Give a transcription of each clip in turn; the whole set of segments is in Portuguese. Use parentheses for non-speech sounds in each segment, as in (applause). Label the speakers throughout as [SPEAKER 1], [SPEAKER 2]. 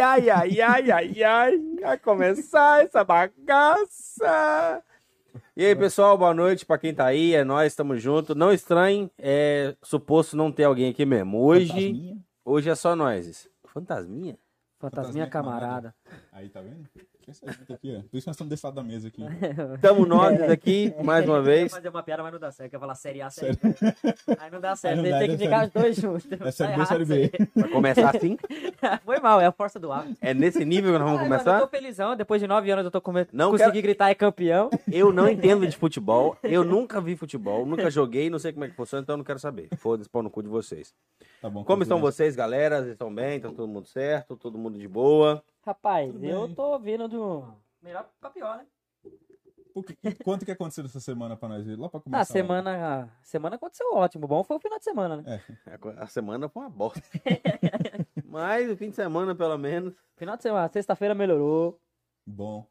[SPEAKER 1] ai, ai, ai, ai, ai, ai. Vai começar essa bagaça. E aí, pessoal, boa noite pra quem tá aí. É nós, estamos junto. Não estranhem, é suposto não ter alguém aqui mesmo. Hoje,
[SPEAKER 2] Fantasminha.
[SPEAKER 1] hoje é só nós. Fantasminha?
[SPEAKER 2] Fantasminha
[SPEAKER 3] Fantasminha camarada.
[SPEAKER 2] Aí, tá vendo? Esse aqui, ó. Por isso que nós estamos desse lado da mesa aqui. (laughs)
[SPEAKER 1] Tamo nós aqui, mais uma (laughs) vez.
[SPEAKER 3] fazer uma piada, mas não dá certo. Eu ia falar série A, série B. (laughs) Aí não dá certo.
[SPEAKER 2] não
[SPEAKER 3] Tem que ficar os dois juntos.
[SPEAKER 2] É série B, série B.
[SPEAKER 1] Vai começar assim?
[SPEAKER 3] Foi mal, é a força do hábito.
[SPEAKER 1] É nesse nível que nós vamos começar?
[SPEAKER 3] eu tô felizão. Depois de nove anos eu tô come...
[SPEAKER 1] Não
[SPEAKER 3] consegui
[SPEAKER 1] quero-
[SPEAKER 3] gritar é campeão.
[SPEAKER 1] Eu não entendo de futebol, eu nunca vi futebol, nunca joguei, não sei como é que funciona, então eu não quero saber. Foda-se, pau no cu de vocês.
[SPEAKER 2] Tá bom.
[SPEAKER 1] Como estão vocês, galera? Vocês estão bem? Tá todo mundo certo? Todo mundo de boa?
[SPEAKER 3] Rapaz,
[SPEAKER 2] Tudo
[SPEAKER 3] eu
[SPEAKER 2] bem.
[SPEAKER 3] tô vindo do melhor pra pior, né?
[SPEAKER 2] Por que- Quanto que aconteceu essa semana pra nós ver? Lá pra começar.
[SPEAKER 3] Ah, semana, a semana aconteceu ótimo. Bom foi o final de semana, né?
[SPEAKER 2] É.
[SPEAKER 1] A semana foi uma bosta. (laughs) Mas o fim de semana, pelo menos.
[SPEAKER 3] Final de semana, sexta-feira melhorou.
[SPEAKER 2] Bom.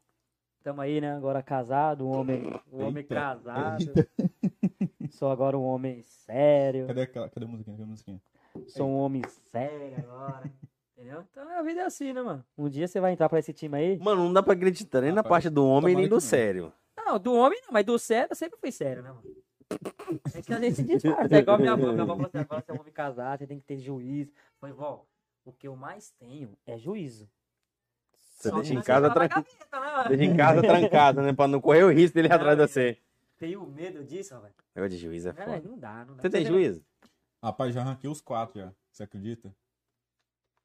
[SPEAKER 3] Tamo aí, né? Agora casado, um homem, um homem
[SPEAKER 2] Eita.
[SPEAKER 3] casado. (laughs) Sou agora um homem sério.
[SPEAKER 2] Cadê, aquela, cadê a musiquinha? Cadê a musiquinha?
[SPEAKER 3] Sou um homem sério agora. (laughs) Entendeu? Então a vida é assim, né, mano? Um dia você vai entrar pra esse time aí.
[SPEAKER 1] Mano, não dá pra acreditar nem na
[SPEAKER 2] Rapaz,
[SPEAKER 1] parte do homem nem do
[SPEAKER 2] não.
[SPEAKER 1] sério.
[SPEAKER 3] Não, do homem não, mas do sério eu sempre fui sério, né, mano? (laughs) É que a gente disfarça. É igual minha avó. Minha avó falou assim: agora você é um homem casado, você tem que ter juízo. Eu Falei, vó, o que eu mais tenho é juízo.
[SPEAKER 1] Você deixa em casa, tran...
[SPEAKER 3] gaveta, né,
[SPEAKER 1] deixa em casa trancado, né? Pra não correr o risco dele atrás de você.
[SPEAKER 3] Tenho medo disso, velho.
[SPEAKER 1] Negócio de juiz é
[SPEAKER 3] É,
[SPEAKER 1] foda.
[SPEAKER 3] não dá, não dá.
[SPEAKER 1] Você tem juízo?
[SPEAKER 2] Rapaz, já arranquei os quatro já. Você acredita?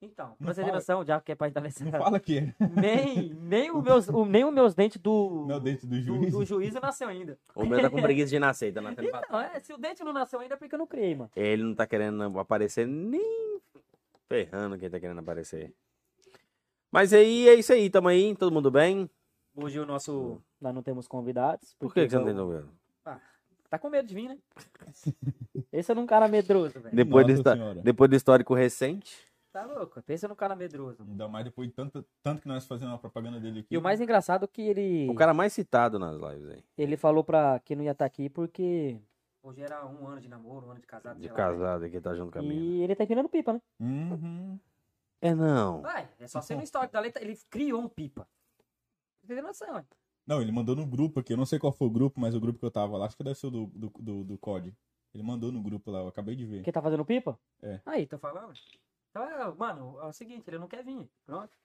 [SPEAKER 3] Então,
[SPEAKER 2] Não
[SPEAKER 3] pra você ter noção, já que é pra entrar nessa.
[SPEAKER 2] Não fala que.
[SPEAKER 3] Nem, nem, os meus, o- nem os meus dentes do.
[SPEAKER 2] Meu dente do
[SPEAKER 3] do,
[SPEAKER 2] juiz.
[SPEAKER 3] do juízo nasceu ainda.
[SPEAKER 1] O meu tá com preguiça de nascer, tá (laughs) nascendo pra
[SPEAKER 3] Não, é, se o dente não nasceu ainda é porque eu não criei, mano.
[SPEAKER 1] Ele não tá querendo aparecer nem ferrando quem tá querendo aparecer. Mas aí é isso aí, tamo aí, todo mundo bem?
[SPEAKER 3] Hoje o nosso. Nós não temos convidados.
[SPEAKER 1] Por que, que você não tem dúvida?
[SPEAKER 3] Tá com medo de vir, né? Esse é um cara medroso, velho.
[SPEAKER 1] Depois, do, depois do histórico recente.
[SPEAKER 3] Tá louco? Pensa num cara medroso.
[SPEAKER 2] Ainda mais depois de tanto, tanto que nós fazemos a propaganda dele aqui.
[SPEAKER 3] E o mais engraçado é que ele.
[SPEAKER 1] O cara mais citado nas lives aí.
[SPEAKER 3] Ele falou pra que não ia estar aqui porque. Hoje era um ano de namoro, um ano de casado.
[SPEAKER 1] De
[SPEAKER 3] lá,
[SPEAKER 1] casado aqui, tá junto com a minha.
[SPEAKER 3] E ele tá empinando pipa, né?
[SPEAKER 2] Uhum.
[SPEAKER 1] É não.
[SPEAKER 3] Vai, é só ser no histórico da letra. Ele criou um pipa. Você tem noção, ué.
[SPEAKER 2] Não, ele mandou no grupo aqui. Eu não sei qual foi o grupo, mas o grupo que eu tava lá, acho que deve ser o do, do, do, do COD. Ele mandou no grupo lá, eu acabei de ver.
[SPEAKER 3] Quem tá fazendo pipa?
[SPEAKER 2] É.
[SPEAKER 3] Aí, tô falando. Então, é, mano, é o seguinte, ele não quer vir. Pronto.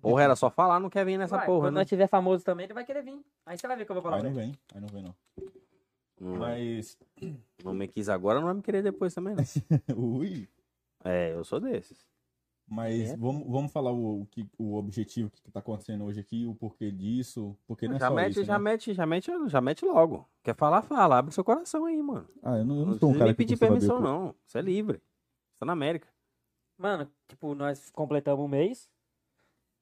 [SPEAKER 1] Porra, era só falar, não quer vir nessa
[SPEAKER 3] Vai,
[SPEAKER 1] porra,
[SPEAKER 3] quando
[SPEAKER 1] né?
[SPEAKER 3] nós tiver famoso também, ele vai querer vir. Aí você vai ver que eu vou falar
[SPEAKER 2] Aí não vem, aí não vem não.
[SPEAKER 1] Vai.
[SPEAKER 2] Mas.
[SPEAKER 1] não me quis agora, não vai me querer depois também, não. (laughs)
[SPEAKER 2] Ui.
[SPEAKER 1] É, eu sou desses.
[SPEAKER 2] Mas
[SPEAKER 3] É.
[SPEAKER 2] vamos, vamos falar o, o, que, o objetivo que tá acontecendo hoje aqui, o porquê disso. Porque não é
[SPEAKER 1] já,
[SPEAKER 2] só
[SPEAKER 1] mete,
[SPEAKER 2] isso,
[SPEAKER 1] já,
[SPEAKER 2] né?
[SPEAKER 1] mete, já mete, já mete logo. Quer falar, fala. Abre seu coração aí, mano.
[SPEAKER 2] Ah, eu não, eu
[SPEAKER 1] Não
[SPEAKER 2] não sou um cara
[SPEAKER 1] nem
[SPEAKER 2] que
[SPEAKER 1] pedir permissão, não. Você é livre. Você tá na América.
[SPEAKER 3] Mano, tipo, nós completamos um mês.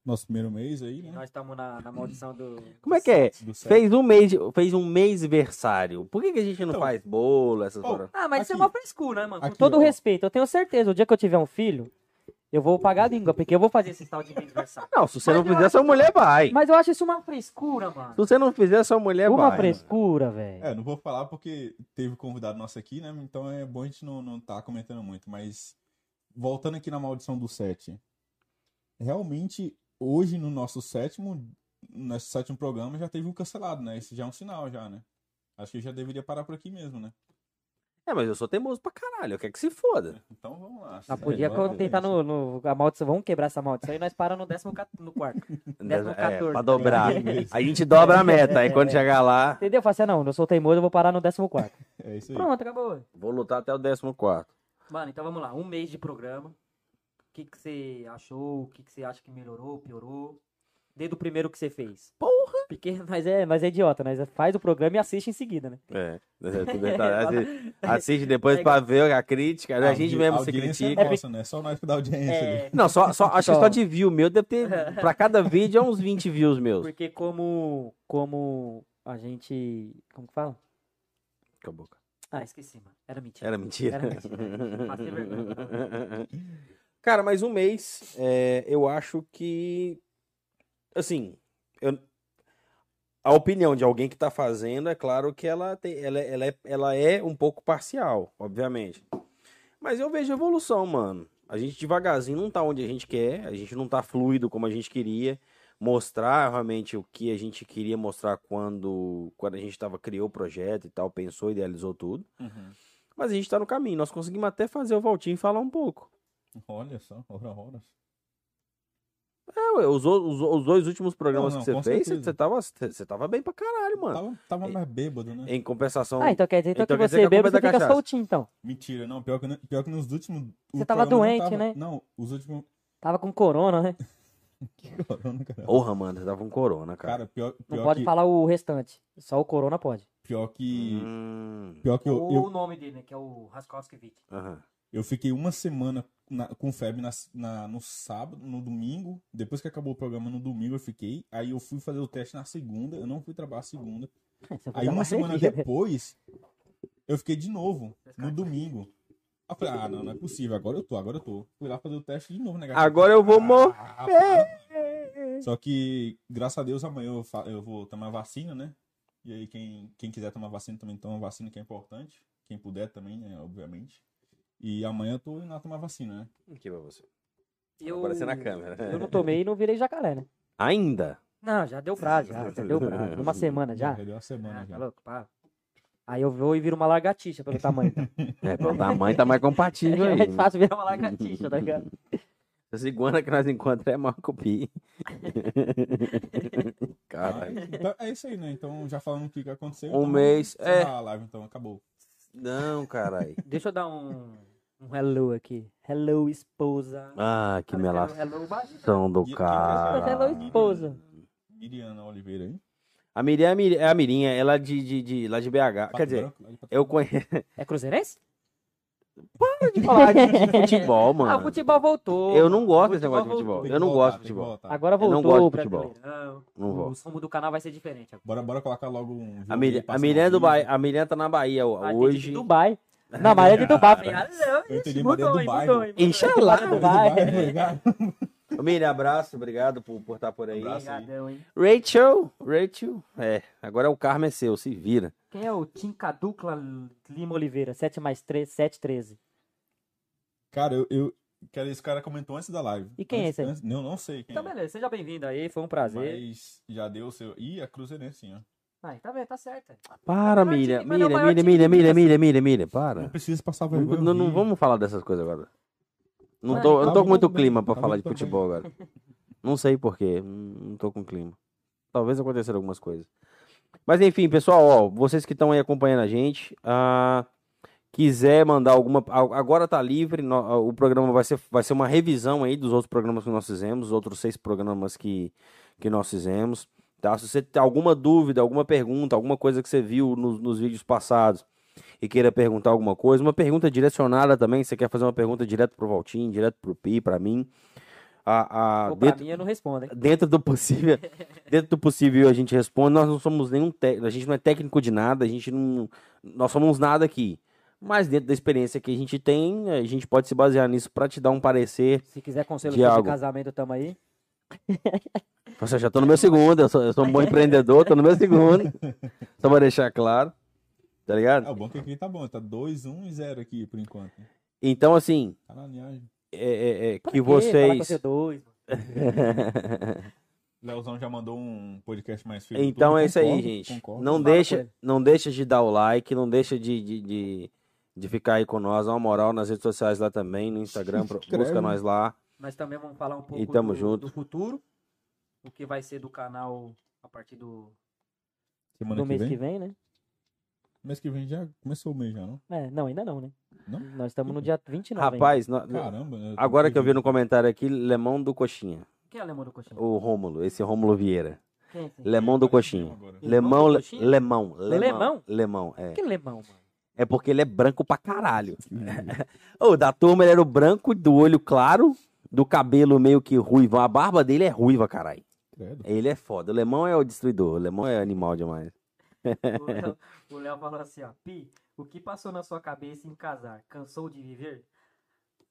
[SPEAKER 2] Nosso primeiro mês aí,
[SPEAKER 3] E
[SPEAKER 2] né?
[SPEAKER 3] nós estamos na, na maldição do.
[SPEAKER 1] Como é que é? Fez um mês, fez um mês versário. Por que, que a gente não
[SPEAKER 2] Então,
[SPEAKER 1] faz bolo, essas coisas?
[SPEAKER 3] Ah, mas isso é
[SPEAKER 2] Aqui.
[SPEAKER 3] uma frescura, né, mano? Com
[SPEAKER 2] Aqui,
[SPEAKER 3] todo
[SPEAKER 2] ó.
[SPEAKER 3] respeito, eu tenho certeza, o dia que eu tiver um filho, eu vou pagar a língua, porque eu vou fazer esse tal de aniversário.
[SPEAKER 1] Não, se você
[SPEAKER 3] Mas
[SPEAKER 1] não
[SPEAKER 3] eu
[SPEAKER 1] fizer,
[SPEAKER 3] acho
[SPEAKER 1] sua mulher vai.
[SPEAKER 3] Mas eu acho isso uma frescura, mano.
[SPEAKER 1] Se você não fizer, sua mulher
[SPEAKER 3] uma
[SPEAKER 1] vai.
[SPEAKER 3] frescura, velho.
[SPEAKER 2] É, não vou falar porque teve convidado nosso aqui, né? Então é bom a gente não, não tá comentando muito. Mas voltando aqui na maldição do 7. Realmente, hoje no nosso sétimo, nosso sétimo programa já teve um cancelado, né? Esse já é um sinal já, né? Acho que já deveria parar por aqui mesmo, né?
[SPEAKER 1] É, mas eu sou teimoso pra caralho. Eu quero que se foda. (laughs)
[SPEAKER 2] Então vamos lá.
[SPEAKER 3] Nós podia
[SPEAKER 2] Vamos-
[SPEAKER 3] tentar no, no- a maldição, vamos quebrar essa maldição e nós paramos no décimo no quarto. (laughs) Décimo
[SPEAKER 1] É,
[SPEAKER 3] 14.
[SPEAKER 1] pra dobrar.
[SPEAKER 2] É. (laughs)
[SPEAKER 1] A gente dobra a meta. Aí quando chegar lá,
[SPEAKER 3] Entendeu? Eu assim, não, eu sou teimoso, eu vou parar no décimo quarto.
[SPEAKER 2] É isso aí.
[SPEAKER 3] Pronto, acabou.
[SPEAKER 1] vou lutar até o 14.
[SPEAKER 3] Mano, então vamos lá, um mês de programa. O que que você achou? O que que você acha que melhorou, piorou? Desde o primeiro que você fez. Porra! Porque (laughs) nós é, nós é idiota, nós faz o programa e assiste em seguida, né?
[SPEAKER 1] É. é. Assiste- (laughs) Assiste depois pra ver a crítica. A gente
[SPEAKER 2] Audi-
[SPEAKER 1] mesmo se
[SPEAKER 2] audiência
[SPEAKER 1] critica.
[SPEAKER 2] É nossa, né? Só nós que dá audiência ali.
[SPEAKER 3] É,
[SPEAKER 1] Não, só, só, acho que
[SPEAKER 3] Só.
[SPEAKER 1] só de view meu deve ter. (laughs) Pra cada vídeo é uns 20 views meus.
[SPEAKER 3] porque como, como a gente... Como que fala?
[SPEAKER 1] Cala a boca.
[SPEAKER 3] Ah, esqueci, mano. Era mentira.
[SPEAKER 1] Era mentira.
[SPEAKER 3] Era mentira. Passei vergonha. (laughs)
[SPEAKER 1] Cara, mais um mês, é, eu acho que. Assim, eu- a opinião de alguém que tá fazendo, é claro que ela, tem, ela, ela, é, ela é um pouco parcial, obviamente. Mas eu vejo evolução, mano. A gente devagarzinho não tá onde a gente quer, a gente não tá fluido como a gente queria. Mostrar realmente o que a gente queria mostrar quando, quando a gente tava, criou o projeto e tal, pensou, idealizou tudo.
[SPEAKER 2] Uhum.
[SPEAKER 1] Mas a gente tá no caminho. Nós conseguimos até fazer o Valtinho falar um pouco.
[SPEAKER 2] Olha só, ora, horas.
[SPEAKER 1] É, ué, os, os, os dois últimos programas
[SPEAKER 2] Não, não,
[SPEAKER 1] que você fez, você tava, você tava bem pra caralho, mano.
[SPEAKER 2] Tava, tava mais bêbado, né?
[SPEAKER 1] Em compensação.
[SPEAKER 3] Ah, então quer dizer então
[SPEAKER 1] Então
[SPEAKER 3] que você bebe,
[SPEAKER 1] culpa é
[SPEAKER 3] você fica
[SPEAKER 1] cachaça.
[SPEAKER 3] soltinho, então.
[SPEAKER 2] Mentira, não. Pior que, pior que nos últimos.
[SPEAKER 3] Você tava doente,
[SPEAKER 2] tava-
[SPEAKER 3] né?
[SPEAKER 2] Não, os últimos.
[SPEAKER 3] Tava com corona, né? (laughs)
[SPEAKER 2] Que corona, cara.
[SPEAKER 1] Porra, mano, você tava com corona, cara.
[SPEAKER 2] Cara, pior,
[SPEAKER 3] Não
[SPEAKER 2] pior
[SPEAKER 3] pode
[SPEAKER 2] que.
[SPEAKER 3] falar o restante. Só o corona pode.
[SPEAKER 2] Pior que.
[SPEAKER 1] Hum,
[SPEAKER 2] Pior que eu,
[SPEAKER 3] Ou
[SPEAKER 2] eu,
[SPEAKER 3] o nome dele, né? Que é o Raskowski
[SPEAKER 1] aham.
[SPEAKER 2] eu fiquei uma semana na- com febre na, na- no sábado, no domingo. Depois que acabou o programa, no domingo eu fiquei. Aí eu fui fazer o teste na segunda. Eu não fui trabalhar segunda. (laughs) Aí uma semana depois, eu fiquei de novo, no domingo. Eu falei, ah, não, não é possível. Agora eu tô, agora eu tô. Fui lá fazer o teste de novo, né, negativo.
[SPEAKER 1] Agora eu vou morrer.
[SPEAKER 2] Ah, para. Só que, graças a Deus, amanhã eu, fa- eu vou tomar vacina, né? E aí, quem, quem quiser tomar vacina também toma vacina, que é importante. Quem puder também, né? Obviamente. E amanhã eu tô indo lá tomar vacina, né?
[SPEAKER 1] Aqui pra você.
[SPEAKER 3] Eu...
[SPEAKER 1] Aparecer na câmera.
[SPEAKER 3] Eu não tomei e não virei jacaré, né?
[SPEAKER 1] Ainda?
[SPEAKER 3] Não, já deu prazo, já, já deu prazo. Uma semana (laughs) já.
[SPEAKER 2] Já deu uma semana
[SPEAKER 3] Ah,
[SPEAKER 2] já.
[SPEAKER 3] tá louco, para. Aí eu vou e viro uma lagartixa pelo tamanho. então. (laughs)
[SPEAKER 1] É, pelo tamanho tá mais compatível (laughs)
[SPEAKER 3] É
[SPEAKER 1] aí.
[SPEAKER 3] mais fácil virar uma lagartixa, tá ligado? (laughs)
[SPEAKER 1] Essa iguana que nós encontramos é Marcopi. Caralho.
[SPEAKER 2] Então, é isso aí, né? Então, já falando o que aconteceu.
[SPEAKER 1] Um
[SPEAKER 2] então,
[SPEAKER 1] mês, é.
[SPEAKER 2] a live, então, acabou.
[SPEAKER 1] Não, caralho.
[SPEAKER 3] Deixa eu dar um, um hello aqui. Hello, esposa.
[SPEAKER 1] Ah, que
[SPEAKER 3] quero
[SPEAKER 1] melação do
[SPEAKER 2] E-
[SPEAKER 1] cara.
[SPEAKER 3] Hello, esposa.
[SPEAKER 2] Miriana Oliveira, hein?
[SPEAKER 1] A Miriam é a é a Mirinha, ela é de, de, de, lá de BH.
[SPEAKER 2] Pato
[SPEAKER 1] Quer dizer,
[SPEAKER 2] Branco,
[SPEAKER 1] eu conheço. (laughs)
[SPEAKER 3] É cruzeirense?
[SPEAKER 1] de falar de futebol, (laughs)
[SPEAKER 3] Ah, o
[SPEAKER 1] mano.
[SPEAKER 3] futebol voltou.
[SPEAKER 1] Eu não gosto
[SPEAKER 3] O
[SPEAKER 1] desse negócio de futebol. Eu não gosto de futebol.
[SPEAKER 2] voltar.
[SPEAKER 3] Agora
[SPEAKER 1] Eu não
[SPEAKER 3] voltou
[SPEAKER 1] gosto
[SPEAKER 3] o
[SPEAKER 1] de futebol. Não
[SPEAKER 3] o
[SPEAKER 1] gosto.
[SPEAKER 3] rumo do canal vai ser diferente agora.
[SPEAKER 2] Bora, bora colocar logo um
[SPEAKER 1] A Miriam, a Miriam é do. Bahia. A Miriam tá na Bahia
[SPEAKER 3] Ah,
[SPEAKER 1] hoje.
[SPEAKER 3] De Dubai. Não, mas é de Dubai. (laughs) Ah, não, mudou, mudou, hein, mudou.
[SPEAKER 1] Inxalá.
[SPEAKER 3] É Dubai.
[SPEAKER 1] Miriam, abraço. Obrigado por, por estar por aí.
[SPEAKER 3] Obrigadão, hein.
[SPEAKER 1] Rachel, Rachel. É, agora o karma é seu, se vira.
[SPEAKER 3] Quem é o Tim Caducla Lima Oliveira? 7 mais 3, 7, 13.
[SPEAKER 2] Cara, eu, eu. Cara, esse cara comentou antes da live.
[SPEAKER 3] E quem é
[SPEAKER 2] Antes-
[SPEAKER 3] esse aí?
[SPEAKER 2] antes- Não, não sei quem
[SPEAKER 3] Então,
[SPEAKER 2] é.
[SPEAKER 3] beleza. Seja bem-vindo aí. Foi um prazer.
[SPEAKER 2] Mas já deu o seu. Ih, a Cruzeirense, sim, ó.
[SPEAKER 3] Ai, tá bem, tá certo.
[SPEAKER 1] Para,
[SPEAKER 3] maior
[SPEAKER 1] Miriam.
[SPEAKER 3] não é
[SPEAKER 1] Miriam, Miriam, Miriam,
[SPEAKER 3] de
[SPEAKER 1] Miriam. Miriam, Miriam, Miriam,
[SPEAKER 2] Não
[SPEAKER 1] para.
[SPEAKER 2] precisa passar
[SPEAKER 1] Não,
[SPEAKER 2] vergonha.
[SPEAKER 1] não- não
[SPEAKER 2] horrível.
[SPEAKER 1] vamos falar dessas coisas agora. Não tô, eu não tô
[SPEAKER 2] tá
[SPEAKER 1] com muito clima pra
[SPEAKER 2] tá
[SPEAKER 1] falar de
[SPEAKER 2] tá bem.
[SPEAKER 1] futebol agora. (laughs) Não sei porquê, não tô com clima. Talvez aconteceram algumas coisas. Mas enfim, pessoal, ó, vocês que estão aí acompanhando a gente, ah, quiser mandar alguma. Agora tá livre, no- o programa vai ser, vai ser uma revisão aí dos outros programas que nós fizemos, os outros seis programas que, que nós fizemos. Tá? Se você tem alguma dúvida, alguma pergunta, alguma coisa que você viu nos, nos vídeos passados e queira perguntar alguma coisa, uma pergunta direcionada também, você quer fazer uma pergunta direto pro Valtinho, direto pro Pi, pra mim. A, a, dentro,
[SPEAKER 3] mim, eu não respondo, hein?
[SPEAKER 1] dentro do possível, (laughs) dentro do possível a gente responde. Nós não somos nenhum técnico, a gente não é técnico de nada, a gente não, nós somos nada aqui. Mas dentro da experiência que a gente tem, a gente pode se basear nisso pra te dar um parecer.
[SPEAKER 3] Se quiser conselho
[SPEAKER 1] De
[SPEAKER 3] de casamento, tamo aí.
[SPEAKER 1] Nossa, eu já tô no meu segundo, eu sou, eu sou um bom (laughs) empreendedor, tô no meu segundo. (laughs) Só pra deixar claro. Tá ligado?
[SPEAKER 2] É, o bom que aqui tá bom. Tá 2, 1 e 0 aqui por enquanto.
[SPEAKER 1] Então, assim,
[SPEAKER 2] Tá na linhagem.
[SPEAKER 1] é, é, é, que
[SPEAKER 3] com
[SPEAKER 1] vocês. (laughs)
[SPEAKER 2] Leozão já mandou um podcast mais feio.
[SPEAKER 1] Então é isso aí,
[SPEAKER 2] concordo,
[SPEAKER 1] gente.
[SPEAKER 2] concordo.
[SPEAKER 1] Não
[SPEAKER 3] Fala
[SPEAKER 1] deixa, não deixa de dar o like, não deixa de, de, de, de ficar aí com nós, dá uma moral nas redes sociais lá também, no Instagram, pro- busca nós lá.
[SPEAKER 3] Mas também vamos falar um pouco
[SPEAKER 1] E tamo
[SPEAKER 3] do,
[SPEAKER 1] junto.
[SPEAKER 3] do futuro. O que vai ser do canal a partir do,
[SPEAKER 2] Semana
[SPEAKER 3] do
[SPEAKER 2] que
[SPEAKER 3] mês
[SPEAKER 2] vem?
[SPEAKER 3] que vem, né?
[SPEAKER 2] Mês que vem já começou o mês já, não?
[SPEAKER 3] É, não, ainda não, né?
[SPEAKER 2] Não?
[SPEAKER 3] Nós estamos no dia 29 ainda.
[SPEAKER 1] Rapaz, nó-
[SPEAKER 2] Caramba.
[SPEAKER 1] agora que eu vi no comentário aqui, Lemão do Coxinha.
[SPEAKER 3] Quem é o Lemão do Coxinha?
[SPEAKER 1] O Rômulo, esse Rômulo Vieira.
[SPEAKER 3] Quem é esse?
[SPEAKER 1] Lemão do Coxinha.
[SPEAKER 3] Lemão do Coxinha?
[SPEAKER 1] lemão, lemão.
[SPEAKER 3] Lemão?
[SPEAKER 1] Lemão, é.
[SPEAKER 3] Que Lemão, mano?
[SPEAKER 1] É porque ele é branco pra caralho. (laughs) Ô, da turma ele era o branco, do olho claro, do cabelo meio que ruivo. A barba dele é ruiva, caralho.
[SPEAKER 2] Credo.
[SPEAKER 1] Ele é foda. O Lemão é o destruidor. O Lemão é animal demais.
[SPEAKER 3] O Léo- (laughs) O Léo falou assim, ó. Pi, o que passou na sua cabeça em casar? Cansou de viver?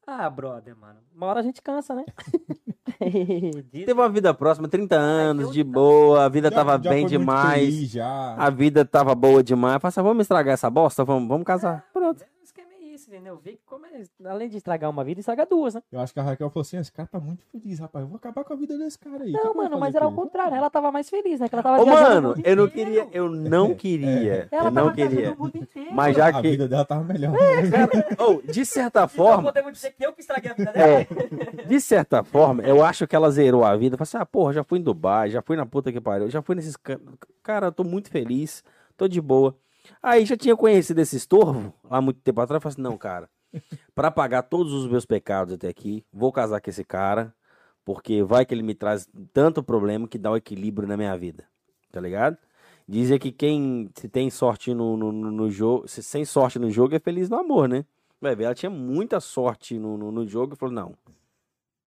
[SPEAKER 3] Ah, brother, mano. Uma hora a gente cansa, né? (laughs)
[SPEAKER 1] Teve uma vida próxima, 30 anos, de
[SPEAKER 3] tá.
[SPEAKER 1] boa, a vida
[SPEAKER 2] Já-
[SPEAKER 1] tava
[SPEAKER 2] já
[SPEAKER 1] bem demais.
[SPEAKER 2] feliz, já.
[SPEAKER 1] A vida tava boa demais. Falei assim, vamos estragar essa bosta? Vamos, vamos casar. Pronto.
[SPEAKER 3] O esquema é isso, entendeu? Vê que como é, além de estragar uma vida, estraga duas, né?
[SPEAKER 2] Eu acho que a Raquel falou assim: esse cara tá muito feliz, rapaz. Eu vou acabar com a vida desse cara aí.
[SPEAKER 3] Não,
[SPEAKER 2] vou
[SPEAKER 3] mano, mas era ao contrário. Ela tava mais feliz, né? Que ela tava
[SPEAKER 1] Ô, mano, eu não queria, eu não queria,
[SPEAKER 3] Ela
[SPEAKER 1] eu não queria.
[SPEAKER 3] o mundo inteiro.
[SPEAKER 1] Mas já
[SPEAKER 2] A
[SPEAKER 1] que,
[SPEAKER 2] vida dela tava melhor. (laughs)
[SPEAKER 1] oh, de certa
[SPEAKER 3] Então
[SPEAKER 1] forma,
[SPEAKER 3] podemos dizer que eu que estraguei a vida dela.
[SPEAKER 1] É, de certa forma, eu acho que ela zerou a vida. Falei assim, ah, porra, já fui em Dubai, já fui na puta que pariu, já fui nesses... ca- Cara, eu tô muito feliz, tô de boa. Aí já tinha conhecido esse estorvo, há muito tempo atrás, eu falei assim, não, cara, pra pagar todos os meus pecados até aqui, vou casar com esse cara, porque vai que ele me traz tanto problema que dá o equilíbrio na minha vida, tá ligado? Dizem que quem se tem sorte no, no, no- no jogo, se sem sorte no jogo é feliz no amor, né? Vai ver, ela tinha muita sorte no, no, no jogo e falou, não,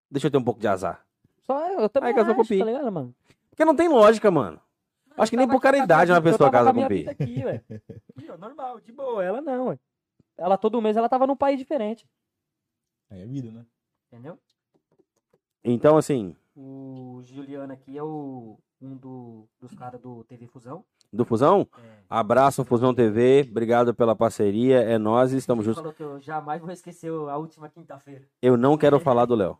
[SPEAKER 1] deixa eu ter um pouco de azar.
[SPEAKER 3] Só eu também
[SPEAKER 1] Aí casou com o
[SPEAKER 3] acho,
[SPEAKER 1] Pi.
[SPEAKER 3] tá ligado, mano?
[SPEAKER 1] Porque não tem lógica, mano. Acho que nem por caridade uma pessoa casa com o Pi.
[SPEAKER 3] Aqui, (laughs) Normal, de boa. Ela não, ué. Ela todo mês ela tava num país diferente.
[SPEAKER 2] Aí é vida, né?
[SPEAKER 3] Entendeu?
[SPEAKER 1] Então, assim,
[SPEAKER 3] O Juliano aqui é o, um do, dos caras do TV Fusão.
[SPEAKER 1] do Fusão,
[SPEAKER 3] É.
[SPEAKER 1] abraço Fusão TV, obrigado pela parceria, é nós, estamos juntos.
[SPEAKER 3] falou que eu jamais vou esquecer a última quinta-feira.
[SPEAKER 1] Eu não quero (laughs) falar do Léo.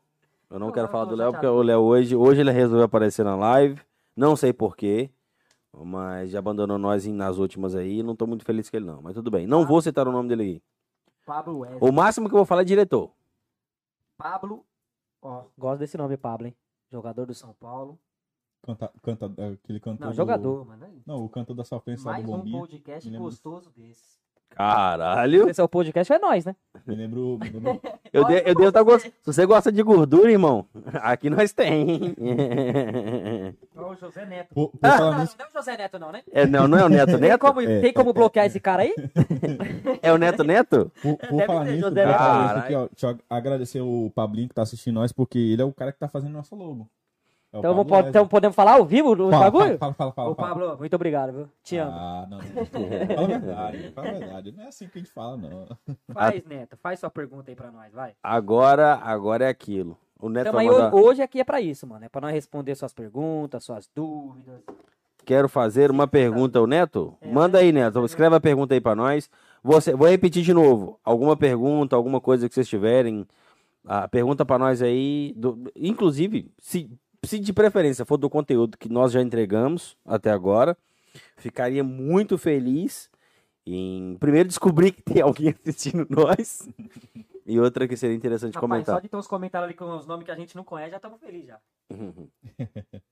[SPEAKER 1] Eu não
[SPEAKER 3] Não,
[SPEAKER 1] quero falar do Léo, porque o Léo hoje, hoje ele resolveu aparecer na live, não sei porquê, mas já abandonou nós nas últimas aí, não tô muito feliz com ele não, mas tudo bem. Não vou citar o nome dele aí.
[SPEAKER 3] Pablo Wesley.
[SPEAKER 1] O máximo que eu vou falar é diretor.
[SPEAKER 3] Pablo. Ó, gosto desse nome, Pablo, hein? Jogador do São Paulo.
[SPEAKER 2] Canta, canta, é, aquele cantor.
[SPEAKER 3] Não,
[SPEAKER 2] do-
[SPEAKER 3] jogador, mano.
[SPEAKER 2] Não, o cantor da sua lá
[SPEAKER 3] Mais
[SPEAKER 2] do
[SPEAKER 3] um
[SPEAKER 2] Bombinha.
[SPEAKER 3] podcast gostoso desse.
[SPEAKER 1] Caralho.
[SPEAKER 3] Esse é o podcast, é nós, né?
[SPEAKER 2] Me lembro. Me lembro (laughs)
[SPEAKER 1] Eu, de, eu devo estar
[SPEAKER 3] você.
[SPEAKER 1] gostando. Se você gosta de gordura, irmão, aqui nós tem.
[SPEAKER 3] O (laughs) José Neto.
[SPEAKER 2] por, por
[SPEAKER 3] Não, não,
[SPEAKER 2] nisso,
[SPEAKER 3] não é o José Neto, não, né?
[SPEAKER 1] É, não, não é o Neto
[SPEAKER 3] Tem
[SPEAKER 1] Neto?
[SPEAKER 3] como,
[SPEAKER 2] É.
[SPEAKER 3] tem como bloquear esse cara aí? (laughs)
[SPEAKER 1] É o Neto Neto?
[SPEAKER 2] por, por falar nisso,
[SPEAKER 3] José
[SPEAKER 1] Neto.
[SPEAKER 2] aqui, ó, deixa eu agradecer o Pablinho que tá assistindo nós, porque ele é o cara que tá fazendo nosso logo. É
[SPEAKER 3] Então, vamos, então podemos falar ao vivo o
[SPEAKER 2] Fala,
[SPEAKER 3] bagulho?
[SPEAKER 2] Fala, fala, fala.
[SPEAKER 3] Ô,
[SPEAKER 2] fala.
[SPEAKER 3] Pablo, muito obrigado, viu? Te amo.
[SPEAKER 2] Ah, não, não. Fala a verdade, fala a verdade. Não é assim que a gente fala, não.
[SPEAKER 3] Faz, Neto, faz sua pergunta aí pra nós, vai.
[SPEAKER 1] Agora, agora é aquilo. O Neto
[SPEAKER 3] Então,
[SPEAKER 1] mandar...
[SPEAKER 3] ho- hoje aqui é pra isso, mano. É pra nós responder suas perguntas, suas dúvidas.
[SPEAKER 1] Quero fazer uma pergunta ao Neto.
[SPEAKER 3] É,
[SPEAKER 1] Manda aí, Neto. Escreve a pergunta aí pra nós. Você, vou repetir de novo. Alguma pergunta, alguma coisa que vocês tiverem. Ah, pergunta pra nós aí. do- inclusive, se, se de preferência for do conteúdo que nós já entregamos até agora, ficaria muito feliz em primeiro descobrir que tem alguém (laughs) assistindo nós. E outra que seria interessante
[SPEAKER 3] Rapaz,
[SPEAKER 1] comentar.
[SPEAKER 3] só de ter uns comentários ali com os nomes que a gente não conhece, já estamos felizes já. (laughs)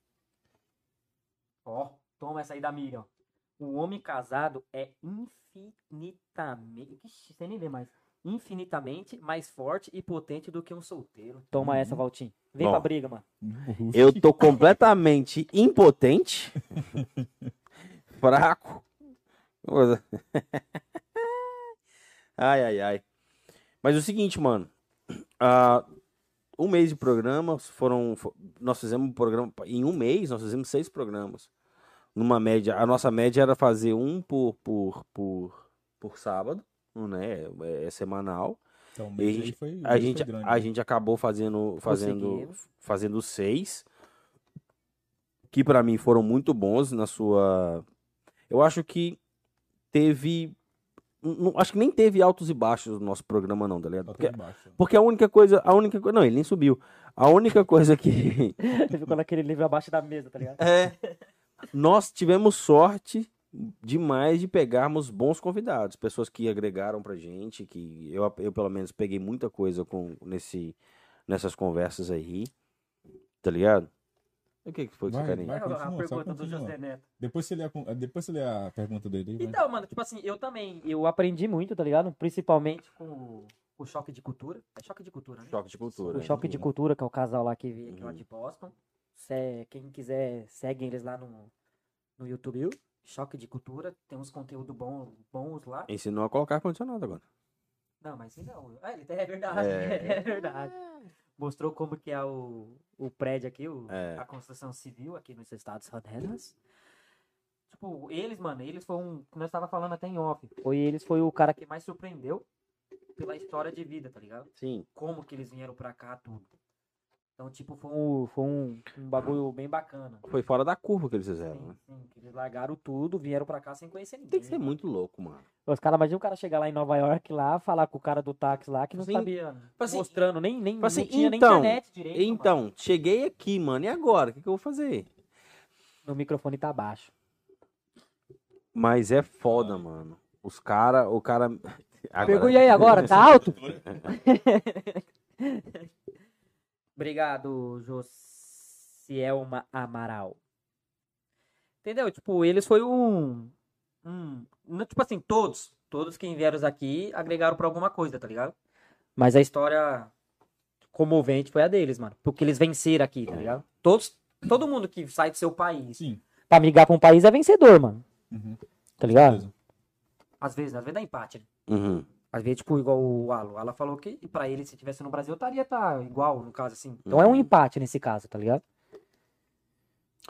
[SPEAKER 3] Ó, toma essa aí da Miriam. O homem casado é infinitamente. Ixi, você nem vê mais. Infinitamente mais forte e potente do que um solteiro. Toma essa, Valtinho. Vem
[SPEAKER 1] Bom.
[SPEAKER 3] pra briga, mano.
[SPEAKER 1] Eu tô completamente impotente, (laughs) fraco. Ai, ai, ai. Mas o seguinte, mano. ah, um mês de programa, foram. fo- Nós fizemos um programa. Em um mês, nós fizemos seis programas. Numa média. A nossa média era fazer um por, por, por, por sábado, né? É, é semanal.
[SPEAKER 2] Então,
[SPEAKER 1] E
[SPEAKER 2] mês
[SPEAKER 1] a gente-
[SPEAKER 2] foi,
[SPEAKER 1] A gente,
[SPEAKER 2] grande,
[SPEAKER 1] a
[SPEAKER 2] né?
[SPEAKER 1] gente acabou fazendo, fazendo, fazendo seis, que pra mim foram muito bons na sua. Eu acho que teve. não- acho que nem teve altos e baixos no nosso programa, não, tá ligado? Porque,
[SPEAKER 2] teve
[SPEAKER 1] porque a única coisa. A única. Não, ele nem subiu. A única coisa que. (laughs)
[SPEAKER 3] Você ficou naquele livro abaixo da mesa, tá ligado?
[SPEAKER 1] É. Nós tivemos sorte demais de pegarmos bons convidados, pessoas que agregaram pra gente, que eu, eu pelo menos peguei muita coisa com nesse nessas conversas aí. Tá ligado? O que que foi que
[SPEAKER 2] Vai,
[SPEAKER 1] você quer
[SPEAKER 2] vai.
[SPEAKER 3] É, a
[SPEAKER 2] continua, só
[SPEAKER 3] pergunta do
[SPEAKER 2] continua.
[SPEAKER 3] José Neto.
[SPEAKER 2] Depois você lê a, depois você lê a pergunta dele vai.
[SPEAKER 3] Então, mano, tipo assim, eu também, eu aprendi muito, tá ligado? Principalmente com o, choque de cultura. É choque de cultura, né?
[SPEAKER 1] Choque de cultura.
[SPEAKER 3] O Choque de Cultura, que é o casal lá que veio aqui lá
[SPEAKER 1] Uhum.
[SPEAKER 3] de Boston. Se- quem quiser, segue eles lá no, no YouTube. Choque de Cultura, tem uns conteúdos bons, bons lá.
[SPEAKER 1] Ensinou a colocar ar-condicionado agora.
[SPEAKER 3] Não, mas não. Ah, ele é verdade,
[SPEAKER 1] É. (laughs)
[SPEAKER 3] é, verdade. Mostrou como que é o, o prédio aqui, o,
[SPEAKER 1] É.
[SPEAKER 3] a construção civil aqui nos Estados Unidos. Tipo, eles, mano, eles foi um. Nós estava falando até em off. Foi eles, foi o cara que mais surpreendeu pela história de vida, tá ligado?
[SPEAKER 1] Sim.
[SPEAKER 3] como que eles vieram pra cá, tudo. Então, tipo, foi um, foi um, um bagulho bem bacana.
[SPEAKER 1] Foi fora da curva que eles fizeram,
[SPEAKER 3] Sim,
[SPEAKER 1] né?
[SPEAKER 3] sim, que eles largaram tudo, vieram pra cá sem conhecer ninguém.
[SPEAKER 1] Tem que ser muito louco, mano.
[SPEAKER 3] Os caras, imagina o cara chegar lá em Nova York lá, falar com o cara do táxi lá que não
[SPEAKER 1] Assim,
[SPEAKER 3] sabia
[SPEAKER 1] assim,
[SPEAKER 3] mostrando, nem, nem
[SPEAKER 1] assim,
[SPEAKER 3] não tinha
[SPEAKER 1] então,
[SPEAKER 3] nem internet direito. mano.
[SPEAKER 1] Então, cheguei aqui, mano. E agora? O que, que eu vou fazer?
[SPEAKER 3] Meu microfone tá baixo.
[SPEAKER 1] Mas é foda, mano. Os cara, o cara. Agora-
[SPEAKER 3] Pegou e aí agora? Tá alto? (laughs) (laughs) Obrigado, Josielma Amaral. Entendeu? Tipo, eles foi um, um. não, Tipo assim, todos. Todos que vieram aqui agregaram pra alguma coisa, tá ligado? Mas a história comovente foi a deles, mano. Porque eles venceram aqui, tá ligado? Todos, todo mundo que sai do seu país
[SPEAKER 2] Sim.
[SPEAKER 3] pra migrar pra um país é vencedor, mano.
[SPEAKER 2] Uhum.
[SPEAKER 3] Tá ligado? Às vezes, às vezes dá empate, né?
[SPEAKER 1] Uhum.
[SPEAKER 3] Às vezes, tipo, igual o Alan. O Alan falou que pra ele, se tivesse no Brasil, estaria tá igual, no caso, assim. Então é um
[SPEAKER 1] Uhum.
[SPEAKER 3] empate nesse caso, tá ligado?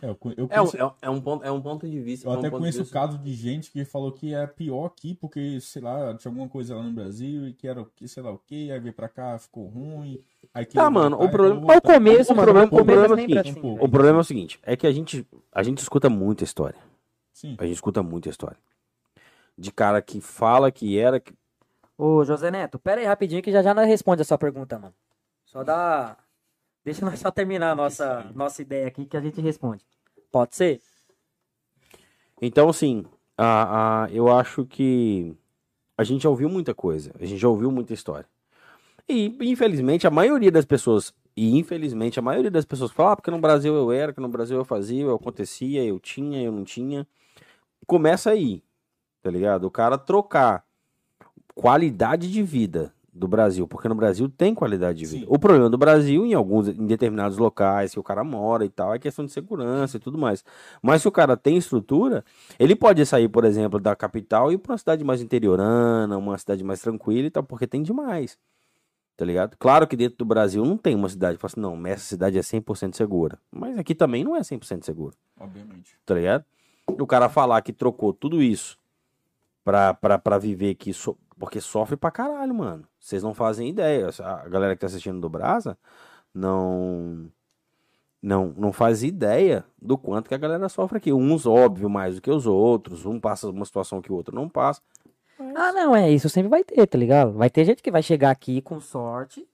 [SPEAKER 2] É, eu,
[SPEAKER 1] É, um-
[SPEAKER 2] conheço,
[SPEAKER 1] é um- é um ponto, é um ponto de vista.
[SPEAKER 2] eu
[SPEAKER 1] é um
[SPEAKER 2] até
[SPEAKER 1] de
[SPEAKER 2] conheço
[SPEAKER 1] vista-
[SPEAKER 2] caso de gente que falou que é pior aqui porque, sei lá, tinha alguma coisa lá no Brasil e que era o que, sei lá o que, aí veio pra cá, ficou ruim. Aí
[SPEAKER 1] Tá, mano, o problema-
[SPEAKER 3] Qual o começo,
[SPEAKER 1] o
[SPEAKER 3] mano?
[SPEAKER 1] problema-
[SPEAKER 3] o
[SPEAKER 1] o problema
[SPEAKER 3] é
[SPEAKER 1] é o
[SPEAKER 3] sempre
[SPEAKER 2] seguinte,
[SPEAKER 3] assim,
[SPEAKER 2] um.
[SPEAKER 1] O problema é o seguinte: é que a gente, a gente escuta muita história.
[SPEAKER 2] Sim.
[SPEAKER 1] A gente escuta muita história. De cara que fala que era. que-
[SPEAKER 3] Ô, José Neto, pera aí rapidinho que já já nós responde a sua pergunta, mano. Só dá... Deixa nós só terminar a nossa, nossa ideia aqui que a gente responde. Pode ser?
[SPEAKER 1] Então, assim, a, a, eu acho que a gente já ouviu muita coisa. A gente já ouviu muita história. E, infelizmente, a maioria das pessoas. E infelizmente, a maioria das pessoas fala, ah, porque no Brasil eu era, que no Brasil eu fazia, eu acontecia, eu tinha, eu não tinha. Começa aí, tá ligado? O cara trocar qualidade de vida do Brasil, porque no Brasil tem qualidade de vida.
[SPEAKER 2] Sim.
[SPEAKER 1] O problema do Brasil, em alguns, em determinados locais que o cara mora e tal, é questão de segurança e tudo mais. Mas se o cara tem estrutura, ele pode sair, por exemplo, da capital e ir pra uma cidade mais interiorana, uma cidade mais tranquila e tal, porque tem demais. Tá ligado? Claro que dentro do Brasil não tem uma cidade que fala assim, não, essa cidade é 100% segura. Mas aqui também não é 100% seguro
[SPEAKER 2] Obviamente.
[SPEAKER 1] tá ligado? O cara falar que trocou tudo isso pra, pra, pra viver aqui, so- porque sofre pra caralho, mano. Vocês não fazem ideia. A galera que tá assistindo do Brasa não, não, não faz ideia do quanto que a galera sofre aqui. Uns, óbvio, mais do que os outros. Um passa uma situação que o outro não passa.
[SPEAKER 3] Ah, não, é isso sempre vai ter, tá ligado? Vai ter gente que vai chegar aqui com sorte,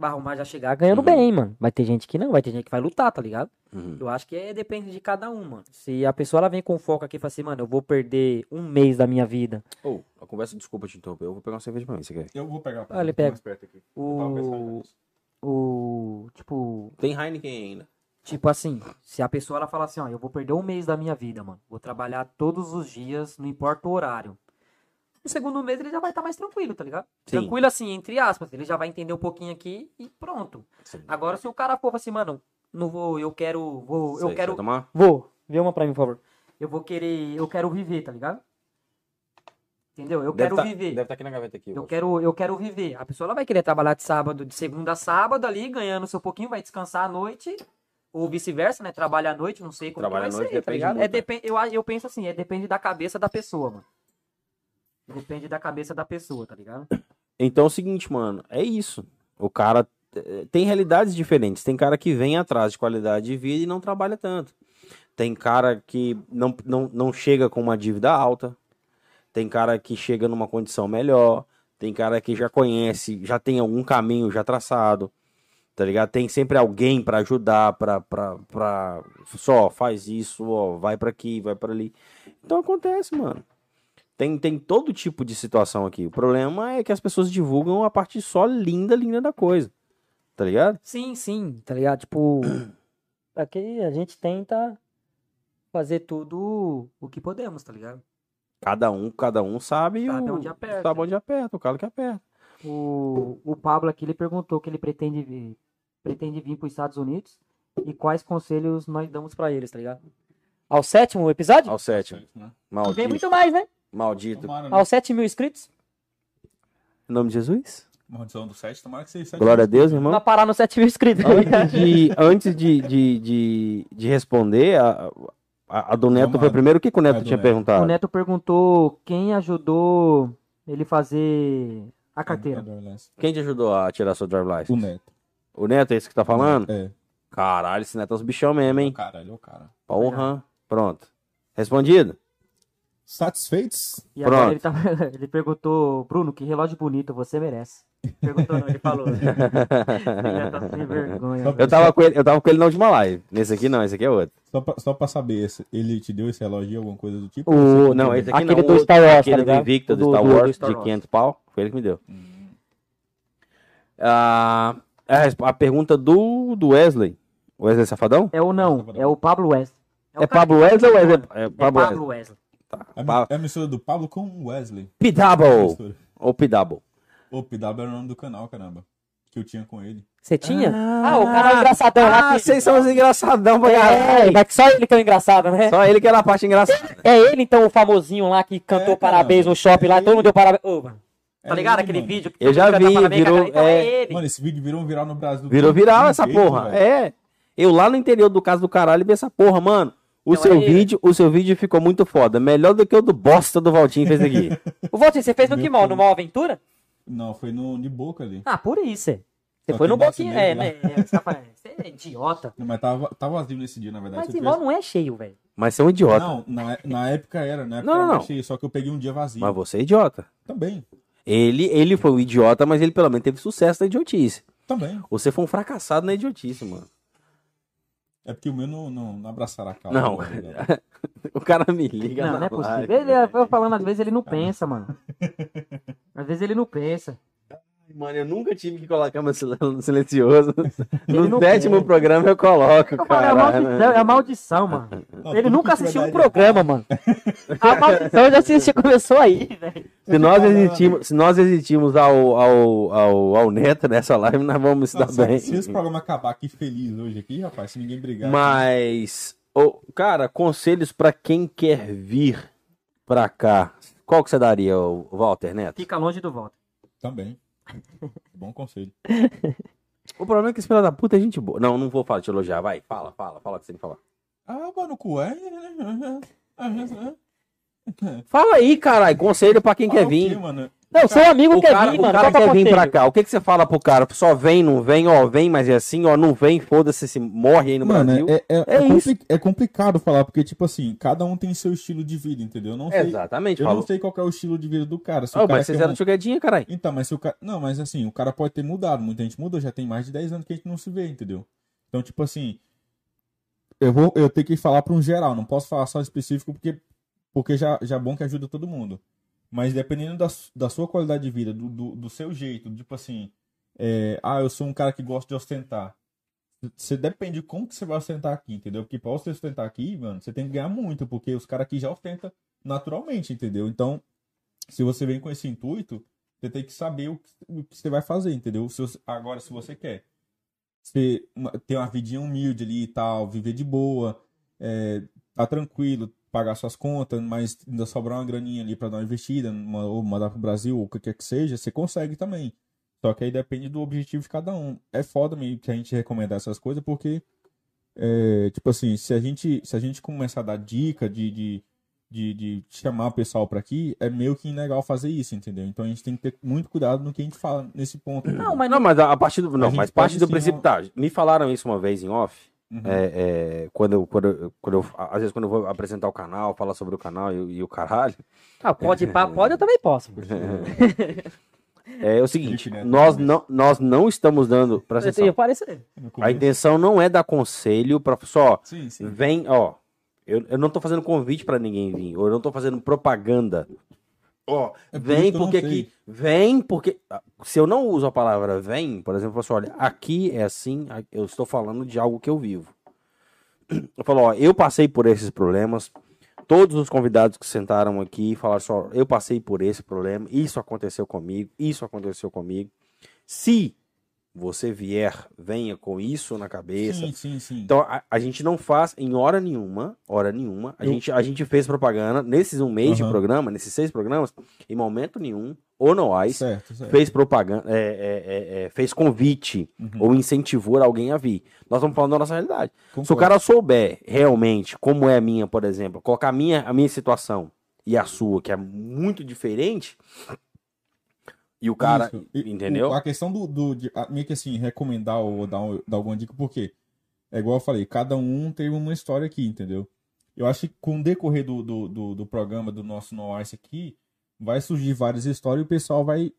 [SPEAKER 3] vai arrumar já chegar ganhando
[SPEAKER 1] Uhum.
[SPEAKER 3] bem, mano. Vai ter gente que não, vai ter gente que vai lutar, tá ligado?
[SPEAKER 1] Uhum.
[SPEAKER 3] Eu acho que é, depende de cada um, mano. Se a pessoa ela vem com foco aqui e fala assim, mano, eu vou perder um mês da minha vida.
[SPEAKER 1] Ô, a conversa, desculpa te interromper. Eu vou pegar uma cerveja pra mim, você quer?
[SPEAKER 2] Eu vou pegar
[SPEAKER 3] Ah, ele pega. O. O. Tipo.
[SPEAKER 1] Tem Heineken ainda.
[SPEAKER 3] Tipo assim, se a pessoa ela fala assim, ó, eu vou perder um mês da minha vida, mano. Vou trabalhar todos os dias, não importa o horário. No segundo mês ele já vai estar mais tranquilo, tá ligado?
[SPEAKER 1] Sim.
[SPEAKER 3] Tranquilo assim, entre aspas. Ele já vai entender um pouquinho aqui e pronto.
[SPEAKER 1] Sim.
[SPEAKER 3] Agora, se o cara for assim, mano, não vou, eu quero, vou, eu
[SPEAKER 1] Sei,
[SPEAKER 3] quero,
[SPEAKER 1] Quer tomar?
[SPEAKER 3] vou, vê uma pra mim, por favor. Eu vou querer, eu quero viver, tá ligado? Entendeu? Eu
[SPEAKER 1] Deve
[SPEAKER 3] quero
[SPEAKER 1] tá-
[SPEAKER 3] viver.
[SPEAKER 1] Deve estar aqui na gaveta aqui.
[SPEAKER 3] Eu
[SPEAKER 1] Wolf.
[SPEAKER 3] quero, eu quero viver. A pessoa ela vai querer trabalhar de sábado, de segunda a sábado ali, ganhando seu pouquinho, vai descansar à noite. Ou vice-versa, né? Trabalha à noite, não sei como
[SPEAKER 1] Trabalha
[SPEAKER 3] que
[SPEAKER 1] à
[SPEAKER 3] vai
[SPEAKER 1] noite
[SPEAKER 3] ser, tá
[SPEAKER 1] depende
[SPEAKER 3] ligado? É
[SPEAKER 1] muito, né?
[SPEAKER 3] depen- eu, eu penso assim, é depende da cabeça da pessoa, mano. Depende da cabeça da pessoa, tá ligado?
[SPEAKER 1] Então é o seguinte, mano, é isso. O cara eh, tem realidades diferentes. Tem cara que vem atrás de qualidade de vida e não trabalha tanto. Tem cara que não, não, não chega com uma dívida alta. Tem cara que chega numa condição melhor. Tem cara que já conhece, já tem algum caminho já traçado. Tá ligado? Tem sempre alguém pra ajudar, pra, pra, pra. Só faz isso, ó, vai pra aqui, vai pra ali. Então acontece, mano. Tem, tem todo tipo de situação aqui. O problema é que as pessoas divulgam a parte só linda, linda da coisa. Tá ligado?
[SPEAKER 3] Sim, sim, tá ligado? Tipo, (clears throat) aqui a gente tenta fazer tudo o que podemos, tá ligado?
[SPEAKER 1] Cada um, cada um sabe,
[SPEAKER 3] Sabe
[SPEAKER 1] o,
[SPEAKER 3] onde aperta.
[SPEAKER 1] sabe onde aperta, o calo que aperta.
[SPEAKER 3] O, o Pablo aqui, ele perguntou que ele pretende vir, pretende vir para os Estados Unidos e quais conselhos nós damos pra eles, tá ligado? Ao sétimo episódio?
[SPEAKER 1] Ao sétimo.
[SPEAKER 2] Né?
[SPEAKER 3] Vem
[SPEAKER 1] Maldito.
[SPEAKER 3] muito mais, né?
[SPEAKER 1] Maldito.
[SPEAKER 2] Tomara, né?
[SPEAKER 3] Aos 7 mil inscritos?
[SPEAKER 1] Em nome de Jesus.
[SPEAKER 2] Maldição do 7, tomara que seja 7.
[SPEAKER 1] Glória a Deus, irmão.
[SPEAKER 3] Vai parar no 7 mil inscritos.
[SPEAKER 1] Antes de, antes de, de, de, de responder, a, a, a do Neto foi primeiro. O que, que o Neto
[SPEAKER 2] É,
[SPEAKER 1] tinha
[SPEAKER 2] Neto.
[SPEAKER 1] perguntado?
[SPEAKER 3] O Neto perguntou quem ajudou ele fazer a carteira.
[SPEAKER 1] Quem te ajudou a tirar sua drive license?
[SPEAKER 2] O Neto.
[SPEAKER 1] O Neto é esse que tá falando?
[SPEAKER 2] É.
[SPEAKER 1] Caralho, esse Neto é os bichão mesmo, hein?
[SPEAKER 2] Caralho, é o cara.
[SPEAKER 1] Porra. Pronto. Respondido?
[SPEAKER 2] Satisfeitos?
[SPEAKER 3] E agora ele, tá- ele perguntou, Bruno, que relógio bonito, você merece. Perguntou não, ele falou. (laughs) Ele tá sem vergonha.
[SPEAKER 2] Só
[SPEAKER 1] Eu tava, com ele, eu tava com ele na última live. Nesse aqui não, esse aqui é outro.
[SPEAKER 2] Só pra, só pra saber, esse- ele te deu esse relógio, alguma coisa do tipo?
[SPEAKER 1] O, não, esse aqui
[SPEAKER 3] Aquele
[SPEAKER 1] não.
[SPEAKER 3] do
[SPEAKER 1] o-
[SPEAKER 3] Star Wars, tá
[SPEAKER 1] aquele do
[SPEAKER 3] ligado?
[SPEAKER 1] Invicta do,
[SPEAKER 3] Do-
[SPEAKER 1] Star
[SPEAKER 3] do- do
[SPEAKER 1] Wars, de
[SPEAKER 3] Wars.
[SPEAKER 1] 500 pau. Foi ele que me deu. Ah, a, pergunta do, do Wesley. Wesley Safadão?
[SPEAKER 3] É o não, é o Pablo Wesley.
[SPEAKER 1] É,
[SPEAKER 3] o cara
[SPEAKER 1] Pablo
[SPEAKER 3] que-
[SPEAKER 1] Wesley ou Wesley? É
[SPEAKER 3] É
[SPEAKER 1] Pablo Wesley.
[SPEAKER 3] Pablo Wesley.
[SPEAKER 2] É,
[SPEAKER 1] Pa-
[SPEAKER 2] é a mistura do Pablo com o Wesley.
[SPEAKER 1] P-Double.
[SPEAKER 2] Mistura.
[SPEAKER 1] Ou P-Double.
[SPEAKER 2] O PW era o nome do canal, caramba. Que eu tinha com ele.
[SPEAKER 3] Você tinha?
[SPEAKER 1] Ah,
[SPEAKER 3] Ah, o canal engraçadão lá.
[SPEAKER 1] Ah, vocês são os engraçadão pra
[SPEAKER 3] É, mas que só ele que é o engraçado, né?
[SPEAKER 1] Só ele que era a parte engraçada.
[SPEAKER 3] É ele, então, o famosinho lá que cantou
[SPEAKER 2] É,
[SPEAKER 3] parabéns no shopping lá,
[SPEAKER 2] É
[SPEAKER 3] e todo mundo deu parabéns. Ô, mano, tá
[SPEAKER 2] É
[SPEAKER 3] ligado
[SPEAKER 2] ele,
[SPEAKER 3] aquele
[SPEAKER 2] mano.
[SPEAKER 3] vídeo? que
[SPEAKER 1] Eu já vi,
[SPEAKER 3] parabéns,
[SPEAKER 1] virou-
[SPEAKER 3] cara? Então
[SPEAKER 1] é.
[SPEAKER 3] é ele.
[SPEAKER 2] Mano, esse vídeo virou um viral no Brasil.
[SPEAKER 1] Virou viral essa
[SPEAKER 2] Inteiro,
[SPEAKER 1] porra.
[SPEAKER 2] velho.
[SPEAKER 1] É. Eu lá no interior do caso do caralho vi essa porra, mano. O
[SPEAKER 3] Não,
[SPEAKER 1] seu
[SPEAKER 3] ele.
[SPEAKER 1] vídeo, o seu vídeo ficou muito foda. Melhor do que o do bosta do Valtinho fez aqui. (laughs)
[SPEAKER 3] O Valtinho, você fez no que
[SPEAKER 2] Meu
[SPEAKER 3] mal? No Mal Aventura?
[SPEAKER 2] Não, foi no de boca ali.
[SPEAKER 3] Ah, por isso. é. Você
[SPEAKER 2] Só
[SPEAKER 3] foi no
[SPEAKER 2] dele
[SPEAKER 3] É,
[SPEAKER 2] lá.
[SPEAKER 3] né? É, você tá falando, Você é idiota.
[SPEAKER 2] Não, Mas tava, tava vazio nesse dia, na verdade.
[SPEAKER 3] Mas igual
[SPEAKER 2] tivesse-
[SPEAKER 3] não é cheio, velho.
[SPEAKER 1] Mas você é um idiota.
[SPEAKER 2] Não, na, na época era, na época
[SPEAKER 1] Não, não.
[SPEAKER 2] cheio, só que eu peguei um dia vazio.
[SPEAKER 1] Mas você é idiota.
[SPEAKER 2] Também,
[SPEAKER 1] Ele, ele foi um idiota, mas ele pelo menos teve sucesso na idiotice.
[SPEAKER 2] também.
[SPEAKER 1] Você foi um fracassado na idiotice, mano.
[SPEAKER 2] É porque o meu não, não, não abraçaram a causa.
[SPEAKER 1] Não. (laughs) O cara me liga.
[SPEAKER 3] Não,
[SPEAKER 1] na
[SPEAKER 3] não é
[SPEAKER 1] live.
[SPEAKER 3] possível. Ele, eu falando, às vezes ele não pensa, mano. (laughs) Às vezes ele não pensa.
[SPEAKER 1] Mano, eu nunca tive que colocar meu silencioso. No
[SPEAKER 3] não
[SPEAKER 1] sétimo
[SPEAKER 3] quer.
[SPEAKER 1] programa eu coloco,
[SPEAKER 3] Eu falo, é a
[SPEAKER 1] cara.
[SPEAKER 3] maldição, é a maldição, mano.
[SPEAKER 2] Não,
[SPEAKER 3] Ele nunca assistiu um programa, mano. (laughs) A maldição já, se- já começou aí, velho.
[SPEAKER 1] Se nós existimos, se nós existimos ao, ao, ao, ao Neto nessa live, nós vamos se dar bem.
[SPEAKER 2] se esse programa acabar aqui feliz hoje aqui, rapaz, se ninguém brigar.
[SPEAKER 1] Mas, ô, cara, conselhos pra quem quer vir pra cá. Qual que você daria, Walter Neto?
[SPEAKER 3] Fica longe do volta.
[SPEAKER 2] Também. Bom conselho.
[SPEAKER 1] O problema é que esse filho da puta é gente boa. Não, não vou falar, te elogiar. Vai, fala, fala, fala o que você tem que falar.
[SPEAKER 2] Ah, mano, cu é.
[SPEAKER 1] Fala aí, caralho. Conselho pra quem quer vir.
[SPEAKER 2] mano?
[SPEAKER 3] Não, seu amigo
[SPEAKER 1] O
[SPEAKER 3] quer
[SPEAKER 1] cara,
[SPEAKER 3] vir,
[SPEAKER 1] o
[SPEAKER 3] mano.
[SPEAKER 1] cara
[SPEAKER 3] o
[SPEAKER 1] quer vir pra cá. O que, que você fala pro cara? Só vem, não vem, ó, vem, mas é assim, ó, não vem, foda-se, se morre aí no
[SPEAKER 2] Mano,
[SPEAKER 1] Brasil.
[SPEAKER 2] é, é,
[SPEAKER 1] É
[SPEAKER 2] é,
[SPEAKER 1] isso.
[SPEAKER 2] compli- é complicado falar, porque, tipo assim, cada um tem seu estilo de vida, entendeu? Eu não sei,
[SPEAKER 1] Exatamente,
[SPEAKER 2] eu
[SPEAKER 1] falou.
[SPEAKER 2] não sei qual que é o estilo de vida do cara. Se
[SPEAKER 1] Ô,
[SPEAKER 2] o cara
[SPEAKER 1] mas vocês eram
[SPEAKER 2] um-
[SPEAKER 1] jogadinha, caralho.
[SPEAKER 2] Então, mas se o cara. Não, mas assim, o cara pode ter mudado. Muita gente mudou, já tem mais de 10 anos que a gente não se vê, entendeu? Então, tipo assim. Eu vou eu tenho que falar para um geral, não posso falar só específico, porque, porque já, já é bom que ajuda todo mundo. Mas dependendo da, da sua qualidade de vida, do, do, do seu jeito, tipo assim. é, ah, eu sou um cara que gosta de ostentar. Você depende de como que você vai ostentar aqui, entendeu? Porque pra você ostentar aqui, mano, você tem que ganhar muito, porque os caras aqui já ostentam naturalmente, entendeu? Então, se você vem com esse intuito, você tem que saber o que, o que você vai fazer, entendeu? Se você- agora, se você quer você uma- ter uma vidinha humilde ali e tal, viver de boa, é, tá tranquilo, pagar suas contas, mas ainda sobrar uma graninha ali pra dar uma investida, uma- ou mandar pro Brasil, ou o que quer que seja, você consegue também. Só que aí depende do objetivo de cada um. É foda meio que a gente recomendar essas coisas, porque, é, tipo assim, se a gente, se a gente começar a dar dica de, de, de, de chamar o pessoal pra aqui, é meio que ilegal fazer isso, entendeu? Então a gente tem que ter muito cuidado no que a gente fala nesse ponto.
[SPEAKER 3] Não, mas
[SPEAKER 1] Não, mas a, a partir do. Não, mas parte do princípio.
[SPEAKER 2] ó.
[SPEAKER 1] Tá, me falaram isso uma vez em off.
[SPEAKER 2] Uhum.
[SPEAKER 1] É, é, quando, eu, quando, eu, quando eu. Às vezes, quando eu vou apresentar o canal, falar sobre o canal e, e o caralho. (laughs)
[SPEAKER 3] Ah, pode ir pra pode, eu também posso. (laughs)
[SPEAKER 1] É, o seguinte:
[SPEAKER 2] Felipe Neto
[SPEAKER 1] nós não, nós não estamos dando. Presta atenção.
[SPEAKER 2] No
[SPEAKER 1] A intenção não é dar conselho pra. Só,
[SPEAKER 2] Sim, sim.
[SPEAKER 1] vem, ó. Eu, eu não tô fazendo convite pra ninguém vir. Ou eu não tô fazendo propaganda. Ó,
[SPEAKER 2] É por
[SPEAKER 1] vem porque aqui. Vem porque. ah, Se eu não uso a palavra vem, por exemplo, eu falo assim, olha, aqui é assim, eu estou falando de algo que eu vivo. (clears throat) Eu falo, ó, eu passei por esses problemas. Todos os convidados que sentaram aqui falaram só, eu passei por esse problema, isso aconteceu comigo, isso aconteceu comigo. Se você vier, venha com isso na cabeça.
[SPEAKER 2] Sim, sim, sim.
[SPEAKER 1] Então a, a gente não faz em hora nenhuma, hora nenhuma. A,
[SPEAKER 2] Eu-
[SPEAKER 1] gente, a gente fez propaganda nesses um mês de
[SPEAKER 2] Aham.
[SPEAKER 1] programa, nesses seis programas, em momento nenhum, ou no
[SPEAKER 2] certo, certo.
[SPEAKER 1] fez propaganda, é, é, é, é, fez convite
[SPEAKER 2] Uhum.
[SPEAKER 1] ou incentivou alguém a vir. Nós estamos falando da nossa realidade. Se o
[SPEAKER 2] Concordo.
[SPEAKER 1] cara souber realmente como é a minha, por exemplo, colocar a minha, a minha situação e a sua, que é muito diferente, E o cara,
[SPEAKER 2] Isso. E
[SPEAKER 1] entendeu?
[SPEAKER 2] o- a questão do, do de, a- meio que assim, recomendar ou dar, um- dar alguma dica, porque é igual eu falei, cada um tem uma história aqui, entendeu? Eu acho que com o decorrer do, do, do, do programa, do nosso No Ice aqui, vai surgir várias histórias e o pessoal vai,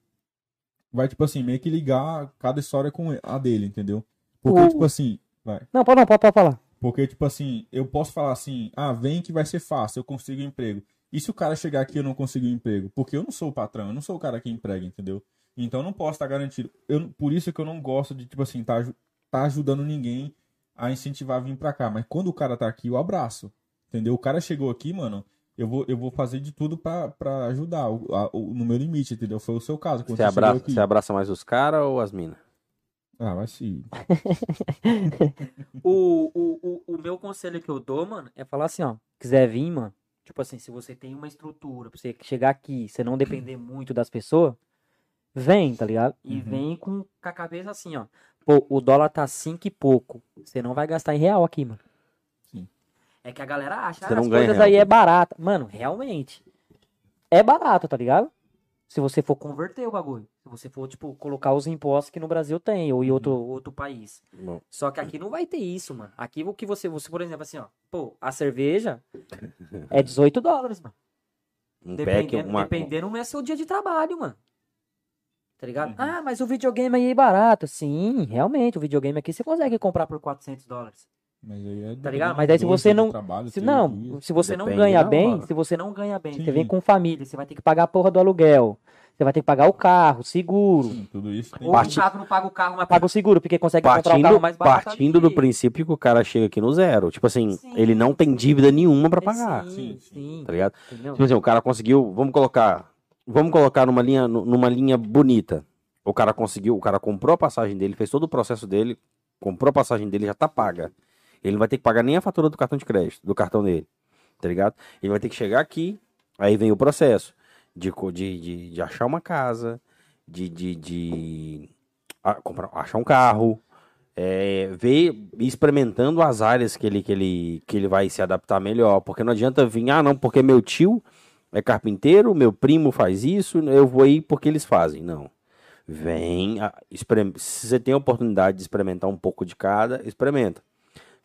[SPEAKER 2] vai tipo assim, meio que ligar cada história com a dele, entendeu? Porque,
[SPEAKER 3] O-
[SPEAKER 2] tipo assim, vai.
[SPEAKER 3] Não, pode não, pode, pode falar.
[SPEAKER 2] Porque, tipo assim, eu posso falar assim, ah, vem que vai ser fácil, eu consigo um emprego. E se o cara chegar aqui e eu não conseguir um emprego? Porque eu não sou o patrão, eu não sou o cara que emprega, entendeu? Então eu não posso estar garantido. Eu, por isso que eu não gosto de, tipo assim, tá, tá ajudando ninguém a incentivar a vir pra cá. Mas quando o cara tá aqui, eu abraço. Entendeu? O cara chegou aqui, mano, eu vou, eu vou fazer de tudo pra, pra ajudar o, a- o- no meu limite, entendeu? Foi o seu caso.
[SPEAKER 1] Você
[SPEAKER 2] você,
[SPEAKER 1] abraça,
[SPEAKER 2] aqui.
[SPEAKER 1] você abraça mais os caras ou as minas?
[SPEAKER 2] Ah, mas sim. (laughs)
[SPEAKER 3] O, o, o, o meu conselho que eu dou, mano, é falar assim, ó. Quiser vir, mano. Tipo assim, se você tem uma estrutura pra você chegar aqui, você não depender (clears throat) muito das pessoas, vem, tá ligado? E
[SPEAKER 2] Uhum.
[SPEAKER 3] vem com, com a cabeça assim, ó. Pô, o dólar tá cinco e pouco. Você não vai gastar em real aqui, mano.
[SPEAKER 2] Sim.
[SPEAKER 3] É que a galera acha,
[SPEAKER 1] Você
[SPEAKER 3] ah, as coisas
[SPEAKER 1] real,
[SPEAKER 3] aí
[SPEAKER 1] né?
[SPEAKER 3] é barata. Mano, realmente. É barato, tá ligado? Se você for converter o bagulho. Se você for, tipo, colocar os impostos que no Brasil tem, ou em outro, outro país.
[SPEAKER 1] Bom,
[SPEAKER 3] Só que aqui não vai ter isso, mano. Aqui o que você, você, por exemplo, assim, ó. Pô, a cerveja (laughs) é 18 dólares, mano.
[SPEAKER 1] um pack,
[SPEAKER 3] Dependendo,
[SPEAKER 1] uma...
[SPEAKER 3] dependendo não é seu dia de trabalho, mano. Tá ligado?
[SPEAKER 2] Uhum.
[SPEAKER 3] Ah, mas o videogame aí é barato. Sim, realmente, o videogame aqui você consegue comprar por 400 dólares.
[SPEAKER 2] Mas aí é
[SPEAKER 3] Tá ligado? Mas aí se você não-
[SPEAKER 2] trabalho,
[SPEAKER 3] Se não, se você não
[SPEAKER 1] Depende
[SPEAKER 3] ganha
[SPEAKER 1] da
[SPEAKER 3] bem,
[SPEAKER 1] hora.
[SPEAKER 3] se você não ganha bem, você
[SPEAKER 2] Sim.
[SPEAKER 3] vem com família, você vai ter que pagar a porra do aluguel. Você vai ter que pagar o carro, seguro.
[SPEAKER 2] Sim, tudo isso tem.
[SPEAKER 3] Ou
[SPEAKER 1] Parti-
[SPEAKER 3] no caso não paga o carro, mas paga o seguro, porque consegue comprar um
[SPEAKER 1] Partindo,
[SPEAKER 3] carro mais barato.
[SPEAKER 1] partindo do
[SPEAKER 3] ali.
[SPEAKER 1] princípio que o cara chega aqui no zero. Tipo assim,
[SPEAKER 3] Sim.
[SPEAKER 1] ele não tem dívida nenhuma pra pagar.
[SPEAKER 3] Sim,
[SPEAKER 2] Sim,
[SPEAKER 3] sim.
[SPEAKER 2] sim.
[SPEAKER 1] Tá ligado?
[SPEAKER 3] Entendeu?
[SPEAKER 1] Tipo assim, o cara conseguiu, vamos colocar, vamos colocar numa linha, nu- numa linha bonita. O cara conseguiu, o cara comprou a passagem dele, fez todo o processo dele, comprou a passagem dele, já tá paga. Ele não vai ter que pagar nem a fatura do cartão de crédito, do cartão dele, tá ligado? Ele vai ter que chegar aqui, aí vem o processo de, de, de, de achar uma casa, de, de, de a- comprar, achar um carro, é, ver, experimentando as áreas que ele, que, ele, que ele vai se adaptar melhor. Porque não adianta vir, ah, não, porque meu tio é carpinteiro, meu primo faz isso, eu vou ir porque eles fazem. Não. Vem, ah, se você tem a oportunidade de experimentar um pouco de cada, experimenta.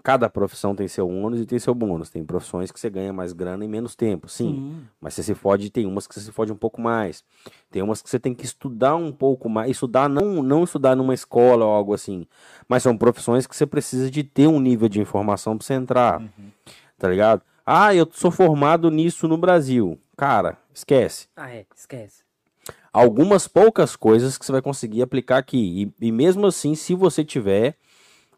[SPEAKER 1] Cada profissão tem seu ônus e tem seu bônus. Tem profissões que você ganha mais grana em menos tempo, sim. Mas você se fode, tem umas que você se fode um pouco mais. Tem umas que você tem que estudar um pouco mais. Estudar, não, não estudar numa escola ou algo assim. Mas são profissões que você precisa de ter um nível de informação pra você entrar. Tá ligado? Ah, eu sou formado nisso no Brasil. Cara, esquece.
[SPEAKER 3] Ah, é, esquece.
[SPEAKER 1] Algumas poucas coisas que você vai conseguir aplicar aqui. E, e mesmo assim, se você tiver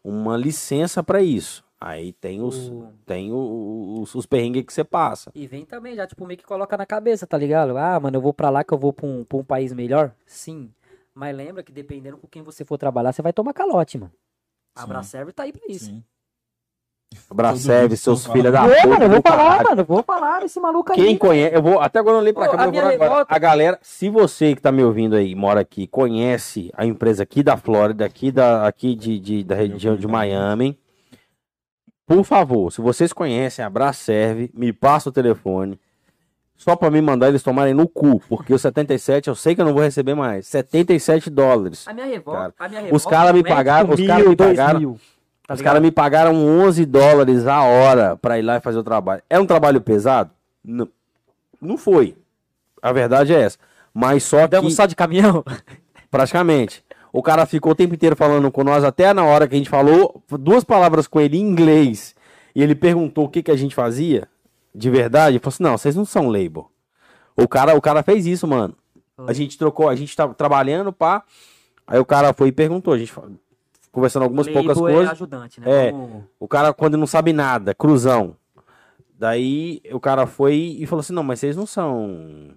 [SPEAKER 1] uma licença pra isso. Aí tem os,
[SPEAKER 3] O-
[SPEAKER 1] tem o- os, os perrengues que você passa.
[SPEAKER 3] E vem também, já, tipo, meio que coloca na cabeça, tá ligado? Ah, mano, eu vou pra lá que eu vou pra um, pra um país melhor? Sim. Mas lembra que dependendo com quem você for trabalhar, você vai tomar calote, mano. A
[SPEAKER 2] Sim.
[SPEAKER 3] Abracerve tá aí pra isso.
[SPEAKER 2] Sim. Todo
[SPEAKER 1] seus filhos da puta.
[SPEAKER 3] mano, eu vou falar,
[SPEAKER 1] caralho.
[SPEAKER 3] mano, vou falar desse maluco aí.
[SPEAKER 1] Quem conhece, eu vou, até agora eu não li pra cá, mas agora. A galera, se você que tá me ouvindo aí, mora aqui, conhece a empresa aqui da Flórida, aqui, da, aqui de, de- da região de Miami, por favor, se vocês conhecem a Bracerve, me passa o telefone. Só pra me mandar eles tomarem no cu, porque o 77 eu sei que eu não vou receber mais. 77 dólares.
[SPEAKER 3] A minha revolta,
[SPEAKER 1] Cara,
[SPEAKER 3] a minha revolta
[SPEAKER 1] Os caras me
[SPEAKER 3] é,
[SPEAKER 1] pagaram, os caras me pagaram,
[SPEAKER 3] mil, tá
[SPEAKER 1] os caras me pagaram 11 dólares a hora pra ir lá e fazer o trabalho. É um trabalho pesado? Não, não foi. A verdade é essa. Mas só que,
[SPEAKER 3] Damos só de caminhão? (laughs)
[SPEAKER 1] praticamente, o cara ficou o tempo inteiro falando com nós, até na hora que a gente falou duas palavras com ele em inglês, e ele perguntou o que, que a gente fazia, de verdade, ele falou assim, não, vocês não são label. O cara, o cara fez isso, mano. A gente trocou, a gente tava trabalhando, pá, aí o cara foi e perguntou, a gente fa- conversando algumas poucas
[SPEAKER 3] Label é
[SPEAKER 1] coisas.
[SPEAKER 3] ajudante, né?
[SPEAKER 1] É.
[SPEAKER 3] Vamos-
[SPEAKER 1] O cara, quando não sabe nada, cruzão. Daí o cara foi e falou assim: não, mas vocês não são.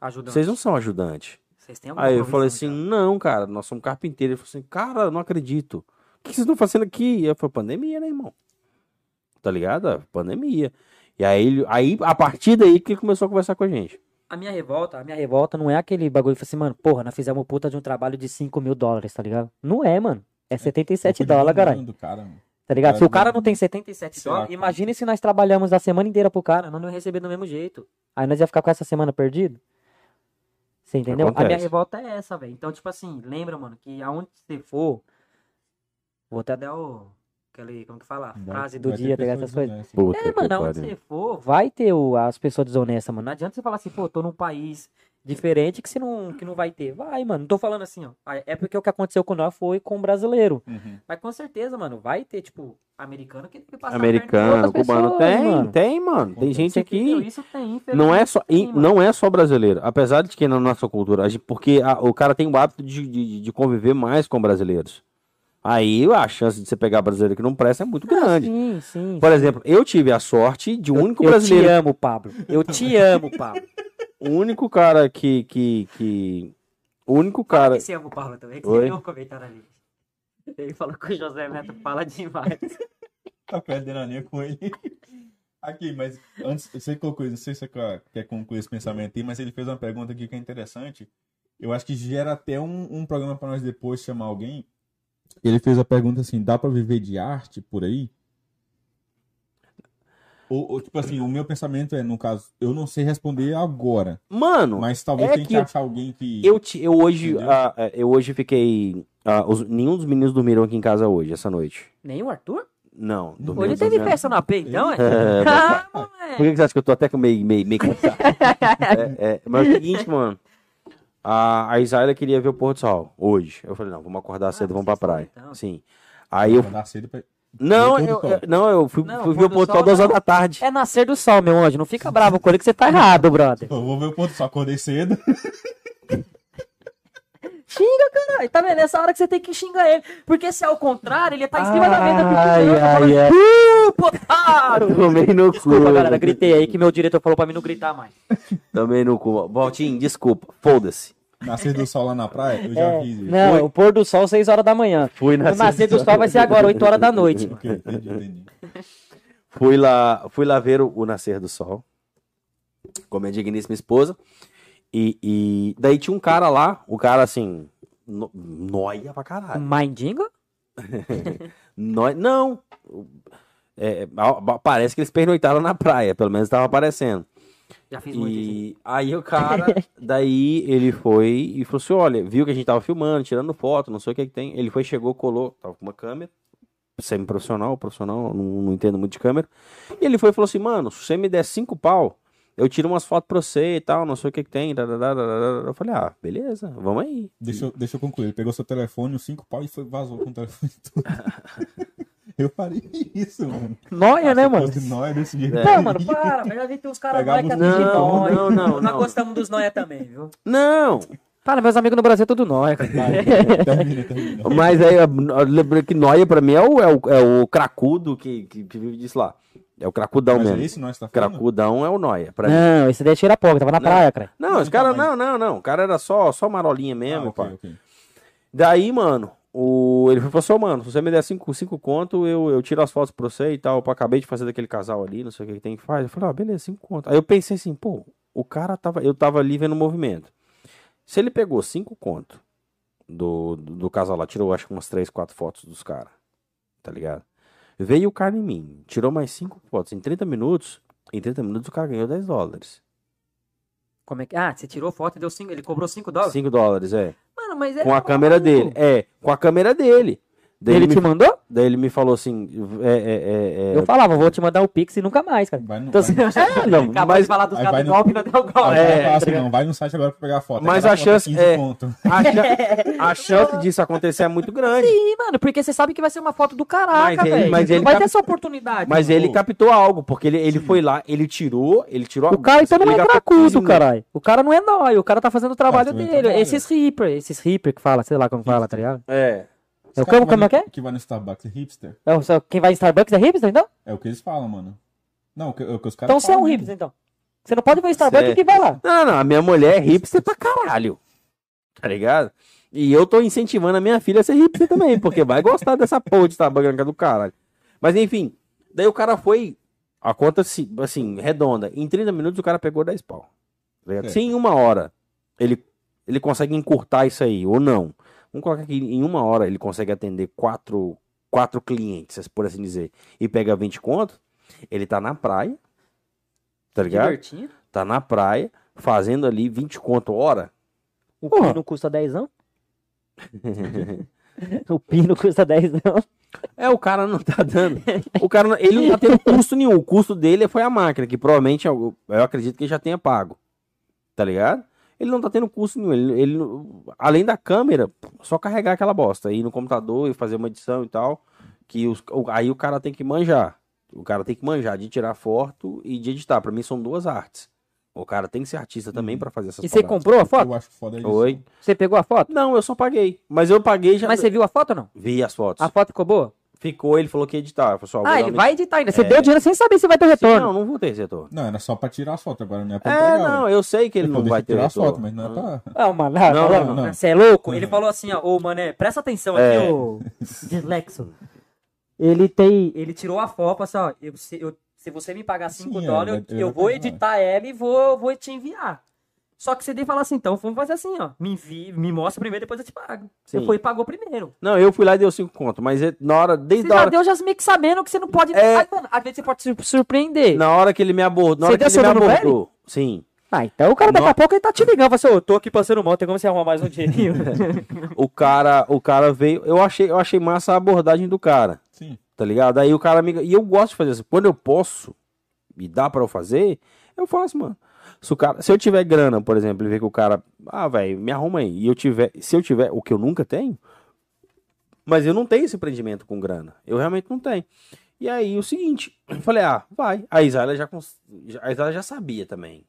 [SPEAKER 3] Ajudante.
[SPEAKER 1] Vocês não são ajudante.
[SPEAKER 3] Vocês têm alguma
[SPEAKER 1] Aí eu falei assim:
[SPEAKER 3] já?
[SPEAKER 1] não, cara, nós somos carpinteiros. Ele falou assim: cara, não acredito. O que vocês estão fazendo aqui? Eu falei: pandemia, né, irmão? Tá ligado? Pandemia. E aí, aí, a partir daí que ele começou a conversar com a gente.
[SPEAKER 3] A minha revolta, a minha revolta não é aquele bagulho que assim, mano, porra, nós fizemos puta de um trabalho de 5 mil dólares, tá ligado? Não é, mano. É 77
[SPEAKER 2] Pouco de
[SPEAKER 3] dólares, caralho.
[SPEAKER 2] cara, mano.
[SPEAKER 3] Tá ligado?
[SPEAKER 2] Cara,
[SPEAKER 3] Se o cara
[SPEAKER 2] não-
[SPEAKER 3] não tem 77
[SPEAKER 2] Será
[SPEAKER 3] dólares,
[SPEAKER 2] que-
[SPEAKER 3] imagine se nós trabalhamos a semana inteira pro cara, nós não ia receber do mesmo jeito. Aí nós ia ficar com essa semana perdido. Você entendeu? A minha
[SPEAKER 1] Acontece.
[SPEAKER 3] revolta é essa, velho. Então, tipo assim, lembra, mano, que aonde você for. Vou até dar o. Aquele, como que fala?
[SPEAKER 2] Vai-
[SPEAKER 3] frase do dia, tá ligado?
[SPEAKER 2] pessoas
[SPEAKER 3] essas coisas.
[SPEAKER 1] Puta
[SPEAKER 3] É, mano, aonde você for, vai ter o- as pessoas desonestas, mano. Não adianta você falar assim, pô, tô num país diferente que você não, que não vai ter. Vai, mano. Não tô falando assim, ó. Ah, É porque o que aconteceu com nós foi com o brasileiro.
[SPEAKER 2] Uhum.
[SPEAKER 3] Mas com certeza, mano, vai ter, tipo, americano que deve passar
[SPEAKER 1] Americano, cubano,
[SPEAKER 3] pessoas,
[SPEAKER 1] tem,
[SPEAKER 3] mano.
[SPEAKER 1] tem, mano. Tem gente aqui.
[SPEAKER 3] Isso tem,
[SPEAKER 1] Não é só,
[SPEAKER 3] tem,
[SPEAKER 1] não é só brasileiro. Apesar de que na nossa cultura, porque a- o cara tem o hábito de, de, de conviver mais com brasileiros. Aí a chance de você pegar brasileiro que não presta é muito
[SPEAKER 3] Ah,
[SPEAKER 1] grande.
[SPEAKER 3] Sim, sim.
[SPEAKER 1] Por exemplo, eu tive a sorte de único
[SPEAKER 3] eu
[SPEAKER 1] brasileiro,
[SPEAKER 3] te amo, Pablo. Eu te amo, Pablo. (laughs)
[SPEAKER 1] o único cara que que que o único cara,
[SPEAKER 3] Esse amo o Pablo também, que
[SPEAKER 1] Oi?
[SPEAKER 3] você viu o comentário ali. Ele falou que o José Neto fala demais. (laughs)
[SPEAKER 2] Tá perdendo a linha com ele. Aqui, mas antes, você colocou isso, não sei se você quer quer concluir esse pensamento aí, mas ele fez uma pergunta aqui que é interessante. Eu acho que gera até um, um programa para nós depois chamar alguém. Ele fez a pergunta assim: dá para viver de arte por aí? Ou, ou, tipo assim, o meu pensamento é, no caso, eu não sei responder agora,
[SPEAKER 1] mano,
[SPEAKER 2] mas talvez
[SPEAKER 1] é
[SPEAKER 2] tente
[SPEAKER 1] que
[SPEAKER 2] achar alguém que.
[SPEAKER 1] eu te, eu hoje ah, é, eu hoje fiquei ah, os- nenhum dos meninos dormiram aqui em casa hoje essa noite.
[SPEAKER 3] Nem o Arthur?
[SPEAKER 1] Não,
[SPEAKER 3] Hoje teve
[SPEAKER 1] dormiram-
[SPEAKER 3] festa na P, então, é? (laughs)
[SPEAKER 1] É,
[SPEAKER 3] Ah, (laughs)
[SPEAKER 1] Por
[SPEAKER 3] moleque.
[SPEAKER 1] que que você acha que eu tô até com meio, meio, meio cansado? é, é, mas é o seguinte, (laughs) mano. A, a queria ver o pôr do sol hoje. Eu falei, não, vamos acordar cedo, vamos pra praia.
[SPEAKER 3] então.
[SPEAKER 1] Sim. Aí eu.
[SPEAKER 2] Acordar cedo pra-
[SPEAKER 1] Não, eu,
[SPEAKER 2] do sol.
[SPEAKER 1] eu- não, eu fui,
[SPEAKER 3] Não,
[SPEAKER 1] fui
[SPEAKER 3] o
[SPEAKER 1] ver o
[SPEAKER 3] pôr do
[SPEAKER 1] do sol
[SPEAKER 3] sol
[SPEAKER 1] duas horas da tarde.
[SPEAKER 3] É nascer do sol, meu anjo. Não fica bravo com ele que você tá errado, brother.
[SPEAKER 2] Eu vou ver o ponto só, acordei cedo. (laughs)
[SPEAKER 3] Xinga, caralho. Tá vendo? Nessa hora que você tem que xingar ele. Porque se é o contrário, ele tá em cima da mesa
[SPEAKER 1] Ai, ai, ai.
[SPEAKER 3] "Uh, Potaro! (laughs)
[SPEAKER 1] Tomei no
[SPEAKER 3] Desculpa,
[SPEAKER 1] cu.
[SPEAKER 3] galera. Gritei aí que meu diretor falou pra mim não gritar mais.
[SPEAKER 1] Tomei no cu. Valtinho, desculpa. Foda-se.
[SPEAKER 2] Nascer do sol lá na praia, eu já
[SPEAKER 3] É,
[SPEAKER 2] fiz isso.
[SPEAKER 3] não,
[SPEAKER 1] Foi.
[SPEAKER 3] o pôr do sol 6 horas da manhã.
[SPEAKER 1] Fui
[SPEAKER 3] O
[SPEAKER 1] na
[SPEAKER 3] nascer do sol vai ser agora, 8 horas da noite.
[SPEAKER 2] Ok, entendi, entendi.
[SPEAKER 1] Fui lá, fui lá ver o, o nascer do sol com a minha digníssima esposa. E, e daí tinha um cara lá, o cara assim, no, noia pra caralho.
[SPEAKER 3] Mindingo? (laughs)
[SPEAKER 1] Não, É, a- parece que eles pernoitaram na praia, pelo menos estava aparecendo.
[SPEAKER 3] Já fiz muito isso.
[SPEAKER 1] E aí o cara, daí ele foi e falou assim: olha, viu que a gente tava filmando, tirando foto, não sei o que que tem. Ele foi, chegou, colou, tava com uma câmera, semi-profissional, profissional, não, não entendo muito de câmera. E ele foi e falou assim: mano, se você me der cinco pau, eu tiro umas fotos pra você e tal, não sei o que que tem. Eu falei: ah, beleza, vamos aí.
[SPEAKER 2] Deixa, eu- deixa eu concluir. Ele pegou seu telefone, os cinco pau e foi, vazou com o telefone todo. (laughs) eu faria isso, mano.
[SPEAKER 3] Noia, né, mano?
[SPEAKER 2] nóia desse jeito.
[SPEAKER 1] É.
[SPEAKER 3] Não, mano, para. Eu já vi tem uns caras nóia que
[SPEAKER 2] os
[SPEAKER 3] assistem
[SPEAKER 1] Não,
[SPEAKER 3] nóia.
[SPEAKER 1] não, não,
[SPEAKER 3] Nós
[SPEAKER 1] não.
[SPEAKER 3] gostamos dos nóia também, viu?
[SPEAKER 1] Não,
[SPEAKER 3] Para, meus amigos no Brasil é tudo nóia, cara.
[SPEAKER 2] Vai, (laughs) termina, termina.
[SPEAKER 1] mas aí, lembrei que Noia pra mim é o, é o, é o cracudo que, que, que vive disso lá. É o cracudão
[SPEAKER 2] Mas
[SPEAKER 1] mesmo.
[SPEAKER 2] é isso nós tá falando?
[SPEAKER 1] Cracudão é o Noia. Pra mim.
[SPEAKER 3] Não, esse daí é cheira-pó, tava na
[SPEAKER 1] Não.
[SPEAKER 3] praia, cara.
[SPEAKER 1] Não,
[SPEAKER 2] Não,
[SPEAKER 1] esse cara,
[SPEAKER 2] então,
[SPEAKER 1] não, não, não. O cara era só, só marolinha mesmo,
[SPEAKER 2] Ah, ok,
[SPEAKER 1] pá.
[SPEAKER 2] ok.
[SPEAKER 1] Daí, mano, o... ele falou assim, "Ô, mano, se você me der cinco, cinco conto, eu, eu tiro as fotos pra você e tal. Pô, acabei de fazer daquele casal ali, não sei o que, que tem que fazer. Eu falei, ah, beleza, cinco conto. Aí eu pensei assim, pô, o cara tava. Eu tava ali vendo o movimento. Se ele pegou cinco conto do, do, do casal lá, tirou acho que umas três, quatro fotos dos caras. Tá ligado? Veio o cara em mim, tirou mais cinco fotos. Em 30 minutos, em 30 minutos o cara ganhou 10 dólares.
[SPEAKER 3] Como é que... Ah, você tirou foto e deu cinco... Ele cobrou 5 dólares?
[SPEAKER 1] 5 dólares, é.
[SPEAKER 3] Mano, mas é...
[SPEAKER 1] Com a câmera dele. É, com a câmera dele. Daí
[SPEAKER 3] Ele
[SPEAKER 1] ele,
[SPEAKER 3] te
[SPEAKER 1] me,
[SPEAKER 3] mandou?
[SPEAKER 1] daí ele me falou assim, é, é, é, é,
[SPEAKER 3] Eu falava, vou te mandar o Pix e nunca mais, cara.
[SPEAKER 2] Vai no,
[SPEAKER 3] Então,
[SPEAKER 2] vai no- (laughs)
[SPEAKER 1] É, não,
[SPEAKER 3] Acabou
[SPEAKER 1] mas-
[SPEAKER 3] de falar dos
[SPEAKER 2] vai no-
[SPEAKER 3] golpe, não deu golpe.
[SPEAKER 1] É,
[SPEAKER 2] assim,
[SPEAKER 1] tá ligado?
[SPEAKER 2] não, vai no site agora pra pegar a foto.
[SPEAKER 1] Mas a chance
[SPEAKER 2] 15
[SPEAKER 1] é- a, (laughs) chan- a chance disso acontecer é muito grande.
[SPEAKER 3] Sim, mano, porque você sabe que vai ser uma foto do caraca,
[SPEAKER 1] Mas ele-
[SPEAKER 3] velho.
[SPEAKER 1] mas
[SPEAKER 3] Não
[SPEAKER 1] ele
[SPEAKER 3] vai
[SPEAKER 1] cap-
[SPEAKER 3] ter essa oportunidade.
[SPEAKER 1] Mas
[SPEAKER 3] mano.
[SPEAKER 1] ele captou algo, porque ele, ele foi lá, ele tirou, ele tirou
[SPEAKER 3] O cara então não é cracudo,
[SPEAKER 1] 15 minutos.
[SPEAKER 3] caralho. O cara não é nóia, o cara tá fazendo o trabalho
[SPEAKER 2] também
[SPEAKER 3] dele.
[SPEAKER 2] trabalha.
[SPEAKER 3] Esses Reaper, esses Reaper que fala, sei lá como fala, tá ligado?
[SPEAKER 1] É.
[SPEAKER 3] É o como, como é que é?
[SPEAKER 2] Que vai no Starbucks, é hipster.
[SPEAKER 3] É o- só- Quem vai em Starbucks é hipster, então?
[SPEAKER 2] É o que eles falam, mano. Não, o que, o que os caras
[SPEAKER 3] Então você é um
[SPEAKER 2] falam
[SPEAKER 3] hipster, então. Você não pode ver Starbucks
[SPEAKER 1] Cê-
[SPEAKER 3] e que vai lá.
[SPEAKER 1] Não, não, não, a minha mulher é hipster pra caralho. Tá ligado? E eu tô incentivando a minha filha a ser hipster também, porque vai gostar dessa porra de Starbucks na casa do caralho. Mas enfim, daí o cara foi, a conta assim, assim, redonda, em 30 minutos o cara pegou 10 pau. Tá ligado?
[SPEAKER 2] É.
[SPEAKER 1] Se em uma hora ele, ele consegue encurtar isso aí, ou não, vamos colocar que em uma hora ele consegue atender quatro, quatro clientes, por assim dizer, e pega 20 conto, ele tá na praia, tá ligado?
[SPEAKER 3] Divertindo.
[SPEAKER 1] tá na praia, fazendo ali 20 conto hora,
[SPEAKER 3] O
[SPEAKER 1] Porra.
[SPEAKER 3] pino custa 10 anos? (laughs) o pino custa 10 anos.
[SPEAKER 1] É, o cara não tá dando. O cara, não- ele não tá tendo custo nenhum. O custo dele foi a máquina, que provavelmente eu, eu acredito que ele já tenha pago. Tá ligado? Ele não tá tendo custo nenhum. Ele, ele além da câmera, só carregar aquela bosta. Ir no computador e fazer uma edição e tal. Que os, o- aí o cara tem que manjar. O cara tem que manjar de tirar foto e de editar. Pra mim são duas artes. O cara tem que ser artista também pra fazer essas
[SPEAKER 3] E você comprou a foto?
[SPEAKER 2] Eu acho foda isso.
[SPEAKER 1] Oi?
[SPEAKER 3] Você pegou a foto?
[SPEAKER 1] Não, eu só paguei. Mas eu paguei já.
[SPEAKER 3] Mas você viu a foto ou não?
[SPEAKER 1] Vi as fotos.
[SPEAKER 3] A foto ficou boa?
[SPEAKER 1] Ficou, ele falou que ia editar. Eu falei, só, vou
[SPEAKER 3] Ah, ele vai editar ainda. Você deu dinheiro sem saber se vai ter
[SPEAKER 1] Sim,
[SPEAKER 3] retorno.
[SPEAKER 1] não, não vou ter esse retorno.
[SPEAKER 2] Não, era só pra tirar as fotos, agora não é pra
[SPEAKER 1] É,
[SPEAKER 2] entregar.
[SPEAKER 1] não, eu sei que ele não vai ter
[SPEAKER 2] tirar as
[SPEAKER 1] retorno.
[SPEAKER 2] fotos, mas não é pra...
[SPEAKER 3] Não, mano,
[SPEAKER 1] Não,
[SPEAKER 3] não,
[SPEAKER 2] não, não.
[SPEAKER 3] Você é louco?
[SPEAKER 2] Não.
[SPEAKER 3] Ele falou assim, ó, ô, mané, presta atenção
[SPEAKER 1] É.
[SPEAKER 3] aqui, ô dislexo. Ele tem. Ele tirou a foto, assim, ó. Eu, se, eu- se você me pagar 5
[SPEAKER 2] Sim, é,
[SPEAKER 3] dólares, eu, eu
[SPEAKER 2] vai
[SPEAKER 3] vou editar ela e vou, vou te enviar. Só que você tem que falar assim, então vamos fazer assim, ó. Me envie, me mostra primeiro, depois eu te pago. Você foi e pagou primeiro.
[SPEAKER 1] Não, eu fui lá e deu cinco conto, mas ele- na hora,
[SPEAKER 3] Você
[SPEAKER 1] desde a
[SPEAKER 3] já
[SPEAKER 1] hora,
[SPEAKER 3] deu já meio que sabendo que você não pode.
[SPEAKER 1] É.
[SPEAKER 3] Ai, mano, às vezes você pode se surpreender.
[SPEAKER 1] na hora que ele me abordou, na
[SPEAKER 3] Você
[SPEAKER 1] hora que ele me abordou, sim,
[SPEAKER 3] Ah, então o cara daqui
[SPEAKER 1] Não.
[SPEAKER 3] a pouco ele tá te ligando. Fala assim, eu tô aqui passando mal, tem como você arrumar mais um dinheirinho? (laughs)
[SPEAKER 1] o cara, o cara veio, eu achei, eu achei massa a abordagem do cara,
[SPEAKER 2] Sim.
[SPEAKER 1] tá ligado? Aí o cara me, e eu gosto de fazer assim, quando eu posso, e dá pra eu fazer, eu faço, mano. Se, o cara, se eu tiver grana, por exemplo, e ver que o cara, ah, velho, me arruma aí, e eu tiver, se eu tiver, o que eu nunca tenho, mas eu não tenho esse empreendimento com grana, eu realmente não tenho. E aí, o seguinte, eu falei, ah, vai. A Isaela já, a Isaela já sabia também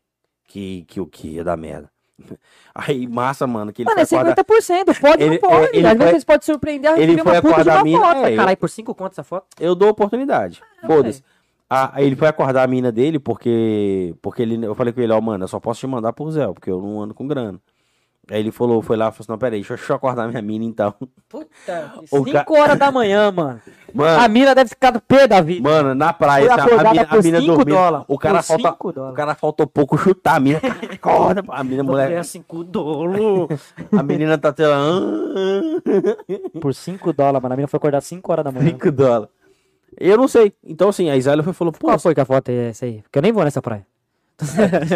[SPEAKER 1] que, que o que ia dar merda. (laughs) Aí, massa, mano, que ele
[SPEAKER 3] Mano, é
[SPEAKER 1] foi acordar...
[SPEAKER 3] 50%, pode
[SPEAKER 1] Ele-
[SPEAKER 3] ou não pode.
[SPEAKER 1] é, ele
[SPEAKER 3] Às
[SPEAKER 1] foi-
[SPEAKER 3] vezes pode surpreender
[SPEAKER 1] ele foi
[SPEAKER 3] uma puta de
[SPEAKER 1] acordar
[SPEAKER 3] uma
[SPEAKER 1] mina-
[SPEAKER 3] foto.
[SPEAKER 1] é, eu-
[SPEAKER 3] Caralho, por 5 contos essa foto?
[SPEAKER 1] Eu dou oportunidade.
[SPEAKER 3] É,
[SPEAKER 1] Foda-se. Ah, aí ele foi acordar a mina dele porque porque ele, eu falei com ele, ó, mano, eu só posso te mandar por Zé, porque eu não ando com grana. Aí ele falou, foi lá, falou assim, não, peraí, deixa eu, acordar minha mina então.
[SPEAKER 3] Puta, (laughs)
[SPEAKER 1] O
[SPEAKER 3] 5
[SPEAKER 1] ca-
[SPEAKER 3] horas da manhã, mano. A
[SPEAKER 1] Mano,
[SPEAKER 3] mina deve ficar do pé da vida.
[SPEAKER 1] mano, na praia, assim, a, mina, a mina dormindo,
[SPEAKER 3] dólares.
[SPEAKER 1] o cara falta,
[SPEAKER 3] cinco
[SPEAKER 1] o cara faltou pouco chutar a mina, (laughs) acorda, a mina,
[SPEAKER 3] Mulher,
[SPEAKER 1] mulher,
[SPEAKER 3] 5 dólares.
[SPEAKER 1] a menina tá tendo,
[SPEAKER 3] Por 5 dólares, mano. A mina foi acordar 5 horas da manhã.
[SPEAKER 1] 5 dólares. Eu não sei, então assim, a e falou, pô,
[SPEAKER 3] Qual foi que a foto é essa aí? Porque eu nem vou nessa praia.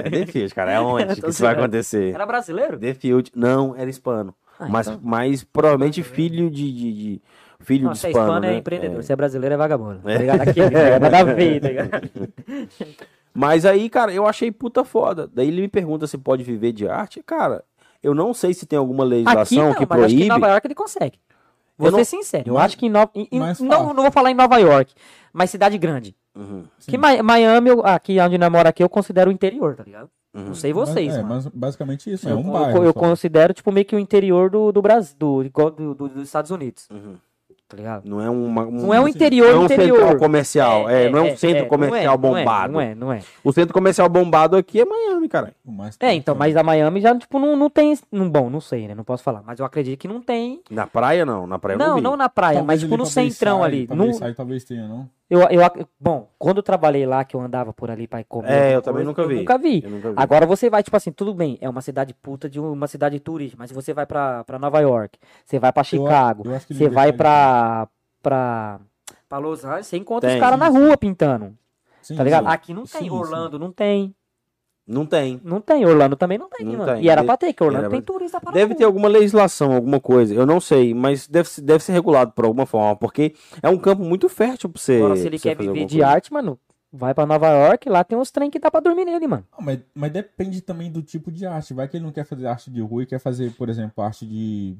[SPEAKER 1] é Defield, cara, é onde (laughs) que isso vai acontecer?
[SPEAKER 3] Era brasileiro?
[SPEAKER 1] Defield, não, era hispano.
[SPEAKER 3] Ah,
[SPEAKER 1] mas,
[SPEAKER 3] então.
[SPEAKER 1] mas provavelmente filho de, de, de- filho
[SPEAKER 3] Não,
[SPEAKER 1] de
[SPEAKER 3] é
[SPEAKER 1] hispano,
[SPEAKER 3] hispano
[SPEAKER 1] né?
[SPEAKER 3] é empreendedor.
[SPEAKER 1] É.
[SPEAKER 3] Se é brasileiro é vagabundo. Tá
[SPEAKER 1] É.
[SPEAKER 3] ligado? Aquele, tá ligado? (laughs) Nada a ver, tá? (laughs)
[SPEAKER 1] Mas aí, cara, eu achei puta foda. Daí ele me pergunta se pode viver de arte. Cara, eu não sei se tem alguma
[SPEAKER 3] Aqui
[SPEAKER 1] legislação
[SPEAKER 3] não,
[SPEAKER 1] que
[SPEAKER 3] mas acho que em
[SPEAKER 1] proíbe.
[SPEAKER 3] Nova York ele consegue. Vou
[SPEAKER 1] Eu
[SPEAKER 3] ser
[SPEAKER 1] não-
[SPEAKER 3] sincero, eu acho que em Nova... em- não, não vou falar em Nova York, mas cidade grande.
[SPEAKER 1] Uhum,
[SPEAKER 3] Que Mi- Miami, eu- aqui onde nós moro aqui, eu considero o interior, tá ligado?
[SPEAKER 1] uhum.
[SPEAKER 3] Não sei vocês,
[SPEAKER 2] Mas, é, mas basicamente isso, é
[SPEAKER 3] Eu,
[SPEAKER 2] um
[SPEAKER 3] eu-
[SPEAKER 2] bairro.
[SPEAKER 3] eu
[SPEAKER 2] só.
[SPEAKER 3] considero, tipo, meio que o interior do, do Brasil, do, do- do- dos Estados Unidos,
[SPEAKER 1] Uhum.
[SPEAKER 3] Tá ligado?
[SPEAKER 1] Não é uma, um,
[SPEAKER 3] Não é o
[SPEAKER 2] assim,
[SPEAKER 3] interior
[SPEAKER 1] não é um
[SPEAKER 3] interior.
[SPEAKER 1] central comercial. É, não é um centro
[SPEAKER 3] é,
[SPEAKER 1] comercial
[SPEAKER 3] não é,
[SPEAKER 1] bombado.
[SPEAKER 3] Não é, não é.
[SPEAKER 1] O centro comercial bombado aqui é Miami, cara.
[SPEAKER 2] O mais
[SPEAKER 3] É, então, mas a Miami já, tipo, não, não tem. Não, bom, não sei, né? Não posso falar. Mas eu acredito que não tem.
[SPEAKER 1] Na praia não, na praia não,
[SPEAKER 3] Não,
[SPEAKER 1] vi.
[SPEAKER 3] não na praia,
[SPEAKER 2] Talvez
[SPEAKER 3] mas tipo no centrão ali. No,
[SPEAKER 2] Bayside talvez tenha, não?
[SPEAKER 3] Eu, eu, bom, quando eu trabalhei lá, que eu andava por ali pra ir comer.
[SPEAKER 1] É, eu também
[SPEAKER 3] coisa,
[SPEAKER 1] nunca
[SPEAKER 3] eu
[SPEAKER 1] vi.
[SPEAKER 3] Nunca vi.
[SPEAKER 1] Eu nunca vi.
[SPEAKER 3] Agora você vai, tipo assim, tudo bem, é uma cidade puta de uma cidade turística, mas se você vai pra, pra Nova York, você vai pra Chicago, você vai pra, pra, pra Los Angeles, você encontra
[SPEAKER 1] Tem.
[SPEAKER 3] os caras na rua pintando,
[SPEAKER 2] Sim,
[SPEAKER 3] tá ligado?
[SPEAKER 2] sim.
[SPEAKER 3] Aqui não tem,
[SPEAKER 2] Sim,
[SPEAKER 3] Orlando não tem,
[SPEAKER 1] Não tem.
[SPEAKER 3] não tem, Orlando também não tem,
[SPEAKER 1] Não
[SPEAKER 3] mano.
[SPEAKER 1] tem.
[SPEAKER 3] E era
[SPEAKER 1] De-
[SPEAKER 3] pra ter, que Orlando
[SPEAKER 1] era
[SPEAKER 3] tem
[SPEAKER 1] pra-
[SPEAKER 3] turista para
[SPEAKER 1] Deve ter alguma legislação, alguma coisa. Eu não sei, mas deve, ser- deve ser regulado por alguma forma, porque é um campo muito fértil pra você.
[SPEAKER 3] Agora, se ele quer viver de
[SPEAKER 1] coisa.
[SPEAKER 3] arte, mano, vai pra Nova York, lá tem uns trem que dá pra dormir nele, mano.
[SPEAKER 2] Não, mas, mas depende também do tipo de arte. Vai que ele não quer fazer arte de rua e quer fazer, por exemplo, arte de.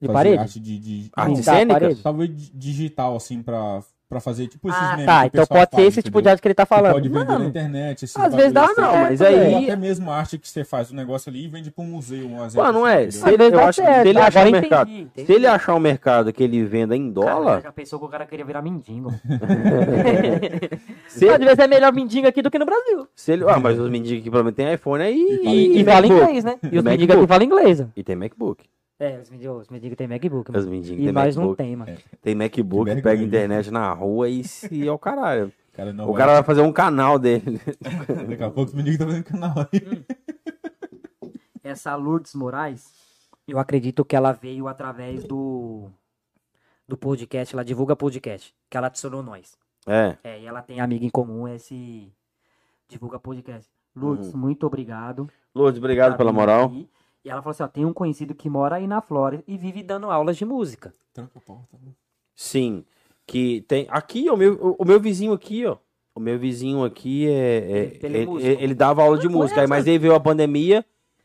[SPEAKER 3] De parede?
[SPEAKER 2] Arte de. de
[SPEAKER 1] Arte cênica?
[SPEAKER 3] parede?
[SPEAKER 2] Talvez di- digital, assim, pra, pra fazer tipo esses
[SPEAKER 3] Ah,
[SPEAKER 2] memes
[SPEAKER 3] tá.
[SPEAKER 2] que o
[SPEAKER 3] Então pode ser
[SPEAKER 2] faz,
[SPEAKER 3] esse tipo de
[SPEAKER 2] entendeu?
[SPEAKER 3] arte que ele tá falando.
[SPEAKER 2] Pode vender na
[SPEAKER 3] Mano,
[SPEAKER 2] internet. Esses
[SPEAKER 3] às vezes dá
[SPEAKER 2] assim.
[SPEAKER 1] mas aí-
[SPEAKER 2] Ou até mesmo a arte que você faz o negócio ali e vende pra um museu. Um exemplo,
[SPEAKER 1] Pô, não é?
[SPEAKER 2] assim,
[SPEAKER 1] Se
[SPEAKER 2] entendeu?
[SPEAKER 3] Vezes
[SPEAKER 1] eu acho que se ele
[SPEAKER 3] Agora
[SPEAKER 1] achar um
[SPEAKER 3] entendi,
[SPEAKER 1] mercado,
[SPEAKER 3] entendi.
[SPEAKER 1] se ele achar um mercado que ele venda em dólar,
[SPEAKER 3] Cara, já pensou que o cara queria virar mendigo. (laughs) (laughs)
[SPEAKER 1] se,
[SPEAKER 3] Às vezes é melhor mendigo aqui do que no Brasil.
[SPEAKER 1] se ele, ah, mas os mendigos aqui pelo menos tem iPhone aí
[SPEAKER 3] E, e fala inglês, né? E os mendigos aqui falam inglês.
[SPEAKER 1] E tem MacBook.
[SPEAKER 3] É, os mendigos, os mendigos têm MacBook,
[SPEAKER 1] Os
[SPEAKER 3] mano.
[SPEAKER 1] mendigos
[SPEAKER 3] E
[SPEAKER 1] tem
[SPEAKER 3] nós não
[SPEAKER 1] MacBook.
[SPEAKER 3] tem, mano.
[SPEAKER 1] Tem MacBook,
[SPEAKER 2] Que
[SPEAKER 1] pega internet na rua e se é o caralho.
[SPEAKER 2] Cara, não
[SPEAKER 1] O
[SPEAKER 2] vai.
[SPEAKER 1] cara vai fazer um canal dele. (laughs)
[SPEAKER 2] Daqui a pouco os meninos estão fazendo canal aí. (laughs)
[SPEAKER 3] Essa Lourdes Moraes, eu acredito que ela veio através do do podcast, ela divulga podcast, que ela adicionou nós.
[SPEAKER 1] É.
[SPEAKER 3] É, e ela tem amiga em comum, esse divulga podcast. Lourdes, muito obrigado.
[SPEAKER 1] Lourdes, obrigado
[SPEAKER 3] por
[SPEAKER 1] pela
[SPEAKER 3] vir
[SPEAKER 1] moral.
[SPEAKER 3] aqui. E ela falou assim, ó, tem um conhecido que mora aí na Flórida e vive dando aulas de música.
[SPEAKER 2] Tranca a porta. né?
[SPEAKER 1] Sim. Que tem. Aqui, o meu, o- o meu vizinho aqui, ó. O meu vizinho aqui é. é-
[SPEAKER 3] Ele é
[SPEAKER 1] ele, ele dava aula de
[SPEAKER 3] Ah,
[SPEAKER 1] música, mas aí veio a pandemia,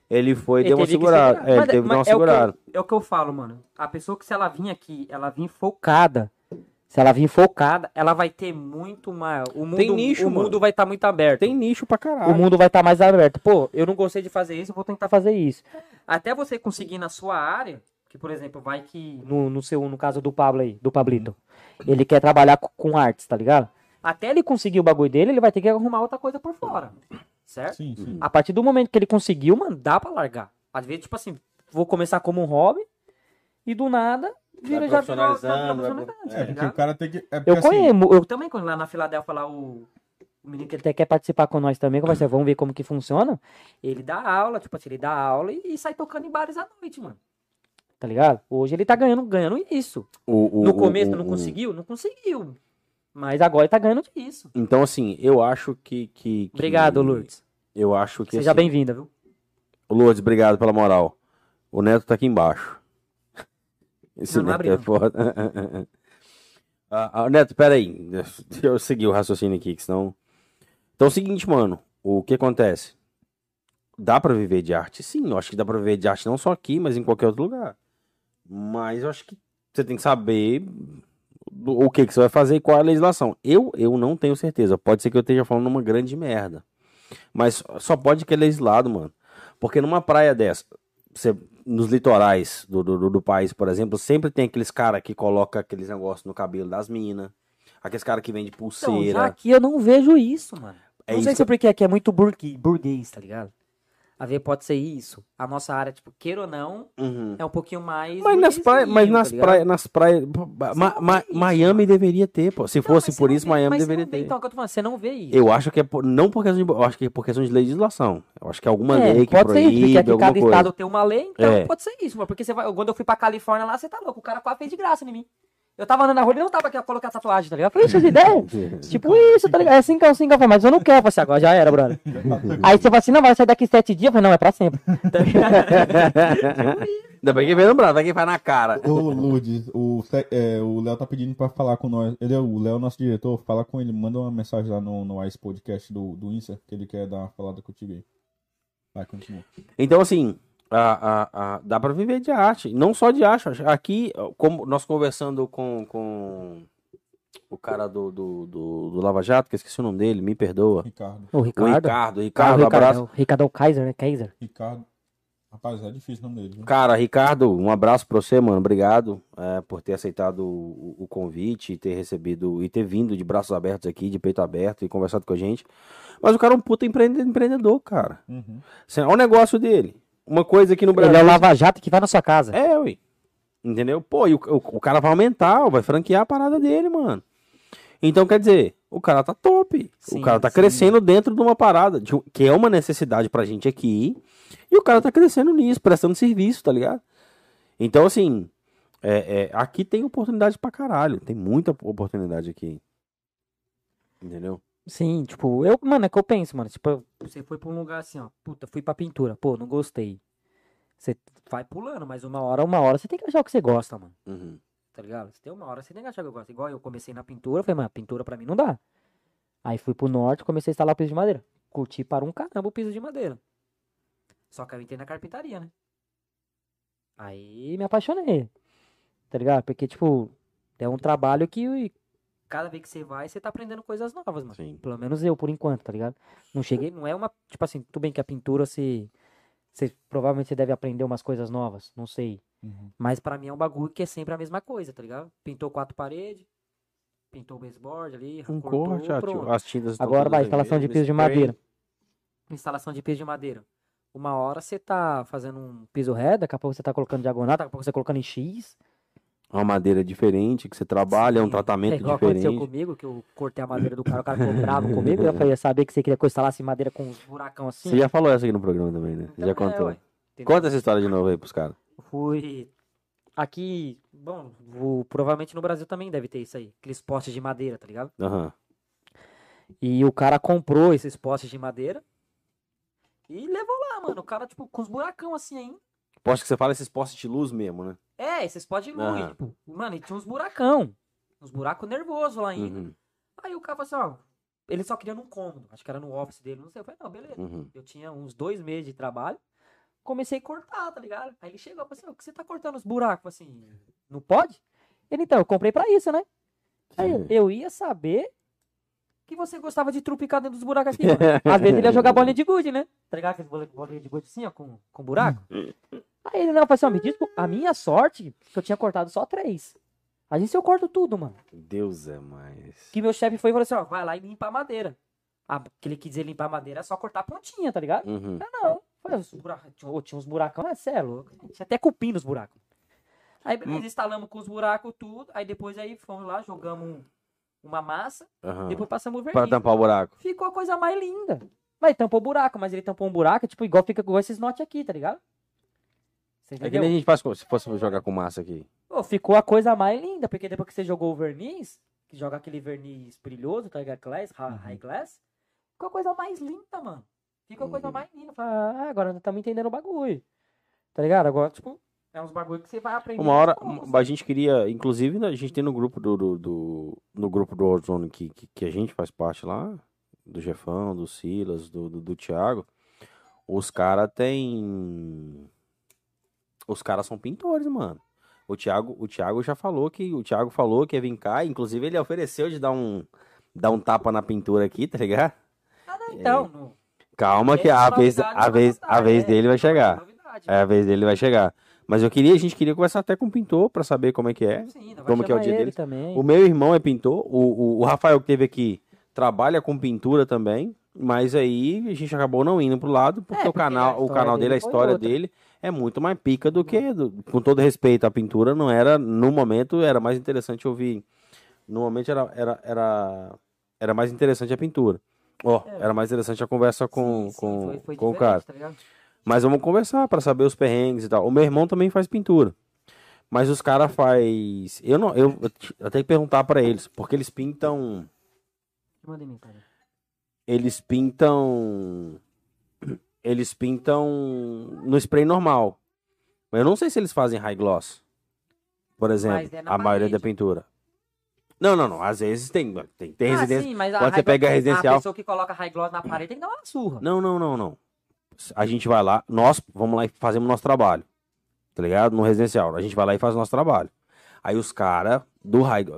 [SPEAKER 1] ele foi e deu uma segurada. É, ele
[SPEAKER 3] Mas-
[SPEAKER 1] teve que dar uma
[SPEAKER 3] mas é o que eu-
[SPEAKER 1] segurada.
[SPEAKER 3] É o que eu falo, mano. A pessoa que se ela vir aqui, ela vir focada. Se ela vir focada, ela vai ter muito mais. O mundo,
[SPEAKER 1] Tem nicho,
[SPEAKER 3] o
[SPEAKER 1] mano.
[SPEAKER 3] mundo vai estar muito aberto.
[SPEAKER 1] Tem nicho pra caralho.
[SPEAKER 3] O mundo vai estar mais aberto. Pô, eu não gostei de fazer isso, eu vou tentar fazer isso. Até você conseguir na sua área, que por exemplo, vai que. No, no seu, no caso do Pablo aí, do Pablito. Ele quer trabalhar co- com artes, tá ligado? Até ele conseguir o bagulho dele, ele vai ter que arrumar outra coisa por fora. Certo?
[SPEAKER 2] Sim, sim.
[SPEAKER 3] A partir do momento que ele conseguiu, mano, dá pra largar. Às vezes, tipo assim, vou começar como um hobby e do nada vira já virou-
[SPEAKER 1] profissionalizando, vai
[SPEAKER 3] profissionalizando,
[SPEAKER 1] pro-
[SPEAKER 3] tá
[SPEAKER 2] É, porque
[SPEAKER 3] ligado?
[SPEAKER 2] o cara tem que. É porque
[SPEAKER 3] Eu
[SPEAKER 2] assim,
[SPEAKER 3] conheço, eu também, quando lá na Filadélfia, lá o, o menino que ele até quer participar com nós também, conversa, vamos ver como que funciona. Ele dá aula, tipo assim, ele dá aula e, e sai tocando em bares à noite, mano. Tá ligado? Hoje ele tá ganhando, ganhando isso.
[SPEAKER 1] O- o-
[SPEAKER 3] No começo
[SPEAKER 1] o-
[SPEAKER 3] não conseguiu? Não conseguiu. Mas agora ele tá ganhando disso.
[SPEAKER 1] Então, assim, eu acho que. que, que-
[SPEAKER 3] Obrigado, Lourdes.
[SPEAKER 1] Eu acho que.
[SPEAKER 3] Seja
[SPEAKER 1] assim,
[SPEAKER 3] bem-vinda, viu?
[SPEAKER 1] Lourdes, obrigado pela moral. O Neto tá aqui embaixo. Esse
[SPEAKER 3] Não,
[SPEAKER 1] Neto
[SPEAKER 3] abre,
[SPEAKER 1] é foda. (laughs) Ah, ah, Neto, peraí. Deixa (laughs) eu seguir o raciocínio aqui, que senão. Então é o seguinte, mano. O que acontece? Dá pra viver de arte? Sim, eu acho que dá pra viver de arte não só aqui, mas em qualquer outro lugar. Mas eu acho que você tem que saber o que, que você vai fazer e qual é a legislação. Eu, eu não tenho certeza. Pode ser que eu esteja falando uma grande merda. Mas só pode que é legislado, mano. Porque numa praia dessa, você, nos litorais do, do, do- país, por exemplo, sempre tem aqueles caras que colocam aqueles negócios no cabelo das minas. Aqueles caras que vendem
[SPEAKER 3] Então, já
[SPEAKER 1] pulseira.
[SPEAKER 3] aqui eu não vejo isso, mano.
[SPEAKER 1] É
[SPEAKER 3] não
[SPEAKER 1] isso
[SPEAKER 3] sei
[SPEAKER 1] que
[SPEAKER 3] se é porque aqui é muito burguês, tá ligado? A ver, pode ser isso. A nossa área, tipo, queira ou não,
[SPEAKER 1] Uhum.
[SPEAKER 3] é um pouquinho mais.
[SPEAKER 1] Mas nas praias, mas nas
[SPEAKER 3] tá
[SPEAKER 1] praias, nas praias, Ma- Ma-
[SPEAKER 3] isso,
[SPEAKER 1] Miami
[SPEAKER 3] mano.
[SPEAKER 1] deveria ter, pô. Se
[SPEAKER 3] Não,
[SPEAKER 1] fosse por isso,
[SPEAKER 3] vê-
[SPEAKER 1] Miami deveria
[SPEAKER 3] vê,
[SPEAKER 1] ter.
[SPEAKER 3] Então, é o que eu tô falando, você não vê isso.
[SPEAKER 1] Eu acho que é por, não por questão de, eu acho que é por questão de legislação. Eu acho que é alguma
[SPEAKER 3] É,
[SPEAKER 1] lei que
[SPEAKER 3] pode ser isso, porque
[SPEAKER 1] proíbe
[SPEAKER 3] aqui cada
[SPEAKER 1] coisa.
[SPEAKER 3] estado tem uma lei, então
[SPEAKER 1] É.
[SPEAKER 3] pode ser isso, mano. Porque você vai. Quando eu fui pra Califórnia lá, você tá louco. O cara quase fez de graça em mim. Eu tava andando na rua, ele não tava aqui a colocar tatuagem, tá ligado? Eu falei, essas ideias. (laughs) tipo isso, tá ligado? É assim que é assim que eu falei, mas eu não quero. Assim, agora já era, brother. (laughs) Aí você fala assim, não, vai sair daqui sete dias. Eu falei, não, é pra sempre. (laughs) Tá ligado?
[SPEAKER 1] Ainda bem que vem lembrando, vai quem faz na cara.
[SPEAKER 2] Ô, Lourdes, o é, o Léo tá pedindo pra falar com nós. Ele é o Léo, nosso diretor. Fala com ele, manda uma mensagem lá no, no Ice Podcast do, do Insta, que ele quer dar uma falada contigo aí. Vai, continua.
[SPEAKER 1] Então, assim, a, a, a- dá pra viver de arte. Não só de arte. Aqui, como nós conversando com, com o cara do, do, do, do Lava Jato, que eu esqueci o nome dele, me perdoa.
[SPEAKER 2] Ricardo.
[SPEAKER 3] O
[SPEAKER 1] O
[SPEAKER 3] Ricardo.
[SPEAKER 1] Ricardo,
[SPEAKER 3] Ah, o
[SPEAKER 1] Ricardo,
[SPEAKER 3] Ricardo,
[SPEAKER 1] abraço.
[SPEAKER 3] é o Ricardo é o Kaiser, né? Kaiser.
[SPEAKER 2] Ricardo. Rapaz, é difícil o nome dele. viu?
[SPEAKER 1] Cara, Ricardo, um abraço pra você, mano. Obrigado é, por ter aceitado o, o convite e ter recebido e ter vindo de braços abertos aqui, de peito aberto e conversado com a gente. Mas o cara é um puta empreende- empreendedor, cara.
[SPEAKER 2] Uhum.
[SPEAKER 1] Olha o negócio dele. Uma coisa aqui no Brasil.
[SPEAKER 3] Ele é o Lava Jato que vai na sua casa.
[SPEAKER 1] É, ui. Entendeu? Pô, e o, o, o cara vai aumentar, vai franquear a parada dele, mano. Então, quer dizer, o cara tá top.
[SPEAKER 3] Sim,
[SPEAKER 1] o cara tá
[SPEAKER 3] sim.
[SPEAKER 1] crescendo dentro de uma parada, de que é uma necessidade pra gente aqui. E o cara tá crescendo nisso, prestando serviço, tá ligado? Então, assim, é, é, aqui tem oportunidade pra caralho. Tem muita oportunidade aqui. Entendeu?
[SPEAKER 3] Sim, tipo, eu, mano, é que eu penso, mano. Tipo, você foi pra um lugar assim, ó. Puta, fui pra pintura. Pô, não gostei. Você vai pulando, mas uma hora, uma hora você tem que achar o que você gosta, mano.
[SPEAKER 1] Uhum.
[SPEAKER 3] Tá ligado? Você tem uma hora, você tem que achar o que eu gosto. Igual eu comecei na pintura, falei, mano, pintura pra mim não dá. Aí fui pro norte, comecei a instalar o piso de madeira. Curti para um caramba o piso de madeira. Só que eu entrei na carpintaria, né? Aí me apaixonei. Tá ligado? Porque, tipo, é um trabalho que cada vez que você vai, você tá aprendendo coisas novas, mano.
[SPEAKER 1] Sim.
[SPEAKER 3] Pelo menos eu, por enquanto, tá ligado? Não cheguei, não é uma. Tipo assim, tudo bem que a pintura você. Você provavelmente você deve aprender umas coisas novas, não sei.
[SPEAKER 2] Uhum.
[SPEAKER 3] Mas pra mim é um bagulho que é sempre a mesma coisa, tá ligado? Pintou quatro paredes, pintou o baseboard ali,
[SPEAKER 1] Um
[SPEAKER 3] cortou,
[SPEAKER 1] corte,
[SPEAKER 3] pronto.
[SPEAKER 1] as tintas
[SPEAKER 3] Agora vai, instalação de piso de madeira. Instalação de piso de madeira. Uma hora você tá fazendo um piso reto, daqui a pouco você tá colocando diagonal, daqui a pouco você tá colocando em X.
[SPEAKER 1] Uma madeira diferente que você trabalha, é um tratamento
[SPEAKER 3] é igual
[SPEAKER 1] diferente.
[SPEAKER 3] aconteceu comigo, que eu cortei a madeira do cara, o cara ficou bravo (laughs) comigo. Eu falei, sabia que você queria que eu instalasse madeira com uns buracão assim?
[SPEAKER 1] Você já falou essa aqui no programa também, né?
[SPEAKER 3] Então,
[SPEAKER 1] já
[SPEAKER 3] é,
[SPEAKER 1] contou.
[SPEAKER 3] ué?
[SPEAKER 1] Conta essa história de novo aí pros caras.
[SPEAKER 3] Fui aqui, bom, o- provavelmente no Brasil também deve ter isso aí, aqueles postes de madeira, tá ligado?
[SPEAKER 1] Aham.
[SPEAKER 3] E o cara comprou esses postes de madeira e levou lá, mano. O cara, tipo, com os buracão assim ainda.
[SPEAKER 1] Poste que você fala esses postes de luz mesmo, né?
[SPEAKER 3] É, esses pode de luz,
[SPEAKER 1] Aham.
[SPEAKER 3] tipo, mano, e tinha uns buracão. Uns buracos nervosos lá ainda.
[SPEAKER 1] Uhum,
[SPEAKER 3] Aí o cara falou assim, ó, ele só queria num cômodo, acho que era no office dele, não sei. Eu falei, não, beleza.
[SPEAKER 1] uhum.
[SPEAKER 3] Eu tinha uns dois meses de trabalho, comecei a cortar, tá ligado? Aí ele chegou e falou assim, ó, o que você tá cortando os buracos? Assim, não pode? Ele, então, eu comprei pra isso, né? Aí eu, eu ia saber que você gostava de trupicar dentro dos buracos aqui, ó. Às vezes ele ia jogar (laughs) bolinha de gude, né? Tá ligado? Aqueles bolinha- bolinha de gude assim, ó, com, com buraco. Aí ele, não, falei assim, ó, me a minha sorte, que eu tinha cortado só três. A gente, eu corto tudo, mano.
[SPEAKER 1] Deus é mais.
[SPEAKER 3] Que meu chefe foi e falou assim, ó, vai lá e limpa a madeira. Ah, que ele quis dizer limpar a madeira é só cortar a pontinha, tá ligado?
[SPEAKER 1] Uhum.
[SPEAKER 3] Ah, não. Buraco- tinha, uns buracão, cê é louco. Tinha até cupim nos buracos. Aí, beleza, instalamos com os buracos tudo. Aí depois aí fomos lá, jogamos um- uma massa.
[SPEAKER 1] aham.
[SPEAKER 3] Depois passamos o verniz.
[SPEAKER 1] tampar o buraco.
[SPEAKER 3] Ficou a coisa mais linda. Mas tampou o buraco, mas ele tampou um buraco, tipo, igual fica com esses notes aqui, tá ligado?
[SPEAKER 1] É que nem a gente faz se fosse jogar com massa aqui.
[SPEAKER 3] Pô, ficou a coisa mais linda, porque depois que você jogou o verniz, que joga aquele verniz brilhoso, tá ligado? Glass, ha- high glass, ficou a coisa mais linda, mano. Ficou a coisa
[SPEAKER 1] Uhum.
[SPEAKER 3] mais linda. Fala, ah, agora nós estamos entendendo o bagulho. Tá ligado? Agora, tipo, é uns bagulho que você vai aprender.
[SPEAKER 1] Uma hora, a gente queria, inclusive, né, a gente tem no grupo do, do, do- no grupo do Warzone que, que, que a gente faz parte lá, do Jefão, do Silas, do, do, do Thiago, os caras têm, os caras são pintores, mano. O Thiago, o Thiago já falou que, o Thiago falou que ia vir cá, inclusive ele ofereceu de dar um, dar um tapa na pintura aqui, tá ligado?
[SPEAKER 3] Ah, não, então, no-
[SPEAKER 1] Calma que a vez, a
[SPEAKER 3] vai
[SPEAKER 1] vez, a vez
[SPEAKER 3] é,
[SPEAKER 1] dele vai chegar. É, a vez dele vai chegar. Mas eu queria, a gente queria conversar até com o pintor pra saber como é que é.
[SPEAKER 3] Sim,
[SPEAKER 1] como que é o dia
[SPEAKER 3] ele
[SPEAKER 1] deles?
[SPEAKER 3] também.
[SPEAKER 1] O meu irmão é pintor, o, o, o Rafael que teve aqui trabalha com pintura também, mas aí a gente acabou não indo pro lado, porque,
[SPEAKER 3] É,
[SPEAKER 1] o
[SPEAKER 3] porque a
[SPEAKER 1] canal, o canal dele, a
[SPEAKER 3] dele
[SPEAKER 1] história dele é muito mais pica do que, do- com todo respeito, a pintura não era, no momento, era mais interessante ouvir, no momento era, era, era, era mais interessante a pintura. Ó,
[SPEAKER 3] É.
[SPEAKER 1] era mais interessante a conversa com,
[SPEAKER 3] Sim, sim,
[SPEAKER 1] com,
[SPEAKER 3] foi- foi
[SPEAKER 1] com o cara.
[SPEAKER 3] tá?
[SPEAKER 1] Mas vamos conversar pra saber os perrengues e tal. O meu irmão também faz pintura. Mas os caras faz, eu não, eu, eu tenho que perguntar pra eles, porque eles pintam, eles pintam, eles pintam no spray normal. Mas eu não sei se eles fazem high gloss. Por exemplo,
[SPEAKER 3] é
[SPEAKER 1] a maioria da
[SPEAKER 3] parede.
[SPEAKER 1] pintura. Não, não, não. Às vezes tem, tem, tem
[SPEAKER 3] ah,
[SPEAKER 1] residência.
[SPEAKER 3] sim, mas a
[SPEAKER 1] quando você pega
[SPEAKER 3] gloss-
[SPEAKER 1] residencial-
[SPEAKER 3] A pessoa que coloca high gloss na parede tem que dar uma surra.
[SPEAKER 1] Não, não, não, não. A gente vai lá, nós vamos lá e fazemos nosso trabalho. Tá ligado? No residencial. A gente vai lá e faz o nosso trabalho. Aí os caras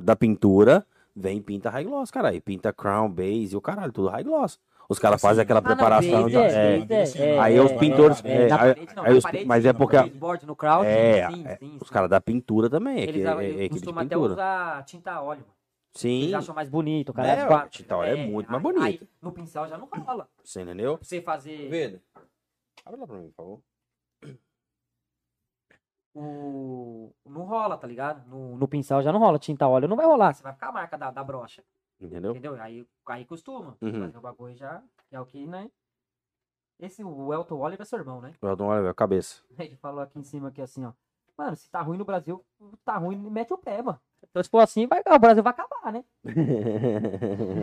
[SPEAKER 1] da pintura vem e pinta high gloss, cara. E pinta crown, base e o caralho, tudo high gloss. Os caras
[SPEAKER 2] Assim,
[SPEAKER 1] fazem aquela preparação.
[SPEAKER 3] é,
[SPEAKER 1] é.
[SPEAKER 3] base é,
[SPEAKER 1] Aí
[SPEAKER 3] é,
[SPEAKER 1] os
[SPEAKER 3] é,
[SPEAKER 1] pintores-
[SPEAKER 3] é,
[SPEAKER 1] é,
[SPEAKER 3] na
[SPEAKER 1] aí-
[SPEAKER 3] parede não,
[SPEAKER 1] aí
[SPEAKER 3] na
[SPEAKER 1] os-
[SPEAKER 3] parede
[SPEAKER 1] mas é porque a-
[SPEAKER 3] baseboard, no crowd,
[SPEAKER 1] É,
[SPEAKER 3] sim,
[SPEAKER 1] é,
[SPEAKER 3] sim,
[SPEAKER 1] os caras da pintura também, é,
[SPEAKER 3] Eles,
[SPEAKER 1] que- é, é,
[SPEAKER 3] eles costumam até usar tinta a óleo. mano.
[SPEAKER 1] Sim,
[SPEAKER 3] Eles acham mais bonito, cara.
[SPEAKER 1] É,
[SPEAKER 3] quatro.
[SPEAKER 1] tinta a óleo é muito mais bonito.
[SPEAKER 3] aí no pincel já não rola. Pra
[SPEAKER 1] você entendeu?
[SPEAKER 3] você fazer
[SPEAKER 1] Veda, abre lá pra mim, por favor.
[SPEAKER 3] o... Não rola, tá ligado? No, no pincel já não rola. Tinta a óleo não vai rolar. Você vai ficar a marca da, da brocha.
[SPEAKER 1] Entendeu?
[SPEAKER 3] Entendeu? Aí, aí costuma.
[SPEAKER 1] Uhum.
[SPEAKER 3] Fazer o bagulho já é o que, né? Esse, o Elton Oliver é seu irmão, né?
[SPEAKER 1] Eu dou uma olhada, a cabeça. (laughs)
[SPEAKER 3] Ele falou aqui em cima, aqui assim, ó. Mano, se tá ruim no Brasil, tá ruim, mete o pé, mano. Então, se for assim, vai, o Brasil vai acabar, né? (laughs)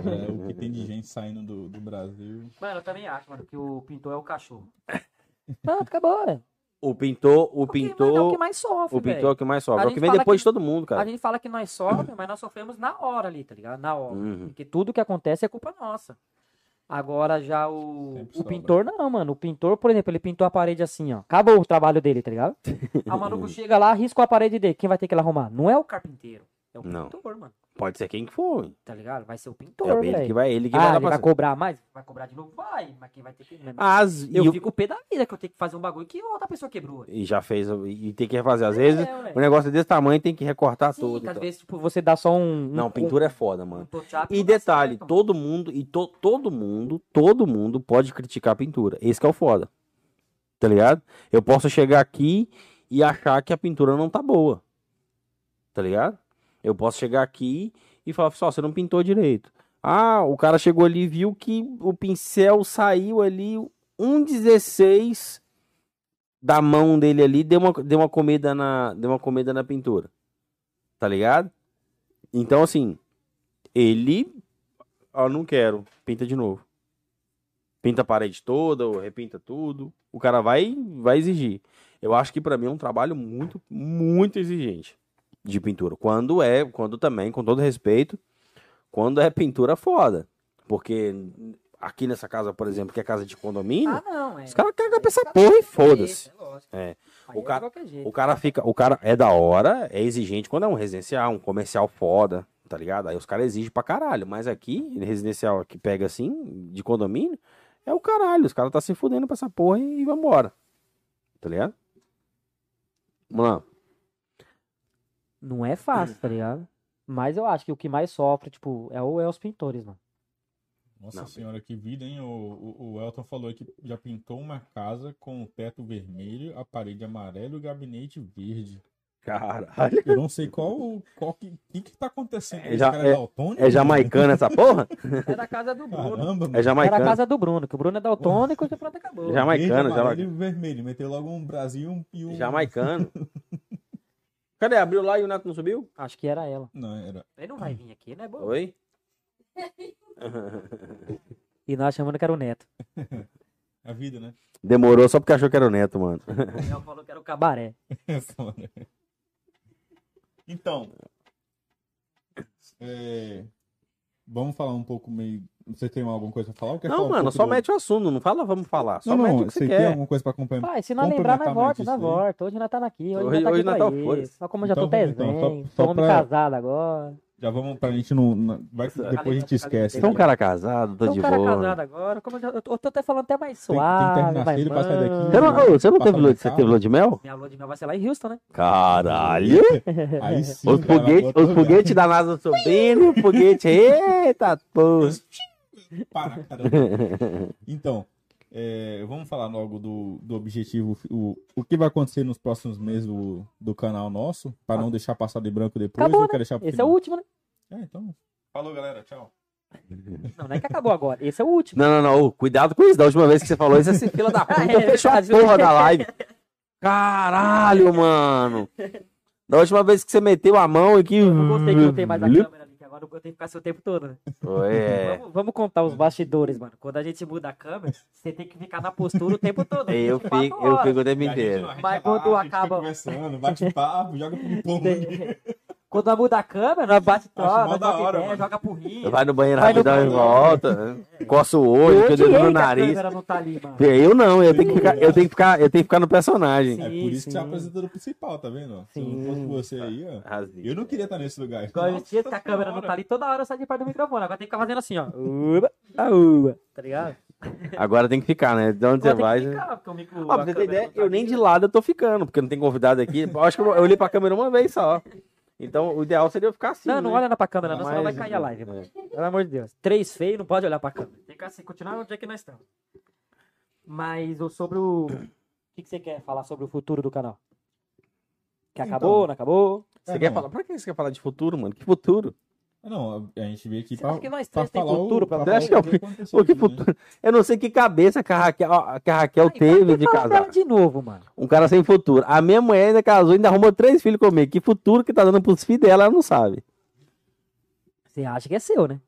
[SPEAKER 2] É, o que tem de gente saindo do, do Brasil.
[SPEAKER 3] Mano, eu também acho, mano, que o pintor é o cachorro. (laughs) Pronto, acabou, velho.
[SPEAKER 1] O pintor, o
[SPEAKER 3] Porque, mano, é o
[SPEAKER 1] pintor,
[SPEAKER 3] que mais sofre,
[SPEAKER 1] o pintor é o que mais sofre.
[SPEAKER 3] A
[SPEAKER 1] É o que
[SPEAKER 3] gente
[SPEAKER 1] vem depois
[SPEAKER 3] que-
[SPEAKER 1] de todo mundo,
[SPEAKER 3] A
[SPEAKER 1] cara.
[SPEAKER 3] gente fala que nós sofremos, mas nós sofremos na hora ali, tá ligado? Na hora.
[SPEAKER 1] Uhum.
[SPEAKER 3] Porque tudo que acontece é culpa nossa. Agora já o, o pintor não, mano. O pintor, por exemplo, ele pintou a parede assim, ó. Acabou o trabalho dele, tá ligado? (laughs) O maluco chega lá, riscou a parede dele. Quem vai ter que ir lá arrumar? Não é o carpinteiro. É o
[SPEAKER 1] Não.
[SPEAKER 3] pintor, mano.
[SPEAKER 1] Pode ser quem que for.
[SPEAKER 3] Tá ligado? Vai ser o
[SPEAKER 1] É
[SPEAKER 3] pintor,
[SPEAKER 1] ele que vai, ele que
[SPEAKER 3] Ah,
[SPEAKER 1] vai
[SPEAKER 3] ele vai cobrar mais? Vai cobrar de novo? Vai. Mas quem vai ter que...
[SPEAKER 1] As,
[SPEAKER 3] Eu
[SPEAKER 1] e, o-
[SPEAKER 3] fico pé da vida que eu tenho que fazer um bagulho que outra pessoa quebrou.
[SPEAKER 1] e já fez, e tem que refazer. Às vezes,
[SPEAKER 3] É,
[SPEAKER 1] o negócio é desse tamanho, tem que recortar
[SPEAKER 3] Sim,
[SPEAKER 1] tudo.
[SPEAKER 3] às
[SPEAKER 1] então.
[SPEAKER 3] vezes, tipo, você dá só um... um-
[SPEAKER 1] Não, pintura é foda,
[SPEAKER 3] um, um
[SPEAKER 1] mano.
[SPEAKER 3] touch-up
[SPEAKER 1] E detalhe,
[SPEAKER 3] certo.
[SPEAKER 1] todo mundo, e to- todo mundo, todo mundo pode criticar a pintura. Esse que é o foda. Tá ligado? Eu posso chegar aqui e achar que a pintura não tá boa. Tá ligado? Eu posso chegar aqui e falar, só, você não pintou direito. Ah, o cara chegou ali e viu que o pincel saiu ali 1,16 da mão dele ali, deu uma, deu uma comida na, deu uma comida na pintura. Tá ligado? Então, assim, ele. Ó, não quero. Pinta de novo. Pinta a parede toda, ou repinta tudo. O cara vai, vai exigir. Eu acho que pra mim é um trabalho muito, muito exigente de pintura. Quando é, quando também, com todo respeito, quando é pintura foda. Porque aqui nessa casa, por exemplo, que é casa de condomínio,
[SPEAKER 3] Ah, não. É.
[SPEAKER 1] os caras cagam pra essa porra e foda-se.
[SPEAKER 3] É.
[SPEAKER 1] É. O
[SPEAKER 3] é
[SPEAKER 1] cara-. O cara fica, o cara é da hora, é exigente quando é um residencial, um comercial foda, tá ligado? Aí os caras exigem pra caralho, mas aqui, residencial que pega assim, de condomínio, é o caralho, os caras tá se fudendo pra essa porra e, e vambora. Tá ligado? Vamos lá.
[SPEAKER 3] Não é fácil, tá ligado? Mas eu acho que o que mais sofre, tipo, é, o, é os pintores, mano.
[SPEAKER 2] Nossa
[SPEAKER 1] Não.
[SPEAKER 2] senhora, que vida, hein? O, o, o Elton falou que já pintou uma casa com o teto vermelho, a parede amarela e o gabinete verde.
[SPEAKER 1] Caralho.
[SPEAKER 2] Eu não sei qual qual que, que, que tá acontecendo.
[SPEAKER 1] É
[SPEAKER 2] Esse
[SPEAKER 1] ja-
[SPEAKER 2] cara
[SPEAKER 1] é-
[SPEAKER 2] daltônico?
[SPEAKER 1] É jamaicana essa porra? (laughs)
[SPEAKER 3] É da casa do Bruno.
[SPEAKER 2] Caramba,
[SPEAKER 1] É
[SPEAKER 2] mano.
[SPEAKER 3] Era a
[SPEAKER 1] jamaicana.
[SPEAKER 3] casa do Bruno, que o Bruno é daltônico e pronto, acabou.
[SPEAKER 1] Jamaicano, jamaicano.
[SPEAKER 2] vermelho. Meteu logo um Brasil e um...
[SPEAKER 1] Jamaicano. (laughs) Cadê? Abriu lá e o Neto não subiu?
[SPEAKER 3] Acho que era ela.
[SPEAKER 2] Não, era...
[SPEAKER 3] Ele não vai vir aqui, né, bom?
[SPEAKER 1] Oi?
[SPEAKER 3] E nós chamando que era o Neto. (laughs)
[SPEAKER 2] A vida, né?
[SPEAKER 1] Demorou só porque achou que era o Neto, mano.
[SPEAKER 3] Ela falou que era o cabaré. (laughs)
[SPEAKER 2] Então, é, vamos falar um pouco meio. Você tem alguma coisa pra falar? Quer
[SPEAKER 1] Não,
[SPEAKER 2] um
[SPEAKER 1] mano,
[SPEAKER 2] pouco
[SPEAKER 1] só
[SPEAKER 2] do-
[SPEAKER 1] mete o assunto, não fala vamos falar. Só
[SPEAKER 2] Não,
[SPEAKER 1] mete
[SPEAKER 2] não,
[SPEAKER 1] o que
[SPEAKER 2] você
[SPEAKER 1] você
[SPEAKER 2] tem
[SPEAKER 1] quer.
[SPEAKER 2] alguma coisa pra acompanhar?
[SPEAKER 3] Pai, se não lembrar, nós
[SPEAKER 2] Complementar
[SPEAKER 3] volta,
[SPEAKER 2] aí.
[SPEAKER 3] volta. Hoje nós tá aqui, hoje,
[SPEAKER 1] Hoje-
[SPEAKER 3] nós tá
[SPEAKER 1] hoje
[SPEAKER 3] aqui
[SPEAKER 1] nós tá.
[SPEAKER 3] Só como eu já tô
[SPEAKER 2] Então vamos, então,
[SPEAKER 3] desenho,
[SPEAKER 2] só- só
[SPEAKER 3] homem
[SPEAKER 2] pra-
[SPEAKER 3] casado agora.
[SPEAKER 2] Já vamos pra gente não. vai, depois a gente esquece.
[SPEAKER 1] É um cara casado, tô de
[SPEAKER 3] um cara
[SPEAKER 1] boa.
[SPEAKER 3] casado agora, como eu, já, eu, tô, eu tô até falando até mais
[SPEAKER 2] Tem- tem que
[SPEAKER 3] suave,
[SPEAKER 2] terminar
[SPEAKER 3] mais
[SPEAKER 2] cedo pra sair daqui.
[SPEAKER 1] Você não, você não teve, você teve lua de mel?
[SPEAKER 3] Minha lua de mel vai ser lá em Houston, né?
[SPEAKER 1] Caralho! (laughs)
[SPEAKER 2] Aí sim.
[SPEAKER 1] Os
[SPEAKER 2] cara,
[SPEAKER 1] foguetes foguete da NASA subindo, o foguete. (laughs) Eita, porra!
[SPEAKER 2] Para, caramba. (laughs) Então, é, vamos falar logo do, do objetivo, o, o que vai acontecer nos próximos meses do, do canal nosso, para não deixar passar de branco depois.
[SPEAKER 3] Acabou, né?
[SPEAKER 2] quero deixar pro
[SPEAKER 3] Esse é o
[SPEAKER 2] final.
[SPEAKER 3] último, né?
[SPEAKER 2] É, então. Falou, galera. Tchau.
[SPEAKER 3] Não, não é que acabou agora. Esse é o último.
[SPEAKER 1] Não, não, não. Cuidado com isso. Da última vez que você falou isso, esse fila da puta (laughs)
[SPEAKER 3] É
[SPEAKER 1] fechou a porra da live. Caralho, mano. Da última vez que você meteu a mão e que.
[SPEAKER 3] Eu não gostei que não tem mais a câmera agora eu tenho que ficar seu tempo todo, né?
[SPEAKER 1] É. (laughs)
[SPEAKER 3] Vamos, vamos contar os bastidores, mano. Quando a gente muda a câmera, você tem que ficar na postura o tempo todo.
[SPEAKER 1] Eu
[SPEAKER 3] 24
[SPEAKER 1] fico, eu fico o tempo
[SPEAKER 2] E
[SPEAKER 1] inteiro.
[SPEAKER 3] Mas
[SPEAKER 2] vai
[SPEAKER 3] quando
[SPEAKER 2] a gente fica
[SPEAKER 3] acaba-
[SPEAKER 2] conversando, bate (laughs) papo, joga ping-pong.
[SPEAKER 3] Quando nós muda a câmera, nós bate troca,
[SPEAKER 2] hora,
[SPEAKER 3] ideia,
[SPEAKER 2] mano.
[SPEAKER 3] joga pro rio.
[SPEAKER 1] Vai no banheiro
[SPEAKER 3] Vai no
[SPEAKER 1] rapidão e
[SPEAKER 2] banheiro.
[SPEAKER 1] volta. né? Coça o olho,
[SPEAKER 3] Eu
[SPEAKER 1] dedo no
[SPEAKER 3] a
[SPEAKER 1] nariz.
[SPEAKER 3] tá ali, mano.
[SPEAKER 1] Eu não, eu tenho que ficar, eu tenho que ficar, eu tenho que ficar no personagem.
[SPEAKER 2] É
[SPEAKER 3] Sim,
[SPEAKER 2] por isso que você é o
[SPEAKER 3] sim.
[SPEAKER 2] apresentador principal, tá vendo? Se não
[SPEAKER 3] Sim.
[SPEAKER 2] fosse você aí, ó.
[SPEAKER 1] Arrasei.
[SPEAKER 2] Eu não queria estar nesse lugar.
[SPEAKER 3] Igual
[SPEAKER 2] Nossa
[SPEAKER 3] dia que a câmera não tá ali, toda hora eu saio de perto do microfone. Agora tem que ficar fazendo assim, ó. Uba, ah, uba. Tá ligado?
[SPEAKER 1] Agora tem que ficar, né? De onde você
[SPEAKER 3] Agora
[SPEAKER 1] vai.
[SPEAKER 3] que
[SPEAKER 1] né?
[SPEAKER 3] ficar, porque o micro-
[SPEAKER 1] Ó,
[SPEAKER 3] a
[SPEAKER 1] pra você ter ideia,
[SPEAKER 3] tá
[SPEAKER 1] eu nem de lado eu tô ficando, porque não tem convidado aqui. Eu acho que eu eu olhei pra câmera uma vez só. Então o ideal seria eu ficar assim.
[SPEAKER 3] Não, não
[SPEAKER 1] né?
[SPEAKER 3] olha pra câmera, não, senão vai cair a live, mano.
[SPEAKER 1] é.
[SPEAKER 3] Pelo amor de Deus. Três feios, não pode olhar pra câmera. Tem que assim, continuar onde é que nós estamos. Mas o- sobre o. O que, que você quer falar sobre o futuro do canal? Que
[SPEAKER 2] Então.
[SPEAKER 3] acabou, não acabou?
[SPEAKER 1] Você
[SPEAKER 2] É,
[SPEAKER 1] quer
[SPEAKER 2] não.
[SPEAKER 1] falar? Pra que você quer falar de futuro, mano? Que futuro?
[SPEAKER 2] Não, a gente veio aqui
[SPEAKER 3] Você
[SPEAKER 2] pra,
[SPEAKER 3] acha que nós
[SPEAKER 2] pra
[SPEAKER 3] tem futuro
[SPEAKER 2] o,
[SPEAKER 3] pra
[SPEAKER 2] falar
[SPEAKER 1] acha que é o
[SPEAKER 2] que
[SPEAKER 1] que
[SPEAKER 2] né?
[SPEAKER 1] futuro? Eu não sei que cabeça que a Raquel, que a Raquel
[SPEAKER 3] Ai,
[SPEAKER 1] teve
[SPEAKER 3] vai
[SPEAKER 1] de
[SPEAKER 3] falar dela
[SPEAKER 1] casar.
[SPEAKER 3] de novo, mano.
[SPEAKER 1] Um cara sem futuro. A minha mulher ainda casou ainda arrumou três filhos comigo. Que futuro que tá dando pros filhos dela, ela não sabe.
[SPEAKER 3] Você acha que é seu, né?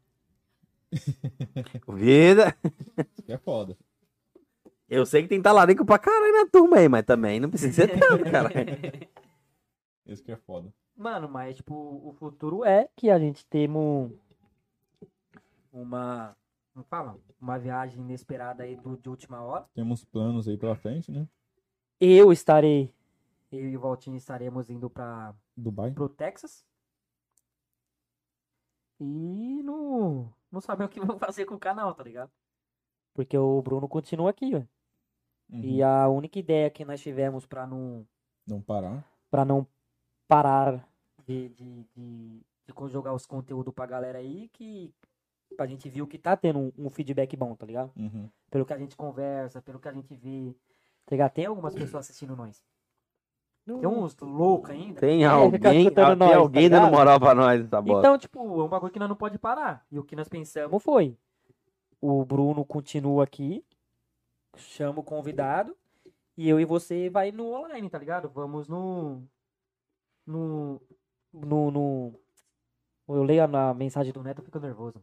[SPEAKER 3] (laughs)
[SPEAKER 1] Vida.
[SPEAKER 2] Isso que é foda.
[SPEAKER 1] Eu sei que tem talarico pra caralho na turma aí, mas também não precisa ser tanto, cara. (laughs)
[SPEAKER 2] Isso que é foda.
[SPEAKER 3] Mano, mas tipo, o futuro é que a gente temos uma. Como fala? Uma viagem inesperada aí do, de última hora.
[SPEAKER 2] Temos planos aí pela frente, né?
[SPEAKER 3] Eu estarei. Eu e o Valtinho estaremos indo para
[SPEAKER 2] Dubai.
[SPEAKER 3] pro Texas. E não, não sabemos (laughs) o que vamos fazer com o canal, tá ligado? Porque o Bruno continua aqui, velho.
[SPEAKER 2] Uhum.
[SPEAKER 3] E a única ideia que nós tivemos pra não,
[SPEAKER 2] Não parar.
[SPEAKER 3] pra não parar de, de, de, de conjugar os conteúdos pra galera aí, que a gente viu que tá tendo um, um feedback bom, tá ligado?
[SPEAKER 2] Uhum.
[SPEAKER 3] Pelo que a gente conversa, pelo que a gente vê. Tá ligado? Tem algumas pessoas assistindo nós. Tem uns loucos ainda.
[SPEAKER 1] Tem
[SPEAKER 3] É,
[SPEAKER 1] alguém,
[SPEAKER 3] escutando
[SPEAKER 1] tem
[SPEAKER 3] nós, tá
[SPEAKER 1] alguém dando
[SPEAKER 3] ligado?
[SPEAKER 1] moral pra nós nessa bosta.
[SPEAKER 3] Então, tipo, é um bagulho que nós não pode parar. E o que nós pensamos foi: o Bruno continua aqui, chama o convidado, e eu e você vai no online, tá ligado? Vamos no. No. No. no- eu leio a mensagem do Neto e fico nervoso,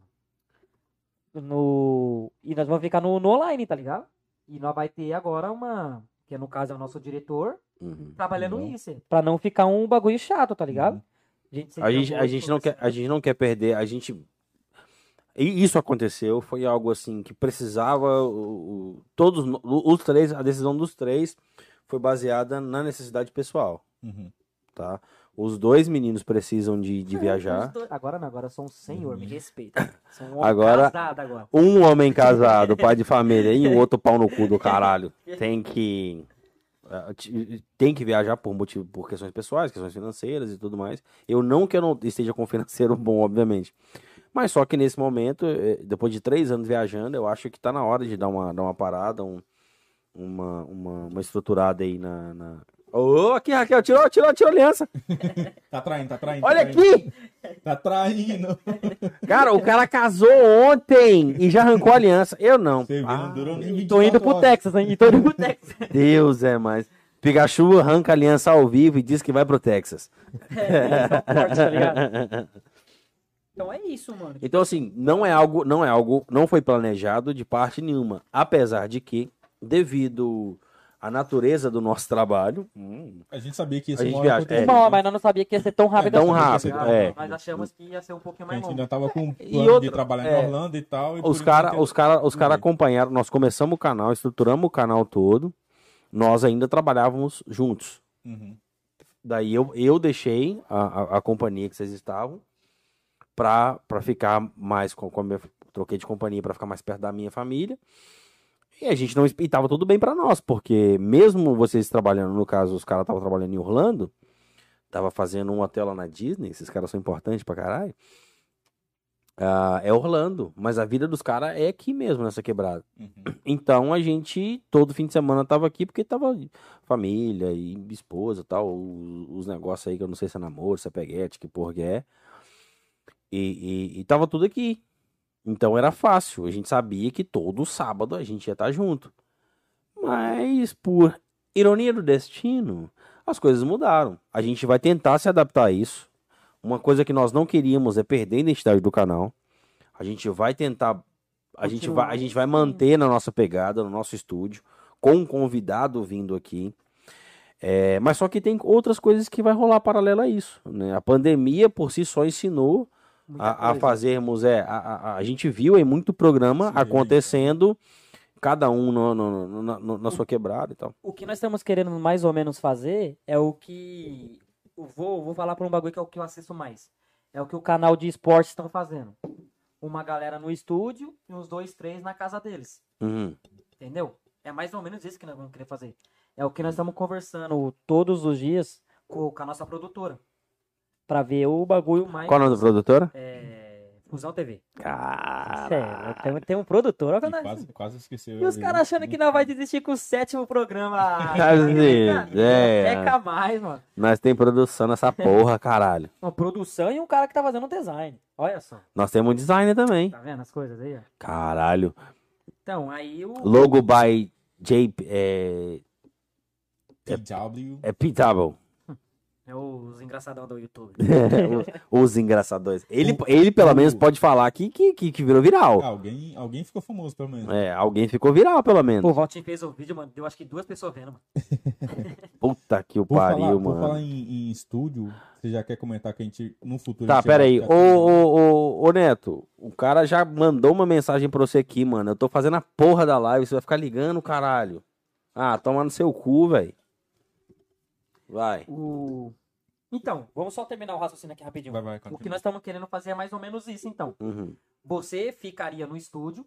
[SPEAKER 3] mano. No. E nós vamos ficar no, no online, tá ligado? E nós vai ter agora uma. Que no caso é o nosso diretor
[SPEAKER 1] Uhum.
[SPEAKER 3] trabalhando
[SPEAKER 2] Não.
[SPEAKER 3] isso. Pra não ficar um bagulho chato, tá ligado?
[SPEAKER 2] Uhum.
[SPEAKER 3] A gente,
[SPEAKER 1] A gente, a gente não quer, a gente não quer perder, a gente e isso aconteceu, foi algo assim que precisava o, o- todos os três, a decisão dos três foi baseada na necessidade pessoal,
[SPEAKER 2] Uhum.
[SPEAKER 1] tá? Os dois meninos precisam de, de viajar.
[SPEAKER 3] dois- Agora não, agora sou um senhor, me respeita. Sou um homem
[SPEAKER 1] Agora-
[SPEAKER 3] casado agora.
[SPEAKER 1] Um homem casado, pai de família, e o (laughs) outro pau no cu do caralho. Tem que. eh, Tem que viajar por motivo, por questões pessoais, questões financeiras e tudo mais. Eu não que eu não esteja com financeiro bom, obviamente. Mas só que nesse momento, eh, depois de três anos viajando, eu acho que tá na hora de dar uma, dar uma parada, um- uma, uma, uma estruturada aí na. na... Ô, aqui, Raquel, tirou, tirou, tirou a aliança. (laughs)
[SPEAKER 2] Tá traindo, tá traindo.
[SPEAKER 1] Olha
[SPEAKER 2] tá traindo.
[SPEAKER 1] aqui!
[SPEAKER 2] Tá traindo. (laughs)
[SPEAKER 1] Cara, o cara casou ontem e já arrancou a aliança. Eu não.
[SPEAKER 2] Você
[SPEAKER 1] Ah.
[SPEAKER 2] não durou nem 24
[SPEAKER 3] tô indo pro
[SPEAKER 2] horas.
[SPEAKER 3] Texas, hein? E tô indo pro Texas. (laughs)
[SPEAKER 1] Deus é mais. Pikachu arranca a aliança ao vivo e diz que vai pro Texas.
[SPEAKER 3] É, tá ligado? Então é isso, mano.
[SPEAKER 1] Então assim, não é algo, não é algo, não foi planejado de parte nenhuma, apesar de que devido à natureza do nosso trabalho, hum,
[SPEAKER 2] A gente sabia que
[SPEAKER 1] A
[SPEAKER 2] isso
[SPEAKER 1] gente viaja,
[SPEAKER 2] acontecia.
[SPEAKER 1] é.
[SPEAKER 3] Hora, mas nós não sabia que ia ser tão rápido
[SPEAKER 1] tão
[SPEAKER 3] assim.
[SPEAKER 1] rápido,
[SPEAKER 3] Ah,
[SPEAKER 1] é.
[SPEAKER 3] Nós achamos que ia ser um pouquinho
[SPEAKER 2] A
[SPEAKER 3] mais
[SPEAKER 2] gente
[SPEAKER 3] longo.
[SPEAKER 2] ainda tava com um
[SPEAKER 1] E
[SPEAKER 2] plano
[SPEAKER 1] outra,
[SPEAKER 2] de trabalhar
[SPEAKER 1] é,
[SPEAKER 2] em Orlando e tal. e
[SPEAKER 1] os caras os cara, os cara acompanharam, nós começamos o canal, estruturamos o canal todo, nós ainda trabalhávamos juntos.
[SPEAKER 2] Uhum.
[SPEAKER 1] Daí eu, eu deixei a, a, a companhia que vocês estavam pra ficar mais com, com a minha, troquei de companhia pra ficar mais perto da minha família. E a gente não e tava tudo bem pra nós, porque mesmo vocês trabalhando, no caso, os caras estavam trabalhando em Orlando, tava fazendo um hotel lá na Disney, esses caras são importantes pra caralho. Ah, é Orlando, mas a vida dos caras é aqui mesmo, nessa quebrada.
[SPEAKER 2] Uhum.
[SPEAKER 1] Então a gente, todo fim de semana, tava aqui porque tava família e esposa tal, os, os negócios aí que eu não sei se é namoro, se é peguete, que porra que é. E, e, e tava tudo aqui. Então era fácil, a gente sabia que todo sábado a gente ia estar junto. Mas por ironia do destino, as coisas mudaram. A gente vai tentar se adaptar a isso. Uma coisa que nós não queríamos é perder a identidade do canal. A gente vai tentar. A gente vai, a gente vai manter na nossa pegada, no nosso estúdio, com um convidado vindo aqui. É, mas só que tem outras coisas que vai rolar paralelo a isso. Né? A pandemia por si só ensinou a, a fazermos. É, a, a, a gente viu aí muito programa
[SPEAKER 2] Sim.
[SPEAKER 1] acontecendo, cada um no, no- no- na- no- na sua quebrada e tal.
[SPEAKER 3] O que nós estamos querendo mais ou menos fazer é o que. Vou, vou falar pra um bagulho que é o que eu assisto mais. É o que o canal de esportes estão fazendo. Uma galera no estúdio e uns dois, três na casa deles.
[SPEAKER 1] Uhum.
[SPEAKER 3] Entendeu? É mais ou menos isso que nós vamos querer fazer. É o que nós estamos conversando todos os dias com, com a nossa produtora. Pra ver o bagulho mais.
[SPEAKER 1] Qual o nome da produtora?
[SPEAKER 3] É. Fusão TV.
[SPEAKER 1] Cara.
[SPEAKER 3] Sério, tem, tem um produtor. Olha nós-
[SPEAKER 2] quase, quase esqueceu.
[SPEAKER 3] E os caras achando que não vai desistir com o sétimo programa. (laughs)
[SPEAKER 1] É.
[SPEAKER 3] Peca mais, mano.
[SPEAKER 1] Nós tem produção nessa porra, caralho.
[SPEAKER 3] Uma produção e um cara que tá fazendo um design. Olha só.
[SPEAKER 1] Nós temos um designer também.
[SPEAKER 3] Tá vendo as coisas aí? ó?
[SPEAKER 1] Caralho.
[SPEAKER 3] Então, aí o.
[SPEAKER 1] Logo by J. É,
[SPEAKER 2] TW.
[SPEAKER 1] é P-Double.
[SPEAKER 3] É os engraçadão do YouTube. (laughs)
[SPEAKER 1] Os engraçadores. Ele, ele pelo menos pode falar que, que, que, que virou viral.
[SPEAKER 2] Ah, alguém, alguém ficou famoso, pelo menos.
[SPEAKER 1] É, alguém ficou viral, pelo menos.
[SPEAKER 3] Pô, o Valtinho fez o vídeo, mano. Deu acho que duas pessoas vendo, mano. (laughs)
[SPEAKER 1] Puta que o
[SPEAKER 2] Por
[SPEAKER 1] pariu,
[SPEAKER 2] falar,
[SPEAKER 1] mano.
[SPEAKER 2] Por falar em, em estúdio, você já quer comentar que a gente, no futuro... a
[SPEAKER 1] Tá,
[SPEAKER 2] gente
[SPEAKER 1] pera aí. Ô, ô, ô, ô, Neto, o cara já mandou uma mensagem pra você aqui, mano. Eu tô fazendo a porra da live, você vai ficar ligando, caralho. Ah, toma no seu cu, velho. Vai.
[SPEAKER 3] O... Então, vamos só terminar o raciocínio aqui rapidinho.
[SPEAKER 2] Vai, vai,
[SPEAKER 3] o que nós estamos querendo fazer é mais ou menos isso, então.
[SPEAKER 1] Uhum,
[SPEAKER 3] Você ficaria no estúdio,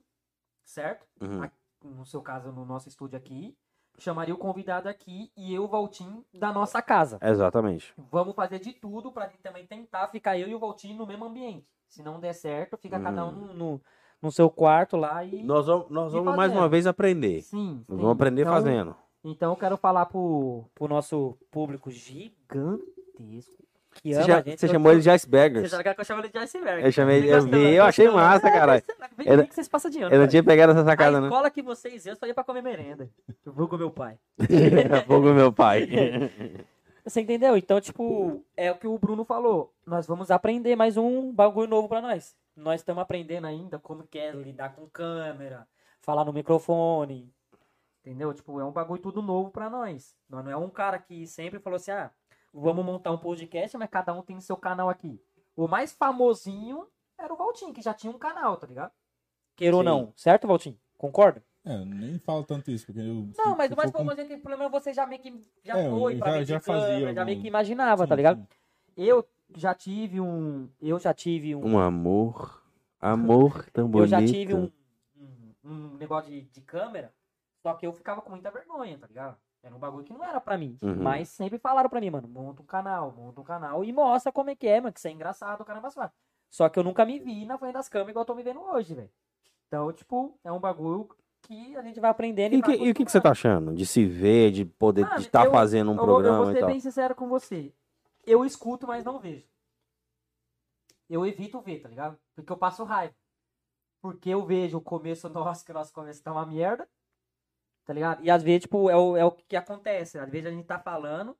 [SPEAKER 3] certo?
[SPEAKER 1] uhum.
[SPEAKER 3] No seu caso, no nosso estúdio aqui. Chamaria o convidado aqui e eu, o Valtinho, da nossa casa.
[SPEAKER 1] Exatamente.
[SPEAKER 3] Vamos fazer de tudo pra gente também tentar ficar eu e o Valtinho no mesmo ambiente. Se não der certo, fica cada um no, no, no seu quarto lá e.
[SPEAKER 1] Nós vamos, nós vamos mais uma vez aprender.
[SPEAKER 3] Sim.
[SPEAKER 1] Nós
[SPEAKER 3] sim.
[SPEAKER 1] vamos aprender
[SPEAKER 3] Então-
[SPEAKER 1] fazendo.
[SPEAKER 3] Então eu quero falar pro, pro nosso público gigantesco. Que
[SPEAKER 1] Você,
[SPEAKER 3] ama
[SPEAKER 1] já-
[SPEAKER 3] a gente.
[SPEAKER 1] você
[SPEAKER 3] Eu-
[SPEAKER 1] chamou ele de
[SPEAKER 3] Você
[SPEAKER 1] Icebergers.
[SPEAKER 3] já que eu chamo ele de iceberg.
[SPEAKER 1] Eu chamei-
[SPEAKER 3] Ele
[SPEAKER 1] eu
[SPEAKER 3] gostou,
[SPEAKER 1] vi, eu achei massa,
[SPEAKER 3] né?
[SPEAKER 1] caralho.
[SPEAKER 3] Vem,
[SPEAKER 1] Eu-
[SPEAKER 3] vem que vocês passam de ano.
[SPEAKER 1] Eu não
[SPEAKER 3] cara.
[SPEAKER 1] tinha pegado essa sacada,
[SPEAKER 3] A
[SPEAKER 1] né?
[SPEAKER 3] escola que vocês iam só ia pra comer merenda. Eu vou com meu pai. (laughs)
[SPEAKER 1] Fogo meu pai. (laughs)
[SPEAKER 3] Você entendeu? Então, tipo, é o que o Bruno falou. Nós vamos aprender mais um bagulho novo pra nós. Nós estamos aprendendo ainda como que é lidar com câmera, falar no microfone. Entendeu? Tipo, é um bagulho tudo novo pra nós. Não é um cara que sempre falou assim, ah, vamos montar um podcast, mas cada um tem seu canal aqui. O mais famosinho era o Valtinho, que já tinha um canal, tá ligado? Queira ou não, certo, Valtinho? Concorda?
[SPEAKER 2] É, eu nem falo tanto isso, porque eu.
[SPEAKER 3] Não, mas o mais
[SPEAKER 2] for com-
[SPEAKER 3] famosinho que pelo menos você já meio que já
[SPEAKER 2] É,
[SPEAKER 3] foi pra
[SPEAKER 2] já-
[SPEAKER 3] meio
[SPEAKER 2] já
[SPEAKER 3] de câmera,
[SPEAKER 2] fazia
[SPEAKER 3] já meio que imaginava,
[SPEAKER 2] Sim,
[SPEAKER 3] tá ligado?
[SPEAKER 2] sim.
[SPEAKER 3] Eu já tive um, eu já tive um,
[SPEAKER 1] Um amor. Amor tão bonito.
[SPEAKER 3] eu já tive um, um, um negócio de, de câmera, só que eu ficava com muita vergonha, tá ligado? Era um bagulho que não era pra mim.
[SPEAKER 1] Uhum.
[SPEAKER 3] Mas sempre falaram pra mim, mano, monta um canal, monta um canal e mostra como é que é, mano, que isso é engraçado, o caramba suave. Só que eu nunca me vi na frente das câmeras igual eu tô me vendo hoje, velho. Então, tipo, é um bagulho que a gente vai aprendendo
[SPEAKER 1] E,
[SPEAKER 3] vai
[SPEAKER 1] que- e o que, que você tá achando? De se ver, de poder estar
[SPEAKER 3] eu-
[SPEAKER 1] fazendo um
[SPEAKER 3] eu, vou- eu
[SPEAKER 1] programa
[SPEAKER 3] vou
[SPEAKER 1] e
[SPEAKER 3] ser bem sincero com você. Eu escuto, mas não vejo. Eu evito ver, tá ligado? Porque eu passo raiva. Porque eu vejo o começo nosso, que o nosso começo tá uma merda. Tá ligado? E às vezes, tipo, é o, é o que acontece. Às vezes a gente tá falando,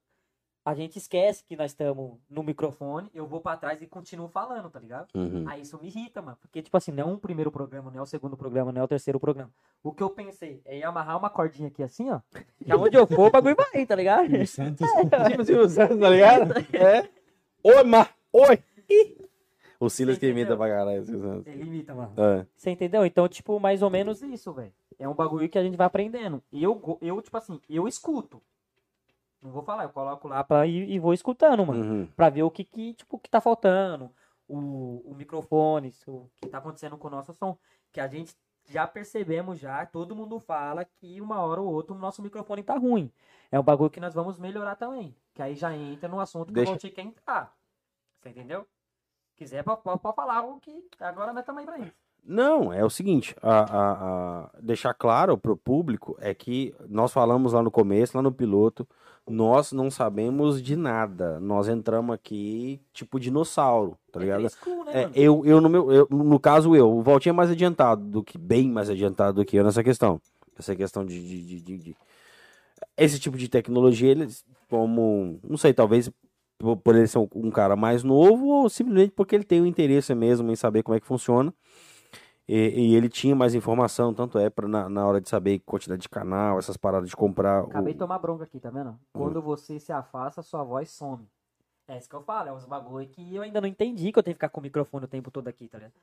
[SPEAKER 3] a gente esquece que nós estamos no microfone, eu vou pra trás e continuo falando, tá ligado?
[SPEAKER 1] Uhum.
[SPEAKER 3] Aí isso me irrita, mano. Porque, tipo assim, não é um primeiro programa, não é o segundo programa, não é o terceiro programa. O que eu pensei é em amarrar uma cordinha aqui assim, ó. Que aonde eu for, o bagulho vai, tá ligado?
[SPEAKER 2] O Santos.
[SPEAKER 1] Tipo assim, o Santos, tá ligado? (laughs) É. Oi, Mar. Oi. Ih. O Silas que imita pra caralho. esse Santos.
[SPEAKER 3] Ele imita, mano.
[SPEAKER 1] É.
[SPEAKER 3] Você entendeu? Então, tipo, mais ou menos isso, velho. É um bagulho que a gente vai aprendendo. E eu, eu, tipo assim, eu escuto. Não vou falar, eu coloco lá pra ir e vou escutando, mano.
[SPEAKER 1] Uhum.
[SPEAKER 3] Pra ver o que, que, tipo, que tá faltando. O, o microfone, o que tá acontecendo com o nosso som. Que a gente já percebemos já, todo mundo fala que uma hora ou outra o nosso microfone tá ruim. É um bagulho que nós vamos melhorar também. Que aí já entra no assunto que
[SPEAKER 1] Deixa-
[SPEAKER 3] o Valtir quer entrar. Você entendeu? Quiser, pode, falar o que agora nós também pra isso.
[SPEAKER 1] Não, é o seguinte, a, a- a- deixar claro pro público é que nós falamos lá no começo, lá no piloto, nós não sabemos de nada. Nós entramos aqui tipo dinossauro, tá
[SPEAKER 3] É
[SPEAKER 1] ligado?
[SPEAKER 3] frescura, né,
[SPEAKER 1] É, eu, eu, no meu, eu, no caso eu, o Valtinho é mais adiantado do que, bem mais adiantado do que eu nessa questão. Essa questão de, de- de- de- esse tipo de tecnologia, eles, como, não sei, talvez por por ele ser um, um cara mais novo ou simplesmente porque ele tem o interesse mesmo em saber como é que funciona. E, e ele tinha mais informação, tanto é para na, na hora de saber quantidade de canal, essas paradas de comprar. o-
[SPEAKER 3] Acabei de tomar bronca aqui, tá
[SPEAKER 1] Hum.
[SPEAKER 3] vendo? Quando você se afasta, sua voz some. É isso que eu falo, é uns bagulho que eu ainda não entendi que eu tenho que ficar com o microfone o tempo todo aqui, tá ligado?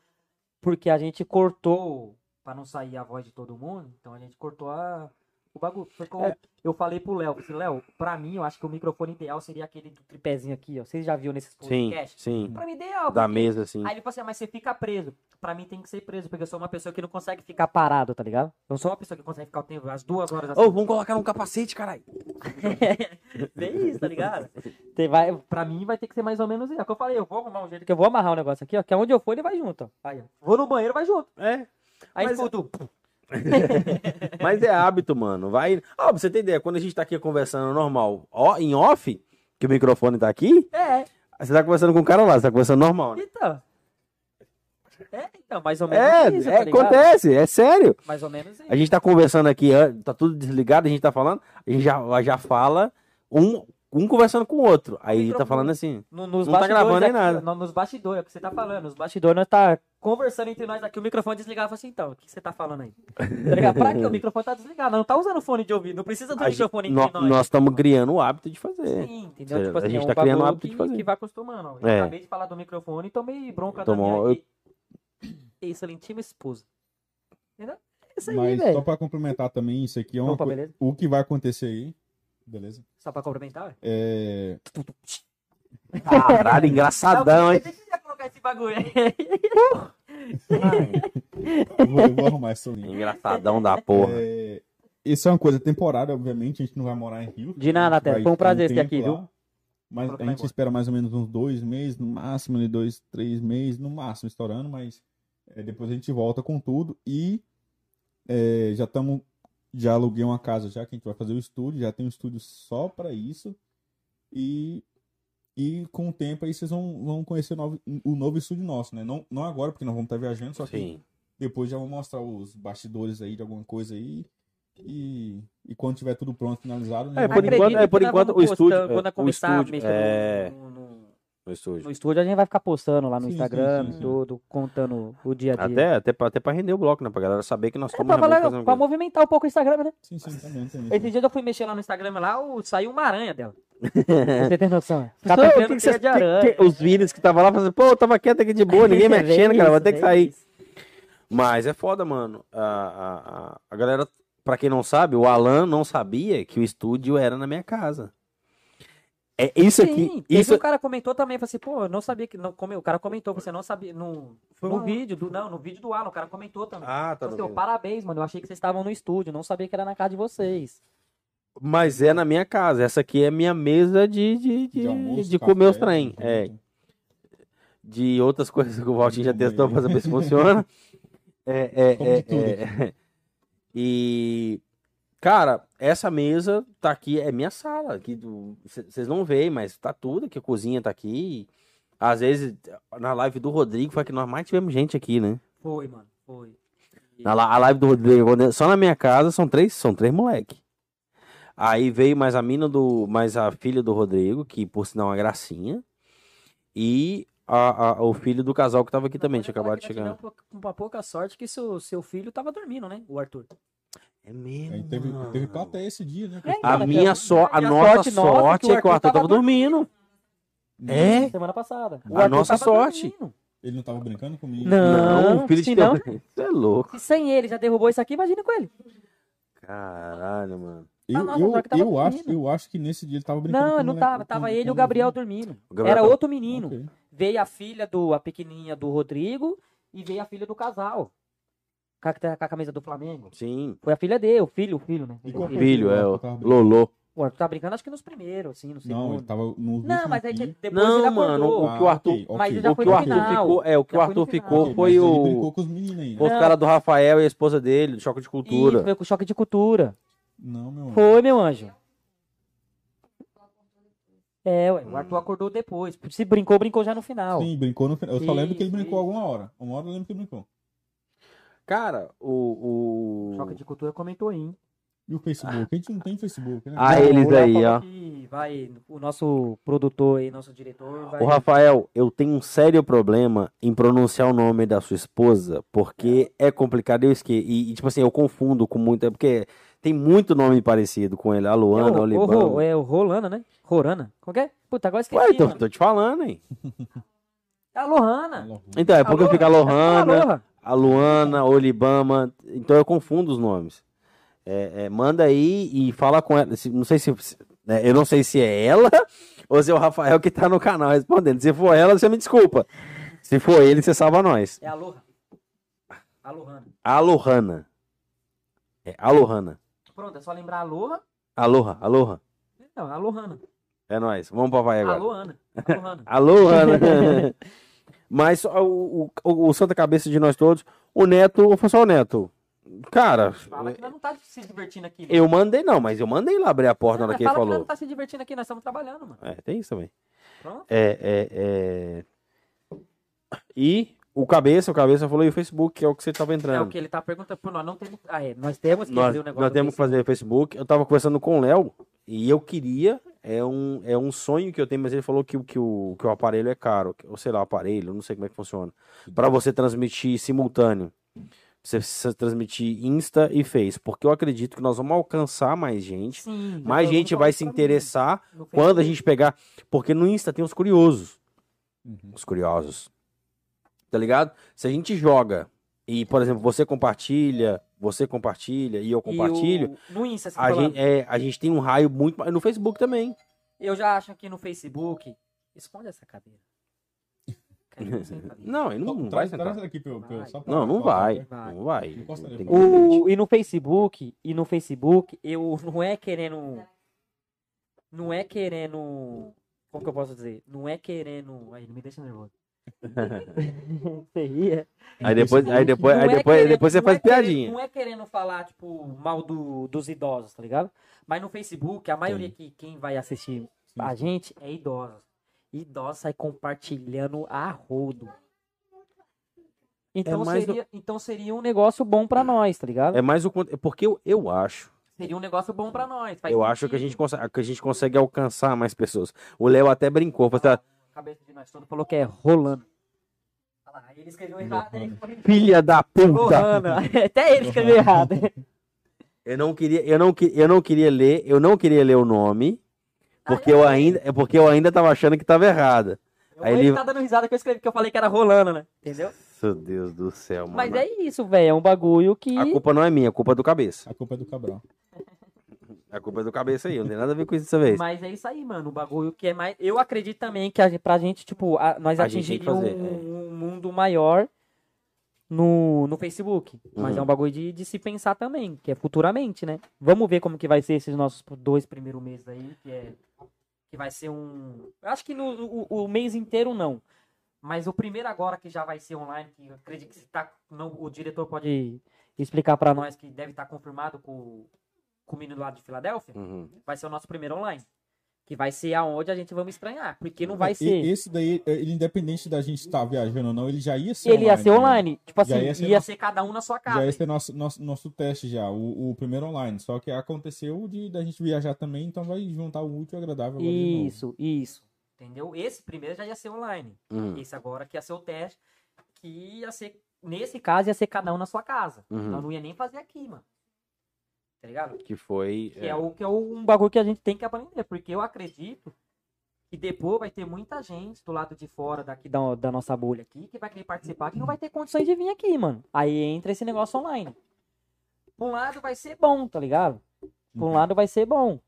[SPEAKER 3] Porque a gente cortou, pra não sair a voz de todo mundo, então a gente cortou a, o bagulho. Foi como
[SPEAKER 1] É.
[SPEAKER 3] eu falei pro Léo, assim, Léo, pra mim, eu acho que o microfone ideal seria aquele do tripézinho aqui, ó. Vocês já viram nesses
[SPEAKER 1] Sim,
[SPEAKER 3] podcasts?
[SPEAKER 1] sim.
[SPEAKER 3] Pra mim, ideal.
[SPEAKER 1] Da
[SPEAKER 3] porque-
[SPEAKER 1] mesa, assim.
[SPEAKER 3] Aí ele falou assim, ah, mas você fica preso. Pra mim tem que ser preso, porque eu sou uma pessoa que não consegue ficar parado, tá ligado? Eu não sou uma pessoa que consegue ficar o tempo, as duas horas assim.
[SPEAKER 1] Ô, vamos colocar num capacete, caralho. (laughs)
[SPEAKER 3] Bem isso, tá ligado? Tem, vai, pra mim vai ter que ser mais ou menos isso. É o que eu falei, eu vou arrumar um jeito que eu vou amarrar o negócio aqui, ó. Que aonde eu for, ele vai junto, ó. Aí, ó. Vou no banheiro, vai junto.
[SPEAKER 1] É.
[SPEAKER 3] Aí
[SPEAKER 1] Mas-
[SPEAKER 3] escuto. (laughs)
[SPEAKER 1] Mas é hábito, mano. Vai. Ó, pra você ter ideia, quando a gente tá aqui conversando normal, ó, em off, que o microfone tá aqui,
[SPEAKER 3] É,
[SPEAKER 1] você tá conversando com o cara lá, você tá conversando normal, né?
[SPEAKER 3] então. É, então, mais ou menos
[SPEAKER 1] É,
[SPEAKER 3] isso,
[SPEAKER 1] é,
[SPEAKER 3] tá
[SPEAKER 1] acontece, é sério.
[SPEAKER 3] Mais ou menos isso.
[SPEAKER 1] A gente tá conversando aqui, tá tudo desligado, a gente tá falando, a gente já, já fala um, um conversando com o outro. Aí a gente tá falando assim.
[SPEAKER 3] No- nos
[SPEAKER 1] Não tá gravando nem nada.
[SPEAKER 3] no- nos bastidores, é o que você tá falando. Nos bastidores nós tá conversando entre nós aqui, o microfone desligava assim, então, o que você tá falando aí? (laughs) Tá ligado? Pra quê? O microfone tá desligado, não tá usando fone de ouvido, não precisa do
[SPEAKER 1] A
[SPEAKER 3] microfone entre nós.
[SPEAKER 1] nós estamos criando o hábito de fazer.
[SPEAKER 3] Sim, entendeu?
[SPEAKER 1] Seja,
[SPEAKER 3] Tipo
[SPEAKER 1] a
[SPEAKER 3] assim,
[SPEAKER 1] gente
[SPEAKER 3] é um
[SPEAKER 1] tá criando o
[SPEAKER 3] bagulho
[SPEAKER 1] hábito de
[SPEAKER 3] que,
[SPEAKER 1] fazer.
[SPEAKER 3] que vai acostumando. Eu
[SPEAKER 1] É.
[SPEAKER 3] acabei de falar do microfone e tomei bronca
[SPEAKER 1] Tomou-
[SPEAKER 3] da minha excelentíssima esposa. Entendeu? É isso aí,
[SPEAKER 2] Mas só
[SPEAKER 3] velho.
[SPEAKER 2] pra complementar também, isso aqui é uma
[SPEAKER 3] Opa, beleza?
[SPEAKER 2] O que vai acontecer aí, beleza?
[SPEAKER 3] Só pra complementar, ué?
[SPEAKER 2] É. (laughs)
[SPEAKER 1] Caralho, engraçadão, hein?
[SPEAKER 3] Eu queria colocar esse bagulho aí.
[SPEAKER 2] Eu vou, eu vou arrumar esse link.
[SPEAKER 1] Engraçadão da porra.
[SPEAKER 2] É, Isso é uma coisa temporária, obviamente, a gente não vai morar em Rio.
[SPEAKER 3] De nada,
[SPEAKER 2] A gente
[SPEAKER 3] Té.
[SPEAKER 2] vai
[SPEAKER 3] Foi um prazer ter
[SPEAKER 2] tempo
[SPEAKER 3] aqui,
[SPEAKER 2] lá,
[SPEAKER 3] viu?
[SPEAKER 2] Mas a gente espera mais ou menos uns dois meses, no máximo, ali, dois, três meses, no máximo, estourando, mas é, depois a gente volta com tudo e é, já estamos. Já aluguei uma casa já que a gente vai fazer o estúdio, já tem um estúdio só para isso. E, e com o tempo aí vocês vão, vão conhecer o novo, o novo estúdio nosso, né? Não, não agora, porque nós vamos estar viajando, só que
[SPEAKER 1] Sim.
[SPEAKER 2] depois já vou mostrar os bastidores aí de alguma coisa aí. E, e quando tiver tudo pronto, finalizado, já
[SPEAKER 1] É, por enquanto- é, por enquanto, o estúdio-
[SPEAKER 3] Quando
[SPEAKER 1] é,
[SPEAKER 3] começar
[SPEAKER 1] o
[SPEAKER 3] a
[SPEAKER 1] estúdio,
[SPEAKER 3] mexer
[SPEAKER 1] é.
[SPEAKER 3] no, no-
[SPEAKER 1] no estúdio.
[SPEAKER 3] No estúdio a gente vai ficar postando lá no
[SPEAKER 2] Sim,
[SPEAKER 3] Instagram,
[SPEAKER 2] sim, sim.
[SPEAKER 3] tudo, contando o dia a dia.
[SPEAKER 1] Até, até, pra, até pra render o bloco, né? Pra galera saber que nós
[SPEAKER 3] É,
[SPEAKER 1] estamos
[SPEAKER 3] pra,
[SPEAKER 1] realmente
[SPEAKER 3] falar- pra
[SPEAKER 1] coisa.
[SPEAKER 3] movimentar um pouco o Instagram, né?
[SPEAKER 2] Sim, sim, também.
[SPEAKER 3] Esse dia eu fui mexer lá no Instagram lá, o- saiu uma aranha dela. (laughs) Você tem noção?
[SPEAKER 1] Só, o que que
[SPEAKER 3] de aranha.
[SPEAKER 1] que- que- os vídeos que tava lá fazendo, pô, eu tava quieto aqui de boa, (laughs) ninguém mexendo, cara, vai ter que
[SPEAKER 3] É
[SPEAKER 1] sair.
[SPEAKER 3] isso.
[SPEAKER 1] Mas é foda, mano. A, a, a, a galera, pra quem não sabe, o Alan não sabia que o estúdio era na minha casa. É isso
[SPEAKER 3] Sim,
[SPEAKER 1] aqui. Isso,
[SPEAKER 3] um cara comentou também, falou assim, pô, eu não sabia que. Não, como, o cara comentou, você não sabia. No,
[SPEAKER 1] Foi
[SPEAKER 3] no
[SPEAKER 1] um-
[SPEAKER 3] vídeo, do, não, no vídeo do Alan, o cara comentou também.
[SPEAKER 1] Ah, tá.
[SPEAKER 3] Assim, "Ô,
[SPEAKER 1] vídeo.
[SPEAKER 3] parabéns, mano. Eu achei que vocês estavam no estúdio, não sabia que era na casa de vocês.
[SPEAKER 1] Mas é na minha casa. Essa aqui é minha mesa de, de, de,
[SPEAKER 2] De almoço,
[SPEAKER 1] de comer os
[SPEAKER 2] café,
[SPEAKER 1] trem. É, de outras (laughs) coisas que o Valtinho já testou pra saber se (laughs) funciona. É, é, é,
[SPEAKER 2] tudo.
[SPEAKER 1] é. E, cara, essa mesa tá aqui, é minha sala. aqui Vocês não veem, mas tá tudo aqui. A cozinha tá aqui. Às vezes, na live do Rodrigo, foi que nós mais tivemos gente aqui, né?
[SPEAKER 3] Foi, mano, foi.
[SPEAKER 1] Na, a live do Rodrigo, só na minha casa são três, são três moleque. Aí veio mais a mina do, mais a filha do Rodrigo, que por sinal é uma gracinha. E a, a- o filho do casal que tava aqui também, tinha acabado de chegar.
[SPEAKER 3] Com pouca sorte que seu, seu filho tava dormindo, né? O Arthur.
[SPEAKER 1] É mesmo.
[SPEAKER 2] Aí teve, teve plateia esse dia, né?
[SPEAKER 3] É,
[SPEAKER 1] A minha só, a
[SPEAKER 3] a
[SPEAKER 1] nossa
[SPEAKER 3] sorte
[SPEAKER 1] sorte
[SPEAKER 3] que o
[SPEAKER 1] é que o Arthur tava
[SPEAKER 3] tava
[SPEAKER 1] dormindo. É?
[SPEAKER 3] Semana passada. O
[SPEAKER 1] A
[SPEAKER 3] Arthur
[SPEAKER 1] nossa sorte.
[SPEAKER 3] dormindo.
[SPEAKER 2] Ele não tava brincando comigo?
[SPEAKER 3] Não,
[SPEAKER 1] o filho de
[SPEAKER 3] se não-
[SPEAKER 1] teu- Isso é louco.
[SPEAKER 3] E sem ele já derrubou isso aqui, imagina com ele.
[SPEAKER 1] Caralho, mano.
[SPEAKER 2] Eu,
[SPEAKER 3] nossa,
[SPEAKER 2] eu, eu, acho, eu acho que nesse dia ele tava brincando
[SPEAKER 3] Não,
[SPEAKER 2] com
[SPEAKER 3] ele não
[SPEAKER 2] moleque-
[SPEAKER 3] tava. Tava
[SPEAKER 2] com-
[SPEAKER 3] ele e
[SPEAKER 2] com
[SPEAKER 3] o Gabriel dormindo.
[SPEAKER 1] O Gabriel
[SPEAKER 3] Era
[SPEAKER 1] tava-
[SPEAKER 3] outro menino.
[SPEAKER 2] Ok.
[SPEAKER 3] Veio a filha do, a pequenininha do Rodrigo e veio a filha do casal. Com a, com a camisa do Flamengo.
[SPEAKER 1] Sim.
[SPEAKER 3] Foi a filha dele, o filho, o filho, né?
[SPEAKER 2] E
[SPEAKER 3] O
[SPEAKER 2] qual
[SPEAKER 3] filho.
[SPEAKER 2] foi
[SPEAKER 1] Filho, é o? Lolô.
[SPEAKER 3] O Arthur tá brincando, acho que nos primeiros, assim, no segundo.
[SPEAKER 2] Não, ele tava no
[SPEAKER 3] Não, mas aí depois ele
[SPEAKER 1] Não,
[SPEAKER 3] acordou.
[SPEAKER 1] mano, o que o
[SPEAKER 2] Ah,
[SPEAKER 1] Arthur.
[SPEAKER 2] ok,
[SPEAKER 3] Mas
[SPEAKER 2] ok.
[SPEAKER 3] já
[SPEAKER 1] O
[SPEAKER 3] foi
[SPEAKER 1] que o
[SPEAKER 3] no
[SPEAKER 1] Arthur
[SPEAKER 3] final.
[SPEAKER 1] ficou, é, o que o
[SPEAKER 3] Já foi no
[SPEAKER 1] Arthur
[SPEAKER 3] final.
[SPEAKER 1] ficou
[SPEAKER 2] Ok,
[SPEAKER 1] foi
[SPEAKER 2] mas
[SPEAKER 1] o.
[SPEAKER 2] Ele brincou com os meninos aí, né?
[SPEAKER 1] Os caras do Rafael e a esposa dele, do Choque de
[SPEAKER 3] Isso,
[SPEAKER 1] Cultura.
[SPEAKER 3] foi com choque de cultura.
[SPEAKER 2] Não, meu
[SPEAKER 3] Foi, meu anjo. É, ué, o Arthur acordou depois. Se brincou, brincou já no final.
[SPEAKER 2] Sim, brincou no final. Eu só lembro que ele
[SPEAKER 3] Isso,
[SPEAKER 2] brincou
[SPEAKER 3] isso.
[SPEAKER 2] alguma hora. Uma hora eu lembro que ele brincou.
[SPEAKER 1] Cara, o. o...
[SPEAKER 3] Choque de cultura comentou aí. hein?
[SPEAKER 2] E o Facebook? A gente não tem Facebook, né?
[SPEAKER 1] Ah,
[SPEAKER 3] Não,
[SPEAKER 1] eles
[SPEAKER 3] o
[SPEAKER 1] aí, ó.
[SPEAKER 3] vai, o nosso produtor aí, nosso diretor, vai.
[SPEAKER 1] Ô, Rafael, eu tenho um sério problema em pronunciar o nome da sua esposa, porque é complicado, eu esqueço. E, e, tipo assim, eu confundo com muito. É porque tem muito nome parecido com ele. A
[SPEAKER 3] é
[SPEAKER 1] Luana,
[SPEAKER 3] o,
[SPEAKER 1] o
[SPEAKER 3] o,
[SPEAKER 1] Libano.
[SPEAKER 3] Ro- é o Rolana, né? Rorana. Qual que é? Puta, agora esqueci.
[SPEAKER 1] Ué, tô,
[SPEAKER 3] mano.
[SPEAKER 1] tô te falando, hein? (laughs)
[SPEAKER 3] É a Lohana.
[SPEAKER 1] Então, é porque
[SPEAKER 3] Alô?
[SPEAKER 1] fica a Lohana,
[SPEAKER 3] Aloha.
[SPEAKER 1] A Luana, o Libama. Então eu confundo os nomes. É, é, manda aí e fala com ela. não sei se. né, eu não sei se é ela (laughs) ou se é o Rafael que tá no canal respondendo. Se for ela, você me desculpa. Se for ele, você salva nós.
[SPEAKER 3] É a Aloha. A Lohana.
[SPEAKER 1] A Lohana. É a Lohana.
[SPEAKER 3] Pronto, é só lembrar a Aloha.
[SPEAKER 1] Aloha, aloha.
[SPEAKER 3] Não, a Lohana.
[SPEAKER 1] É nóis. Vamos pra vai agora.
[SPEAKER 3] Lohana. A Lohana.
[SPEAKER 1] Aloha. (laughs) (laughs) Mas o, o, o- Santa Cabeça de nós todos, o Neto, foi só o Neto. Cara,
[SPEAKER 3] Fala que não tá se divertindo aqui. né?
[SPEAKER 1] eu mandei não, mas eu mandei lá abrir a porta na hora
[SPEAKER 3] mas
[SPEAKER 1] que ele
[SPEAKER 3] fala que
[SPEAKER 1] falou.
[SPEAKER 3] não tá se divertindo aqui, nós estamos trabalhando, mano.
[SPEAKER 1] É, tem isso também.
[SPEAKER 3] Pronto.
[SPEAKER 1] É, é, é... E o Cabeça, o Cabeça falou e o Facebook, que é o que você tava
[SPEAKER 3] É
[SPEAKER 1] entrando.
[SPEAKER 3] o que ele tá perguntando. Pô, nós não temos. Ah, é. Nós temos que
[SPEAKER 1] Nós,
[SPEAKER 3] fazer o negócio.
[SPEAKER 1] nós temos que fazer Facebook. Eu tava conversando com o Léo e eu queria, é um, é um sonho que eu tenho, mas ele falou que, o- que, o, que o aparelho é caro, que- ou sei lá, o aparelho, não sei como é que funciona. Pra você transmitir simultâneo. Você precisa transmitir Insta e Face, porque eu acredito que nós vamos alcançar mais gente.
[SPEAKER 3] Sim.
[SPEAKER 1] Mais gente vai se interessar quando a gente pegar. Porque no Insta tem os curiosos.
[SPEAKER 2] Uhum.
[SPEAKER 1] Os curiosos. Tá ligado? Se a gente joga e, por exemplo, você compartilha, você compartilha e eu
[SPEAKER 3] E
[SPEAKER 1] compartilho,
[SPEAKER 3] o- no Insta, você
[SPEAKER 1] a,
[SPEAKER 3] falando.
[SPEAKER 1] gente, é, a gente tem um raio muito. No Facebook também.
[SPEAKER 3] Eu já acho que no Facebook. Esconde essa cadeira. (laughs)
[SPEAKER 1] Não, ele não, não vai sentar.
[SPEAKER 2] eu- só pra-
[SPEAKER 1] Não, não vai.
[SPEAKER 3] Vai.
[SPEAKER 1] Não vai.
[SPEAKER 2] Vai.
[SPEAKER 3] O, e no Facebook, e no Facebook, eu não é querendo. Não é querendo. Como que eu posso dizer? Não é querendo. Aí, não me deixa nervoso. (laughs) Você ria.
[SPEAKER 1] Aí depois, aí depois,
[SPEAKER 3] Não
[SPEAKER 1] aí
[SPEAKER 3] é
[SPEAKER 1] depois,
[SPEAKER 3] querendo-
[SPEAKER 1] depois você faz
[SPEAKER 3] é querendo-
[SPEAKER 1] piadinha.
[SPEAKER 3] não é querendo falar, tipo, mal do, dos idosos, tá ligado? Mas no Facebook, a maioria que quem vai assistir a gente é idosos. Idosos sai compartilhando a rodo. Então,
[SPEAKER 1] É mais
[SPEAKER 3] seria, então seria um negócio bom pra nós, tá ligado?
[SPEAKER 1] É mais o. cont- Porque eu, eu acho.
[SPEAKER 3] Seria um negócio bom pra nós.
[SPEAKER 1] Eu acho que a
[SPEAKER 3] sentido.
[SPEAKER 1] gente, consegue, que a gente consegue alcançar mais pessoas. O Léo até brincou. falou "Ah,
[SPEAKER 3] cabeça de nós todos falou que é rolando. Aí ele escreveu errado, aí foi
[SPEAKER 1] Filha da puta!
[SPEAKER 3] rolando. (laughs) Até ele escreveu errado.
[SPEAKER 1] Eu não queria, eu não, que- eu não queria ler, eu não queria ler o nome, porque eu ainda, é porque eu ainda tava achando que tava errada. Aí
[SPEAKER 3] ele
[SPEAKER 1] ele-
[SPEAKER 3] tá dando risada que eu escrevi, que eu falei que era rolando, né? Entendeu?
[SPEAKER 1] Meu Deus do céu, mano.
[SPEAKER 3] Mas é isso, velho. É um bagulho que.
[SPEAKER 1] A culpa não é minha, a culpa é do cabeça.
[SPEAKER 2] A culpa é do Cabral. (laughs)
[SPEAKER 1] A culpa é do cabeça aí, não tem nada a ver com isso dessa vez.
[SPEAKER 3] Mas é isso aí, mano. O bagulho que é mais. Eu acredito também que a, gente- pra gente, tipo, a- nós
[SPEAKER 1] A gente tem que
[SPEAKER 3] atingirmos
[SPEAKER 1] fazer,
[SPEAKER 3] um, um mundo maior no, no Facebook. Mas
[SPEAKER 1] Uhum.
[SPEAKER 3] é um bagulho de, de se pensar também, que é futuramente, né? Vamos ver como que vai ser esses nossos dois primeiros meses aí, que é. Que vai ser um. Eu acho que no, o, o mês inteiro não. Mas o primeiro agora que já vai ser online, que eu acredito que tá, não, o diretor pode explicar pra nós que deve estar confirmado com, com o menino lá de Filadélfia
[SPEAKER 1] Uhum.
[SPEAKER 3] vai ser o nosso primeiro online. Que vai ser aonde a gente vamos estranhar. Porque não vai
[SPEAKER 2] E-
[SPEAKER 3] ser.
[SPEAKER 2] Esse daí, ele independente da gente estar viajando ou não, ele já ia ser
[SPEAKER 3] ele ia ser
[SPEAKER 2] né?
[SPEAKER 3] online. Tipo assim,
[SPEAKER 2] Já
[SPEAKER 3] ia
[SPEAKER 2] ia
[SPEAKER 3] ser,
[SPEAKER 2] ser nosso-
[SPEAKER 3] cada um na sua casa.
[SPEAKER 2] Já ia ser nosso, nosso, nosso teste já, o, o primeiro online. Só que aconteceu de da gente viajar também, então vai juntar o útil e o agradável agora de novo.
[SPEAKER 3] Isso, isso. Entendeu? Esse primeiro já ia ser online.
[SPEAKER 1] Uhum.
[SPEAKER 3] Esse agora que ia ser o teste. Que ia ser. Nesse caso, ia ser cada um na sua casa.
[SPEAKER 1] Uhum.
[SPEAKER 3] Nós não ia nem fazer aqui, mano. Tá ligado?
[SPEAKER 1] Que foi.
[SPEAKER 3] Que é, o, que é um bagulho que a gente tem que aprender. Porque eu acredito que depois vai ter muita gente do lado de fora daqui da, da nossa bolha aqui que vai querer participar que não vai ter condições de vir aqui, mano. Aí entra esse negócio online. Por um lado vai ser bom, tá ligado? Por um
[SPEAKER 2] Uhum.
[SPEAKER 3] lado vai ser bom.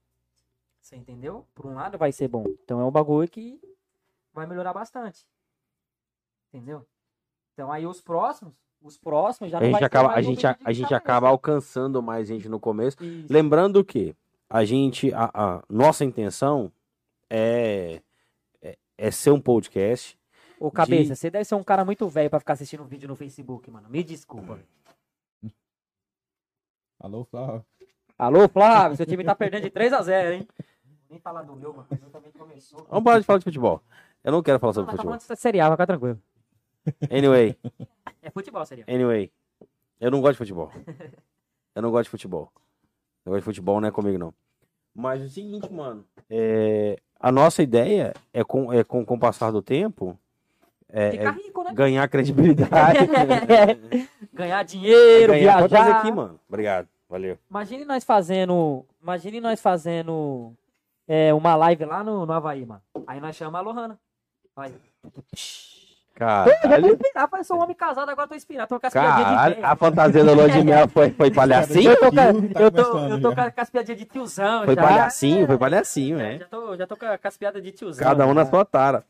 [SPEAKER 3] Você entendeu? Por um lado vai ser bom. Então é um bagulho que vai melhorar bastante. Entendeu? Então aí os próximos, os próximos já
[SPEAKER 1] A
[SPEAKER 3] não
[SPEAKER 1] gente, acaba,
[SPEAKER 3] mais
[SPEAKER 1] a,
[SPEAKER 3] no
[SPEAKER 1] gente, a, a gente acaba alcançando mais gente no começo.
[SPEAKER 3] Isso.
[SPEAKER 1] Lembrando que a gente, a, a nossa intenção é, é, é ser um podcast.
[SPEAKER 3] Ô, cabeça,
[SPEAKER 1] de-
[SPEAKER 3] você deve ser um cara muito velho pra ficar assistindo vídeo no Facebook, mano. Me desculpa. (laughs)
[SPEAKER 2] Alô, Flávio.
[SPEAKER 3] Alô, Flávio, seu time tá perdendo de 3 a 0 hein? Nem falar do meu, mano. O meu também começou.
[SPEAKER 1] Vamos parar de falar de futebol. Eu não quero falar
[SPEAKER 3] Não,
[SPEAKER 1] sobre
[SPEAKER 3] mas tá
[SPEAKER 1] futebol.
[SPEAKER 3] falando de serial, vai ficar tranquilo.
[SPEAKER 1] Anyway, (laughs)
[SPEAKER 3] É futebol, serial.
[SPEAKER 1] anyway. Eu não gosto de futebol. (laughs) Eu não gosto de futebol. Eu gosto de futebol, não é comigo, não. Mas é o seguinte, mano. é, a nossa ideia é com, é com, com o passar do tempo é,
[SPEAKER 3] Ficar
[SPEAKER 1] é
[SPEAKER 3] rico, né?
[SPEAKER 1] ganhar credibilidade. (laughs)
[SPEAKER 3] Ganhar dinheiro,
[SPEAKER 1] ganhar.
[SPEAKER 3] Viajar.
[SPEAKER 1] aqui, mano. Obrigado. Valeu.
[SPEAKER 3] Imagine nós fazendo. Imagine nós fazendo é, uma live lá no, no Havaí, mano. Aí nós chamamos a Lohana. Vai. Ah, eu sou um homem casado, agora tô inspirado. Tô com as de
[SPEAKER 1] Caralho,
[SPEAKER 3] velho.
[SPEAKER 1] a fantasia da lua de mel foi, foi palhacinho?
[SPEAKER 3] Eu tô, com-
[SPEAKER 2] Tá
[SPEAKER 3] eu tô, eu tô com as piadinhas de tiozão.
[SPEAKER 1] Foi
[SPEAKER 3] já.
[SPEAKER 1] palhacinho, foi palhacinho,
[SPEAKER 3] É,
[SPEAKER 1] é.
[SPEAKER 3] Já tô, já tô com as piadas de tiozão.
[SPEAKER 1] Cada um na sua tara.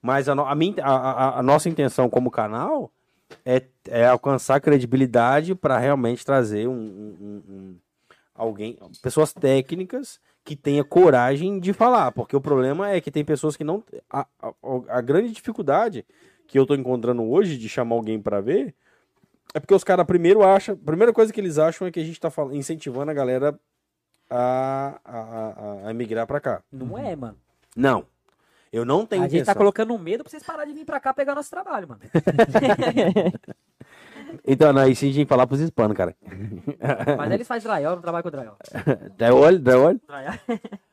[SPEAKER 1] Mas a, a minha- a- a- a nossa intenção como canal é, é alcançar credibilidade para realmente trazer um, um- um- um- alguém, pessoas técnicas que tenha coragem de falar, porque o problema é que tem pessoas que não a, a, a grande dificuldade que eu tô encontrando hoje de chamar alguém para ver é porque os caras primeiro acham, a primeira coisa que eles acham é que a gente tá incentivando a galera a, a, a, a emigrar para cá.
[SPEAKER 3] Não é, mano.
[SPEAKER 1] Não. Eu não tenho
[SPEAKER 3] A gente tá
[SPEAKER 1] intenção.
[SPEAKER 3] colocando medo pra vocês pararem de vir pra cá pegar nosso trabalho, mano. (laughs)
[SPEAKER 1] Então, não, isso a gente tem que falar pros hispanos, cara. (laughs)
[SPEAKER 3] Mas eles fazem drywall, não trabalho com drywall.
[SPEAKER 1] Olho.
[SPEAKER 3] Drywall.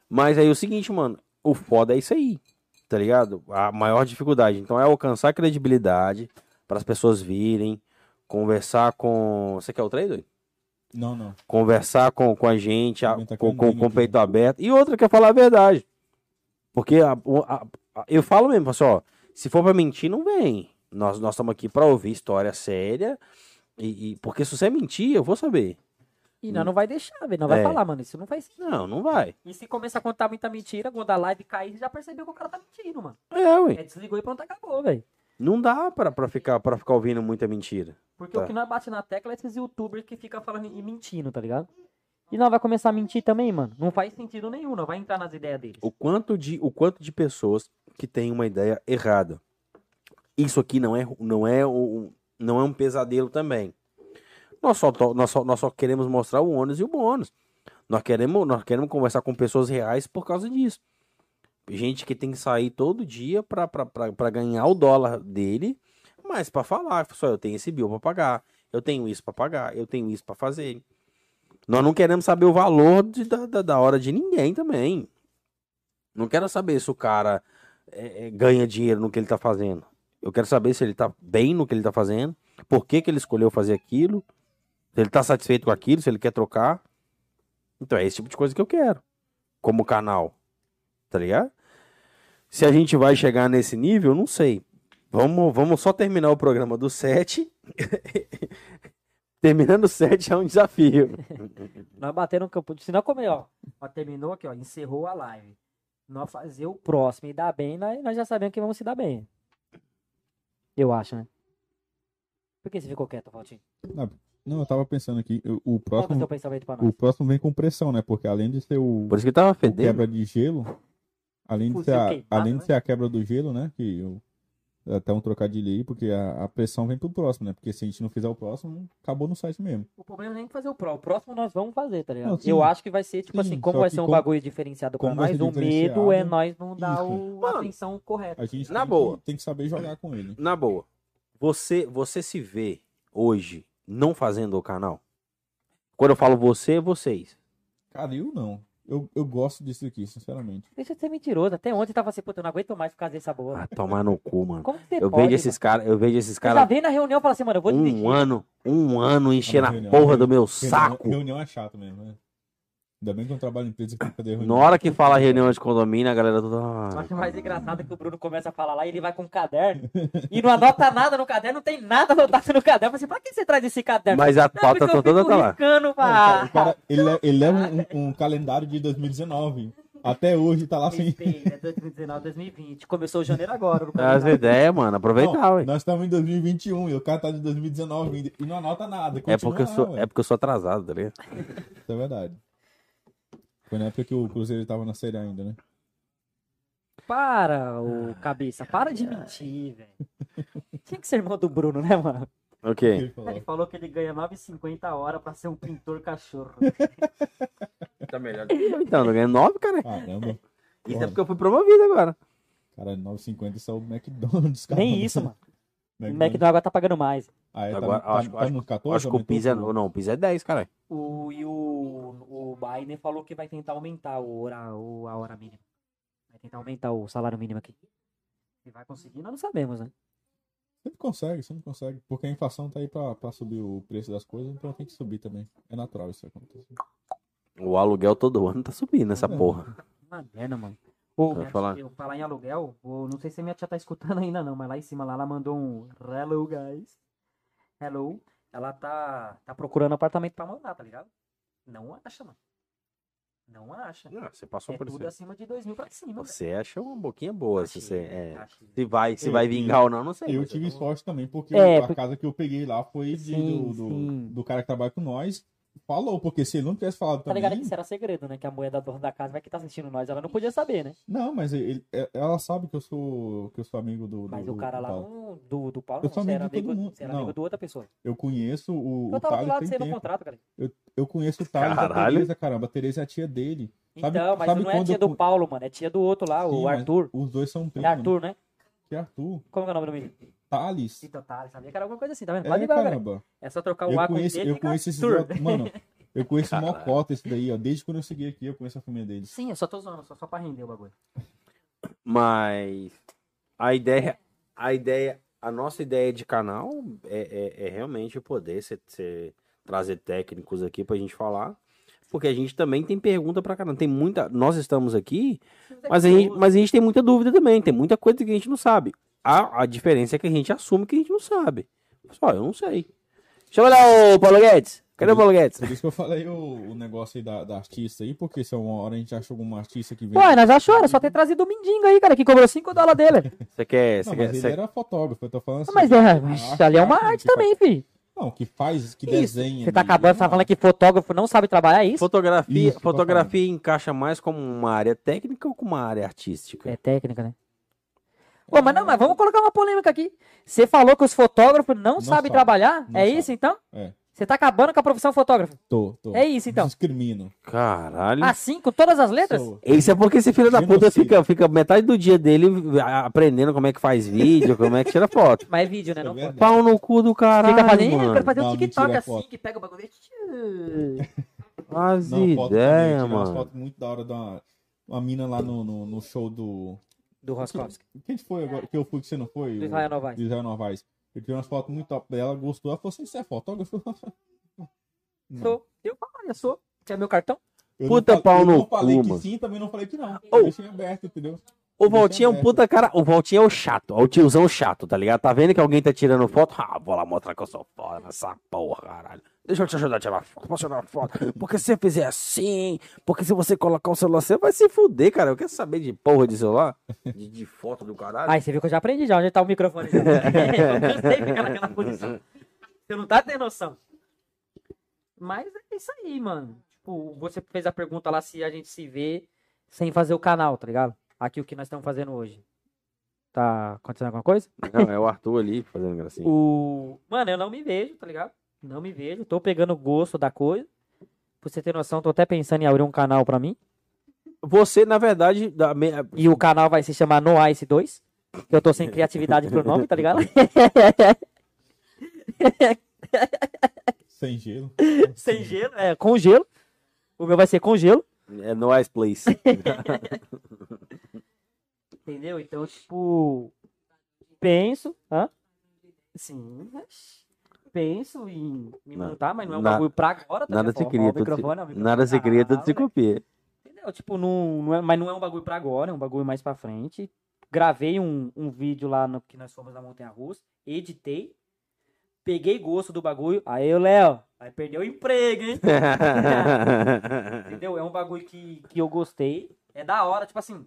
[SPEAKER 1] Mas aí o seguinte, mano, o foda é isso aí, tá ligado? A maior dificuldade. Então é alcançar credibilidade para as pessoas virem, conversar com. Você quer o trade? doido?
[SPEAKER 2] Não, não.
[SPEAKER 1] Conversar com, com a gente, a-
[SPEAKER 2] tá
[SPEAKER 1] com, com, com o peito aberto. E outra que é falar a verdade. Porque a- a- eu falo mesmo, assim, ó, se for pra mentir, não vem. Nós nós estamos aqui pra ouvir história séria. E, e- porque se você mentir, eu vou saber.
[SPEAKER 3] E nós não vai deixar, velho. Não vai
[SPEAKER 1] É.
[SPEAKER 3] falar, mano. Isso não faz sentido.
[SPEAKER 1] Não, não vai.
[SPEAKER 3] E se começar a contar muita mentira, quando a live cair, já percebeu que o cara tá mentindo, mano.
[SPEAKER 1] É, ué.
[SPEAKER 3] É, desligou e pronto, acabou, velho.
[SPEAKER 1] Não dá pra, pra, ficar, pra ficar ouvindo muita mentira.
[SPEAKER 3] Porque
[SPEAKER 1] Tá.
[SPEAKER 3] o que nós bate na tecla é esses youtubers que ficam falando e mentindo, tá ligado? E nós vai começar a mentir também, mano. Não faz sentido nenhum, não vai entrar nas ideias deles.
[SPEAKER 1] O quanto de, o quanto de pessoas que têm uma ideia errada. Isso aqui não é, não é, não é um pesadelo também. Nós só, nós, só, nós só queremos mostrar o ônus e o bônus. Nós queremos, nós queremos conversar com pessoas reais por causa disso. Gente que tem que sair todo dia pra ganhar o dólar dele, mas pra falar, só eu tenho esse bill pra pagar, eu tenho isso pra pagar, eu tenho isso pra fazer. Nós não queremos saber o valor de- da, da, hora de ninguém também. Não quero saber se o cara é, é, ganha dinheiro no que ele tá fazendo. Eu quero saber se ele tá bem no que ele tá fazendo, por que, que ele escolheu fazer aquilo, se ele tá satisfeito com aquilo, se ele quer trocar. Então é esse tipo de coisa que eu quero. Como canal. Tá ligado? Se a gente vai chegar nesse nível, não sei. Vamos, vamos só terminar o programa do 7. (laughs) Terminando o 7 é um desafio.
[SPEAKER 3] Nós batemos no campo. Se não comer, ó. ó, Terminou aqui, ó. Encerrou a live. Nós fazer o próximo e dar bem, nós, nós já sabemos que vamos se dar bem. Eu acho, né? Por que você ficou quieto, Valtinho?
[SPEAKER 2] Não, eu tava pensando aqui, o
[SPEAKER 3] Qual que é o
[SPEAKER 2] próximo,
[SPEAKER 3] pensamento pra
[SPEAKER 2] o
[SPEAKER 3] nós?
[SPEAKER 2] próximo vem com pressão, né? Porque além de ser o,
[SPEAKER 1] Por isso que tava
[SPEAKER 2] o
[SPEAKER 1] fedendo.
[SPEAKER 2] quebra de gelo, além de, ser a,
[SPEAKER 3] queimado,
[SPEAKER 2] além de
[SPEAKER 3] né?
[SPEAKER 2] ser a quebra do gelo, né? Que eu, até um trocadilho aí, porque a, a pressão vem pro próximo, né? Porque se a gente não fizer o próximo, acabou no site mesmo.
[SPEAKER 3] O problema nem é fazer o pró. O próximo nós vamos fazer, tá ligado?
[SPEAKER 2] Não, sim.
[SPEAKER 3] eu acho que vai ser, tipo
[SPEAKER 2] Sim,
[SPEAKER 3] assim, como vai ser um
[SPEAKER 2] como-
[SPEAKER 3] bagulho diferenciado pra
[SPEAKER 2] vai
[SPEAKER 3] nós, o medo é nós não dar
[SPEAKER 2] isso.
[SPEAKER 3] o,
[SPEAKER 1] Mano,
[SPEAKER 3] a atenção correta.
[SPEAKER 2] A gente
[SPEAKER 1] Na
[SPEAKER 2] tem,
[SPEAKER 1] boa.
[SPEAKER 2] Que, tem que saber jogar com ele.
[SPEAKER 1] Na boa. Você, você se vê hoje não fazendo o canal? Quando eu falo você, é vocês.
[SPEAKER 2] Cara, eu não. Eu, eu gosto disso aqui, sinceramente.
[SPEAKER 3] Deixa de ser mentiroso. Até ontem tava assim, puta, eu não aguento mais ficar dessa boa.
[SPEAKER 1] Ah, tomar no cu, (laughs) mano.
[SPEAKER 3] Como que você
[SPEAKER 1] Eu
[SPEAKER 3] pode,
[SPEAKER 1] vejo esses caras, eu vejo esses
[SPEAKER 3] Você já
[SPEAKER 1] caras
[SPEAKER 3] vem na reunião e fala assim, mano, eu vou desistir.
[SPEAKER 1] um ano, um ano enchendo a
[SPEAKER 2] reunião-
[SPEAKER 1] porra do meu
[SPEAKER 2] Reunião-
[SPEAKER 1] saco.
[SPEAKER 2] Reunião é chato mesmo, né? Ainda bem que eu trabalho em empresa que fazer reunião.
[SPEAKER 1] Na hora que fala reunião de condomínio, a galera toda. "Ah,
[SPEAKER 3] acho mais engraçado que o Bruno começa a falar lá e ele vai com um caderno e não anota nada no caderno, não tem nada anotado no caderno. Assim, pra que você traz esse caderno?
[SPEAKER 1] Mas a pauta toda
[SPEAKER 3] fico
[SPEAKER 1] tá lá.
[SPEAKER 3] riscando,
[SPEAKER 2] Não, o cara, o ele, le- ele leva um, um calendário de 2019. Até hoje tá lá assim.
[SPEAKER 3] Respeita, é 2019, 2020. Começou janeiro agora. no
[SPEAKER 1] As ideias, mano. Aproveitar, ué.
[SPEAKER 2] nós estamos em 2021 e o cara tá de 2019 ainda e não anota nada.
[SPEAKER 1] É porque, eu sou, é porque eu sou atrasado, tá ligado?
[SPEAKER 2] Isso é verdade. Foi na época que o Cruzeiro tava na série ainda, né?
[SPEAKER 3] Para, ô cabeça, para de mentir, velho. Tinha que ser irmão do Bruno, né, mano?
[SPEAKER 1] O quê?
[SPEAKER 2] Ele falou.
[SPEAKER 3] Que ele ganha 9,50 a hora pra ser um pintor cachorro. (laughs)
[SPEAKER 1] Tá melhor Então, eu ganhei 9, cara.
[SPEAKER 2] Caramba.
[SPEAKER 1] Isso é porque eu fui promovido agora.
[SPEAKER 2] Cara, 9,50 isso é o McDonald's, cara.
[SPEAKER 3] Nem isso, mano. O (laughs)
[SPEAKER 2] McDonald's.
[SPEAKER 3] McDonald's agora tá pagando mais.
[SPEAKER 2] Ah, é, tá,
[SPEAKER 1] Agora,
[SPEAKER 2] tá,
[SPEAKER 1] acho-
[SPEAKER 2] tá
[SPEAKER 1] acho-
[SPEAKER 2] no 14?
[SPEAKER 1] Acho que o piso é. Não, o piso é 10, cara.
[SPEAKER 3] O, e o, o Biden falou que vai tentar aumentar o hora, o, a hora mínima. Vai tentar aumentar o salário mínimo aqui. Se vai conseguir, nós não sabemos, né?
[SPEAKER 2] Sempre consegue, sempre consegue. Porque a inflação tá aí pra, pra subir o preço das coisas, então tem que subir também. É natural isso acontecer.
[SPEAKER 1] O aluguel todo ano tá subindo essa
[SPEAKER 2] É.
[SPEAKER 1] porra.
[SPEAKER 3] Uma merda, mano. Ô, minha
[SPEAKER 1] falar.
[SPEAKER 3] tia, eu falar em aluguel, não sei se a minha tia tá escutando (laughs) ainda não, mas lá em cima lá ela mandou um hello, guys. Hello. Ela tá, tá procurando apartamento pra mandar, tá ligado? Não acha, mano. Não acha.
[SPEAKER 1] Não, você passou
[SPEAKER 3] É
[SPEAKER 1] por
[SPEAKER 3] tudo
[SPEAKER 1] isso.
[SPEAKER 3] acima de 2 mil pra cima. velho.
[SPEAKER 1] Você acha uma boquinha boa. Se,
[SPEAKER 3] Achei,
[SPEAKER 1] você, é,
[SPEAKER 3] achei.
[SPEAKER 1] se vai, se
[SPEAKER 2] Eu-
[SPEAKER 1] vai vingar ou não, não sei.
[SPEAKER 2] Eu tive
[SPEAKER 1] tô-
[SPEAKER 2] sorte também, porque
[SPEAKER 3] É,
[SPEAKER 2] a
[SPEAKER 3] por-
[SPEAKER 2] casa que eu peguei lá foi de,
[SPEAKER 3] Sim,
[SPEAKER 2] do, do,
[SPEAKER 3] sim.
[SPEAKER 2] do cara que trabalha com nós. Falou, porque se ele não tivesse falado
[SPEAKER 3] Tá
[SPEAKER 2] também.
[SPEAKER 3] ligado que isso era segredo, né? Que a mulher da dona da casa vai que tá assistindo nós, ela não podia saber, né?
[SPEAKER 2] Não, mas ele, é- ela sabe que eu sou, que eu sou amigo do. do-
[SPEAKER 3] Mas
[SPEAKER 2] do-
[SPEAKER 3] o cara
[SPEAKER 2] do
[SPEAKER 3] lá do, do Paulo,
[SPEAKER 2] Eu
[SPEAKER 3] não,
[SPEAKER 2] sou
[SPEAKER 3] você era
[SPEAKER 2] amigo de todo
[SPEAKER 3] amigo,
[SPEAKER 2] mundo.
[SPEAKER 3] você era
[SPEAKER 2] Não.
[SPEAKER 3] amigo de outra pessoa.
[SPEAKER 2] Eu conheço o,
[SPEAKER 3] Eu
[SPEAKER 2] o
[SPEAKER 3] tava do lado de no
[SPEAKER 2] tempo.
[SPEAKER 3] contrato, cara.
[SPEAKER 2] Eu conheço o Thales e a
[SPEAKER 1] Caralho.
[SPEAKER 2] Tereza, caramba. A Tereza é a tia dele. Sabe-
[SPEAKER 3] Então, mas
[SPEAKER 2] sabe
[SPEAKER 3] não é tia
[SPEAKER 2] eu
[SPEAKER 3] do Paulo, mano, é tia do outro lá,
[SPEAKER 2] Sim,
[SPEAKER 3] o Arthur.
[SPEAKER 2] Os dois são
[SPEAKER 3] É
[SPEAKER 2] primos.
[SPEAKER 3] Arthur, né?
[SPEAKER 2] Que Arthur?
[SPEAKER 3] Como que é o nome do menino?
[SPEAKER 2] Thales.
[SPEAKER 3] Então tá, sabia que era alguma coisa assim, tá vendo? Pode
[SPEAKER 2] É,
[SPEAKER 3] velho.
[SPEAKER 2] caramba.
[SPEAKER 3] É só trocar o
[SPEAKER 2] Eu
[SPEAKER 3] A com o
[SPEAKER 2] conheço,
[SPEAKER 3] T,
[SPEAKER 2] eu conheço esses. Mano, eu conheço o Mocota esse daí, ó. Desde quando eu segui aqui, eu conheço a família deles.
[SPEAKER 3] Sim, eu só tô zoando, só, só pra render o bagulho.
[SPEAKER 1] Mas a ideia, a ideia, a nossa ideia de canal é, é- é realmente poder ser, ser- trazer técnicos aqui pra gente falar. Porque a gente também tem pergunta pra caramba. Tem muita. Nós estamos aqui, mas a, gente, mas a gente tem muita dúvida também. Tem muita coisa que a gente não sabe. A, a diferença é que a gente assume que a gente não sabe. Só, eu não sei. Deixa eu olhar o Paulo Guedes. Cadê o Paulo Guedes?
[SPEAKER 2] Por isso que eu falei o, o negócio aí da, da artista aí, porque se uma hora a gente acha alguma artista que vem.
[SPEAKER 3] Ué, nós achou, era só ter trazido o Mindingo aí, cara, que cobrou 5 dólares dele. (laughs)
[SPEAKER 1] Você quer.
[SPEAKER 2] Não,
[SPEAKER 1] Você
[SPEAKER 2] mas
[SPEAKER 1] quer
[SPEAKER 2] ele
[SPEAKER 1] você-
[SPEAKER 2] era fotógrafo, eu tô falando assim.
[SPEAKER 3] Mas é, mas
[SPEAKER 2] arte-
[SPEAKER 3] ali é uma arte
[SPEAKER 2] que faz-
[SPEAKER 3] também, filho.
[SPEAKER 2] Não, que faz, que
[SPEAKER 3] Isso.
[SPEAKER 2] desenha.
[SPEAKER 3] Você tá
[SPEAKER 2] ali.
[SPEAKER 3] acabando, você tá falando que fotógrafo não sabe trabalhar, é isso?
[SPEAKER 1] Fotografia,
[SPEAKER 2] Isso
[SPEAKER 1] fotografia encaixa mais como uma área técnica ou como uma área artística?
[SPEAKER 3] É técnica, né? Pô, mas não, mas vamos colocar uma polêmica aqui. Você falou que os fotógrafos não, sabem
[SPEAKER 2] sabe,
[SPEAKER 3] trabalhar?
[SPEAKER 2] não
[SPEAKER 3] é
[SPEAKER 2] sabe.
[SPEAKER 3] isso então?
[SPEAKER 2] É.
[SPEAKER 3] Você tá acabando com a profissão fotógrafo?
[SPEAKER 2] Tô, tô.
[SPEAKER 3] É isso então.
[SPEAKER 2] Discrimino.
[SPEAKER 1] Caralho.
[SPEAKER 3] Assim, com todas as letras?
[SPEAKER 2] Sou.
[SPEAKER 1] Isso é porque esse filho da puta fica, fica metade do dia dele aprendendo como é que faz vídeo, como é que tira foto.
[SPEAKER 3] Mas é vídeo, né?
[SPEAKER 2] É
[SPEAKER 3] Não
[SPEAKER 2] verdade.
[SPEAKER 1] Pau no cu do caralho,
[SPEAKER 3] Fica fazendo, "Ih, eu
[SPEAKER 1] mano.
[SPEAKER 3] quero fazer um
[SPEAKER 2] Não,
[SPEAKER 3] TikTok
[SPEAKER 2] mentira,
[SPEAKER 3] assim,
[SPEAKER 2] foto.
[SPEAKER 3] que pega o bagulho.
[SPEAKER 1] As
[SPEAKER 2] Não, foto também,
[SPEAKER 1] ideias,
[SPEAKER 2] tirar umas
[SPEAKER 1] mano.
[SPEAKER 2] fotos muito da hora da uma, uma mina lá no, no, no show do,
[SPEAKER 3] Do Roskovski.
[SPEAKER 2] Quem foi agora? Que eu fui que você não foi?
[SPEAKER 3] Do Israel Novaes.
[SPEAKER 2] Do Israel Novaes. Eu tirei umas fotos muito top dela, gostou. Ela falou assim: você é fotógrafo? (laughs) Não.
[SPEAKER 3] Sou. Eu falaria, sou. Quer meu cartão?
[SPEAKER 2] Eu
[SPEAKER 1] Puta
[SPEAKER 2] não,
[SPEAKER 1] pau
[SPEAKER 2] eu
[SPEAKER 1] no
[SPEAKER 2] não falei
[SPEAKER 1] cu,
[SPEAKER 2] que
[SPEAKER 1] mano.
[SPEAKER 2] sim, também não falei que não. Eu deixei aberto, entendeu?
[SPEAKER 1] O Valtinho é um puta cara. O Valtinho é o chato, é o tiozão chato, tá ligado? Tá vendo que alguém tá tirando foto? Ah, vou lá mostrar que eu sou foda nessa porra, caralho. Deixa eu te ajudar a tirar foto. Posso tirar foto? Porque se você fizer assim, porque se você colocar o celular, você vai se fuder, cara. Eu quero saber de porra de celular, de, de foto do caralho.
[SPEAKER 3] Ai, você viu que eu já aprendi já. Onde tá o microfone? já? (laughs) eu cansei de ficar naquela posição. Você não tá tendo noção. Mas é isso aí, mano. Tipo, você fez a pergunta lá se a gente se vê sem fazer o canal, tá ligado? Aqui o que nós estamos fazendo hoje. Tá acontecendo alguma coisa?
[SPEAKER 1] Não, é o Arthur ali fazendo gracinha.
[SPEAKER 3] O... Mano, eu não me vejo, tá ligado? Não me vejo. Tô pegando gosto da coisa. Pra você ter noção, tô até pensando em abrir um canal pra mim.
[SPEAKER 1] Você, na verdade, da me-
[SPEAKER 3] E o canal vai se chamar No Ice 2. que Eu tô sem criatividade pro nome, tá ligado? (laughs)
[SPEAKER 2] Sem gelo.
[SPEAKER 3] sem gelo, é, com gelo. O meu vai ser com gelo.
[SPEAKER 1] é no Ice Place. (laughs)
[SPEAKER 3] Entendeu? Então, tipo, penso, hã? Sim, penso em me montar, mas não é um
[SPEAKER 1] na-
[SPEAKER 3] bagulho pra agora, tá
[SPEAKER 1] Nada se cria, tudo se,
[SPEAKER 3] microfone
[SPEAKER 1] nada se cria, tudo se
[SPEAKER 3] moleque.
[SPEAKER 1] copia.
[SPEAKER 3] Entendeu? Tipo, não, não é, mas não é um bagulho pra agora, é um bagulho mais pra frente. Gravei um, um vídeo lá no que nós fomos na Montanha Russa, editei, peguei gosto do bagulho. Aí, o Léo, vai perder o emprego, hein? (laughs) Entendeu? É um bagulho que, que eu gostei. É da hora, tipo assim,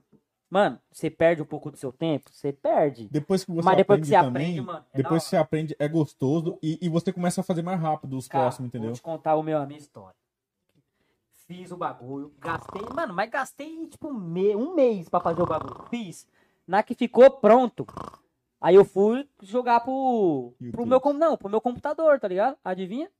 [SPEAKER 3] mano, você perde um pouco do seu tempo? Você perde.
[SPEAKER 2] Depois que você
[SPEAKER 3] Mas depois que
[SPEAKER 2] aprende
[SPEAKER 3] você
[SPEAKER 2] também,
[SPEAKER 3] aprende, mano, é
[SPEAKER 2] depois que você aprende, é gostoso e, e você começa a fazer mais rápido os
[SPEAKER 3] Cara,
[SPEAKER 2] próximos, entendeu?
[SPEAKER 3] Vou te contar o meu, a minha história. Fiz o bagulho, gastei, mano, mas gastei tipo um, me- um mês pra fazer o bagulho. Fiz. Na que ficou pronto. Aí eu fui jogar pro, pro
[SPEAKER 2] YouTube.
[SPEAKER 3] meu com- não, pro meu computador, tá ligado? Adivinha?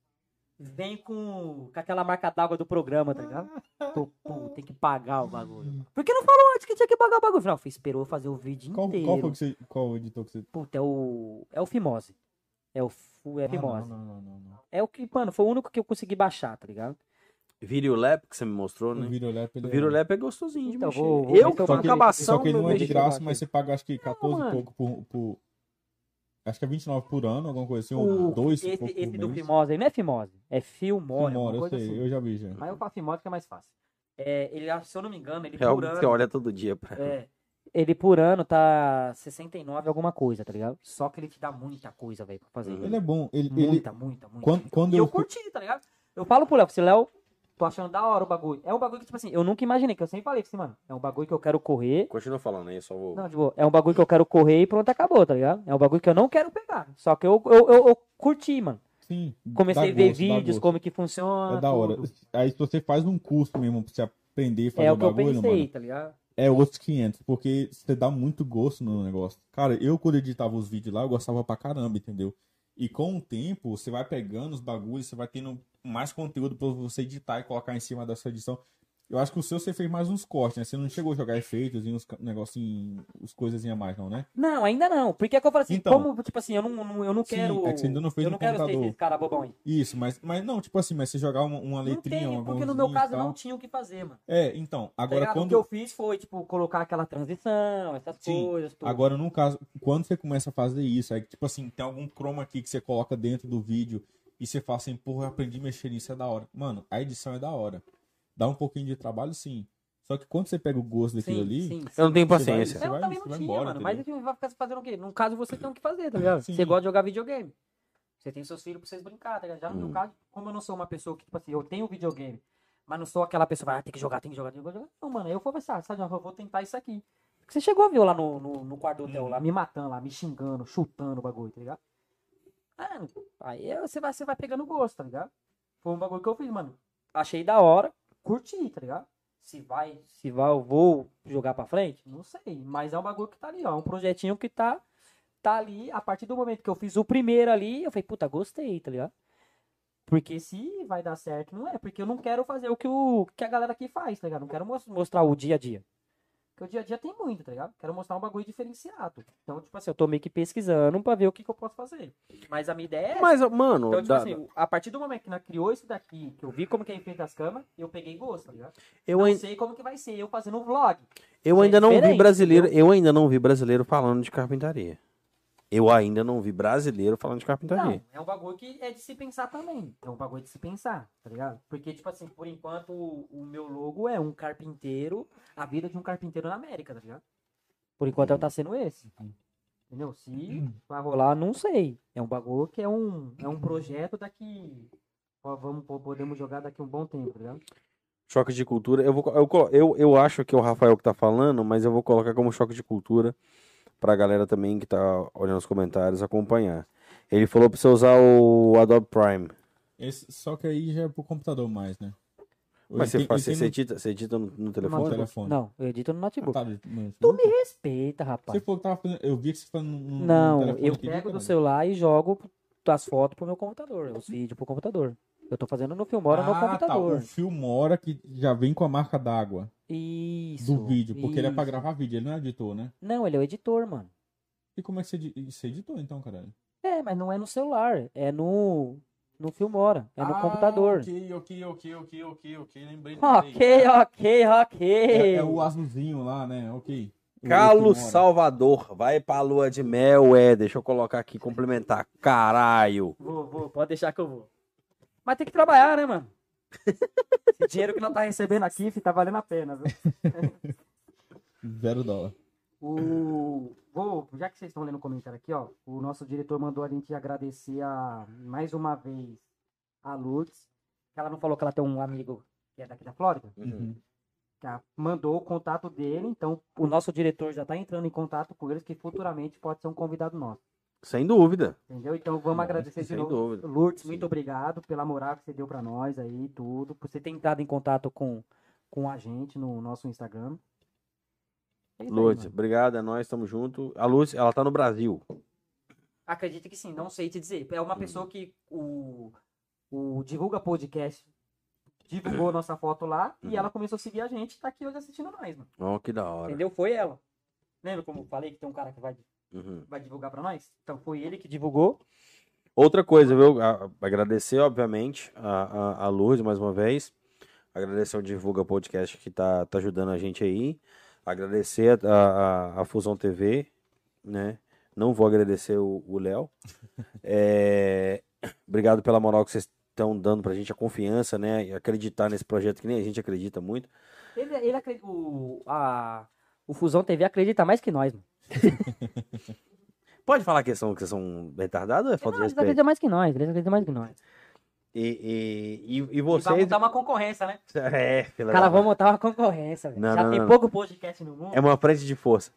[SPEAKER 3] Vem com, com aquela marca d'água do programa, tá ligado? Tô, pô, tem que pagar o bagulho. Por que não falou antes que tinha que pagar o bagulho? Não, esperou fazer o vídeo
[SPEAKER 2] Qual,
[SPEAKER 3] inteiro.
[SPEAKER 2] qual foi que você. Qual editor que você.
[SPEAKER 3] Puta, é o. É o Fimose. É o é
[SPEAKER 2] Ah,
[SPEAKER 3] Fimose.
[SPEAKER 2] não, não, não, não, não.
[SPEAKER 3] É o que, mano, foi o único que eu consegui baixar, tá ligado?
[SPEAKER 1] Videolap que você me mostrou,
[SPEAKER 2] O
[SPEAKER 1] né?
[SPEAKER 2] Videolap, ele
[SPEAKER 1] O
[SPEAKER 2] é-
[SPEAKER 1] Videolap é gostosinho de
[SPEAKER 3] Então,
[SPEAKER 1] mexer.
[SPEAKER 3] vou- vou
[SPEAKER 1] eu,
[SPEAKER 3] se eu
[SPEAKER 1] com acabação,
[SPEAKER 2] Só que ele não é de graça, mas você paga acho que 14 e pouco por, por. Acho que é 29 por ano, alguma coisa assim,
[SPEAKER 3] O-
[SPEAKER 2] ou 2
[SPEAKER 3] esse,
[SPEAKER 2] por, por
[SPEAKER 3] esse do
[SPEAKER 2] mês.
[SPEAKER 3] Fimose aí não é Fimose, é Filmore,
[SPEAKER 2] Filmora,
[SPEAKER 3] alguma
[SPEAKER 2] eu
[SPEAKER 3] coisa
[SPEAKER 2] sei,
[SPEAKER 3] assim.
[SPEAKER 2] eu já vi já.
[SPEAKER 3] Mas eu falo Fimose que é mais fácil. É, ele, se eu não me engano, ele
[SPEAKER 1] É
[SPEAKER 3] por ano,
[SPEAKER 1] você olha todo dia. Pra...
[SPEAKER 3] é, ele por ano tá 69 alguma coisa, tá ligado? Só que ele te dá muita coisa, velho, pra fazer.
[SPEAKER 2] Ele é bom. Ele, ele,
[SPEAKER 3] Muita, muita, muita.
[SPEAKER 2] quando, quando
[SPEAKER 3] E
[SPEAKER 2] eu,
[SPEAKER 3] eu curti, tá ligado? Eu falo pro Léo, assim, Léo, tô achando da hora o bagulho. É um bagulho que, tipo assim, eu nunca imaginei, que eu sempre falei assim, mano, é um bagulho que eu quero correr.
[SPEAKER 1] Continua falando aí, só vou...
[SPEAKER 3] Não, tipo, é um bagulho que eu quero correr e pronto, acabou, tá ligado? É um bagulho que eu não quero pegar. Só que eu, eu, eu, eu curti, mano.
[SPEAKER 2] Sim,
[SPEAKER 3] Comecei a ver
[SPEAKER 2] gosto,
[SPEAKER 3] vídeos, como que funciona.
[SPEAKER 2] É da hora.
[SPEAKER 3] tudo.
[SPEAKER 2] Aí se você faz um curso mesmo pra você aprender a fazer
[SPEAKER 3] É
[SPEAKER 2] o
[SPEAKER 3] que eu
[SPEAKER 2] bagulho,
[SPEAKER 3] pensei,
[SPEAKER 2] mano,
[SPEAKER 3] tá ligado?
[SPEAKER 2] é outros 500, porque você dá muito gosto no negócio. Cara, eu quando editava os vídeos lá, eu gostava pra caramba, entendeu? E com o tempo, você vai pegando os bagulhos, você vai tendo mais conteúdo pra você editar e colocar em cima dessa edição. Eu acho que o seu você fez mais uns cortes, né? Você não chegou a jogar efeitos e uns negocinho, uns coisinhas a mais, não, né?
[SPEAKER 3] Não, ainda não. Porque é que eu falo assim,
[SPEAKER 2] Então.
[SPEAKER 3] como, tipo assim, eu não, não- eu não
[SPEAKER 2] Sim,
[SPEAKER 3] quero.
[SPEAKER 2] é que você ainda não fez
[SPEAKER 3] eu não quero ser esse cara bobão aí.
[SPEAKER 2] Isso, mas, mas não, tipo assim, mas você jogar uma, uma
[SPEAKER 3] Não
[SPEAKER 2] letrinha,
[SPEAKER 3] tem,
[SPEAKER 2] uma
[SPEAKER 3] porque no meu caso não tinha o que fazer, mano.
[SPEAKER 2] É, então,
[SPEAKER 3] Tá
[SPEAKER 2] agora?
[SPEAKER 3] O
[SPEAKER 2] quando.
[SPEAKER 3] que eu fiz foi, tipo, colocar aquela transição, essas
[SPEAKER 2] Sim,
[SPEAKER 3] coisas. Tudo.
[SPEAKER 2] Agora, no caso, quando você começa a fazer isso, aí, tipo assim, tem algum chroma aqui que você coloca dentro do vídeo e você fala assim, porra, eu aprendi a mexer nisso, é da hora. Mano, a edição é da hora. Dá um pouquinho de trabalho, sim. Só que quando você pega o gosto daquilo
[SPEAKER 3] sim,
[SPEAKER 2] ali,
[SPEAKER 3] sim, sim.
[SPEAKER 1] Eu não tenho
[SPEAKER 2] vai-
[SPEAKER 1] paciência.
[SPEAKER 2] você
[SPEAKER 3] Eu
[SPEAKER 2] vai-
[SPEAKER 3] também não
[SPEAKER 2] vai
[SPEAKER 3] tinha,
[SPEAKER 2] embora,
[SPEAKER 3] mano. Mas vai ficar fazendo o quê? No caso, você tem o que fazer, tá ligado?
[SPEAKER 2] Sim.
[SPEAKER 3] Você gosta de jogar videogame. Você tem seus filhos pra vocês brincar, tá ligado? Já no meu
[SPEAKER 1] Hum.
[SPEAKER 3] caso, como eu não sou uma pessoa que, tipo assim, eu tenho videogame, mas não sou aquela pessoa que vai, ah, tem que jogar, tem que jogar, tem que jogar. Não, mano, eu vou pensar, sabe, eu vou tentar isso aqui. Porque você chegou a ver eu lá no, no, no quarto do hotel,
[SPEAKER 2] Uhum.
[SPEAKER 3] lá, me matando, lá, me xingando, chutando o bagulho, tá ligado? Ah, aí você vai, você vai pegando gosto, tá ligado? Foi um bagulho que eu fiz, mano. Achei da hora, curti, tá ligado? Se vai, se vai, eu vou jogar pra frente? Não sei. Mas é um bagulho que tá ali, ó. É um projetinho que tá, tá ali. A partir do momento que eu fiz o primeiro ali, eu falei, puta, gostei, tá ligado? Porque se vai dar certo, não é. Porque eu não quero fazer o que, o, que a galera aqui faz, tá ligado? Não quero mos- mostrar o dia a dia. Porque o dia a dia tem muito, tá ligado? Quero mostrar um bagulho diferenciado. Então, tipo assim, eu tô meio que pesquisando pra ver o que, que eu posso fazer. Mas a minha ideia é.
[SPEAKER 1] Mas, mano,
[SPEAKER 3] Então, tipo
[SPEAKER 1] da-
[SPEAKER 3] assim, a partir do momento que nós criou isso daqui, que eu vi como que é feito as camas, eu peguei gosto, tá ligado?
[SPEAKER 1] eu,
[SPEAKER 3] não sei como que vai ser eu fazendo um vlog.
[SPEAKER 1] eu
[SPEAKER 3] é
[SPEAKER 1] ainda não vi brasileiro. Eu ainda não vi brasileiro falando de carpintaria. Eu ainda não vi brasileiro falando de carpintaria.
[SPEAKER 3] Não, é um bagulho que é de se pensar também. É um bagulho de se pensar, tá ligado? Porque, tipo assim, por enquanto, o, o meu logo é um carpinteiro, a vida de um carpinteiro na América, tá ligado? Por enquanto ela tá sendo esse. Entendeu? Se vai rolar, não sei. É um bagulho que é um, é um projeto daqui. ó, Vamos, po- podemos jogar daqui um bom tempo, tá ligado?
[SPEAKER 1] Choque de cultura. Eu, vou, eu, eu, eu acho que é o Rafael que tá falando, mas eu vou colocar como choque de cultura pra galera também que tá olhando os comentários acompanhar. Ele falou pra você usar o Adobe Prime.
[SPEAKER 2] Esse- só que aí já é pro computador mais, né?
[SPEAKER 1] Mas você, faz, você, edita, você edita no, no
[SPEAKER 2] No
[SPEAKER 1] telefone?
[SPEAKER 2] telefone.
[SPEAKER 3] Não, eu edito no notebook.
[SPEAKER 2] Tá, no-
[SPEAKER 3] Tu me respeita, rapaz.
[SPEAKER 2] Você falou que tava fazendo. Eu vi que você fazendo no, no
[SPEAKER 3] Não,
[SPEAKER 2] telefone
[SPEAKER 3] eu
[SPEAKER 2] aqui,
[SPEAKER 3] pego do celular e jogo as fotos pro meu computador, os vídeos pro computador. Eu tô fazendo no Filmora no
[SPEAKER 2] ah, Tá,
[SPEAKER 3] computador.
[SPEAKER 2] o Filmora que já vem com a marca d'água
[SPEAKER 3] Isso.
[SPEAKER 2] do vídeo, porque ele é pra
[SPEAKER 3] isso.
[SPEAKER 2] gravar vídeo, ele não é editor, né?
[SPEAKER 3] Não, ele é o editor, mano.
[SPEAKER 2] E como é que você, você editou então, caralho?
[SPEAKER 3] É, mas não é no celular, é no no Filmora, é no
[SPEAKER 2] Ah,
[SPEAKER 3] computador.
[SPEAKER 2] Ok, ok, ok, ok, ok, ok, lembrei.
[SPEAKER 3] Ok, ok, ok.
[SPEAKER 2] É, é o azulzinho lá, né? Ok.
[SPEAKER 1] Carlos. Salvador, vai pra lua de mel, é. Deixa eu colocar aqui, complementar. Caralho.
[SPEAKER 3] Vou, vou, pode deixar que eu vou. Mas tem que trabalhar, né, mano? Esse dinheiro que não tá recebendo aqui, fi, tá valendo a pena, viu? (laughs)
[SPEAKER 2] Zero dólar.
[SPEAKER 3] O... Vou, já que vocês estão lendo o comentário aqui, ó, o nosso diretor mandou a gente agradecer a, mais uma vez a Lourdes, que ela não falou que ela tem um amigo que é daqui da Flórida,
[SPEAKER 2] Uhum.
[SPEAKER 3] que ela mandou o contato dele, então o nosso diretor já tá entrando em contato com eles, que futuramente pode ser um convidado nosso,
[SPEAKER 1] Sem dúvida.
[SPEAKER 3] entendeu? Então vamos agradecer de
[SPEAKER 1] sem
[SPEAKER 3] novo.
[SPEAKER 1] dúvida.
[SPEAKER 3] Lourdes,
[SPEAKER 2] Sim.
[SPEAKER 3] muito obrigado pela moral que você deu pra nós aí, tudo, por você ter entrado em contato com, com a gente no nosso Instagram. É aí,
[SPEAKER 1] Lourdes,
[SPEAKER 3] mano.
[SPEAKER 1] obrigado, é nóis, tamo junto. A Lourdes, ela tá no Brasil.
[SPEAKER 3] Acredito que sim, não sei te dizer. É uma pessoa que o, o Divulga Podcast divulgou nossa foto lá
[SPEAKER 1] Uhum.
[SPEAKER 3] e ela começou a seguir a gente tá aqui hoje assistindo nós, mano.
[SPEAKER 1] Ó, que da hora.
[SPEAKER 3] Entendeu? Foi ela. Lembra como eu falei que tem um cara que vai,
[SPEAKER 1] Uhum.
[SPEAKER 3] vai divulgar pra nós? Então foi ele que divulgou.
[SPEAKER 1] Outra coisa, viu? Agradecer, obviamente, a, a, a Lourdes mais uma vez. Agradecer ao Divulga Podcast que tá, tá ajudando a gente aí. Agradecer a, a, a Fusão TV, né? Não vou agradecer o o Léo. (laughs) É, Obrigado pela moral que vocês estão dando pra gente, a confiança, né? E acreditar nesse projeto que nem a gente acredita muito.
[SPEAKER 3] Ele, ele acredita. O, a, o Fusão TV acredita mais que nós, mano. (laughs)
[SPEAKER 1] Pode falar que são, que são retardados ou é falta de
[SPEAKER 3] Não, eles
[SPEAKER 1] respeito?
[SPEAKER 3] acreditam mais que nós, eles acreditam mais que nós.
[SPEAKER 1] E, e, e, e
[SPEAKER 3] E vai
[SPEAKER 1] vocês.
[SPEAKER 3] montar uma concorrência, né?
[SPEAKER 1] É, filha
[SPEAKER 3] Cara, vamos montar uma concorrência, velho.
[SPEAKER 1] Não,
[SPEAKER 3] Já
[SPEAKER 1] não,
[SPEAKER 3] tem
[SPEAKER 1] não.
[SPEAKER 3] pouco podcast no mundo.
[SPEAKER 1] É uma frente de força.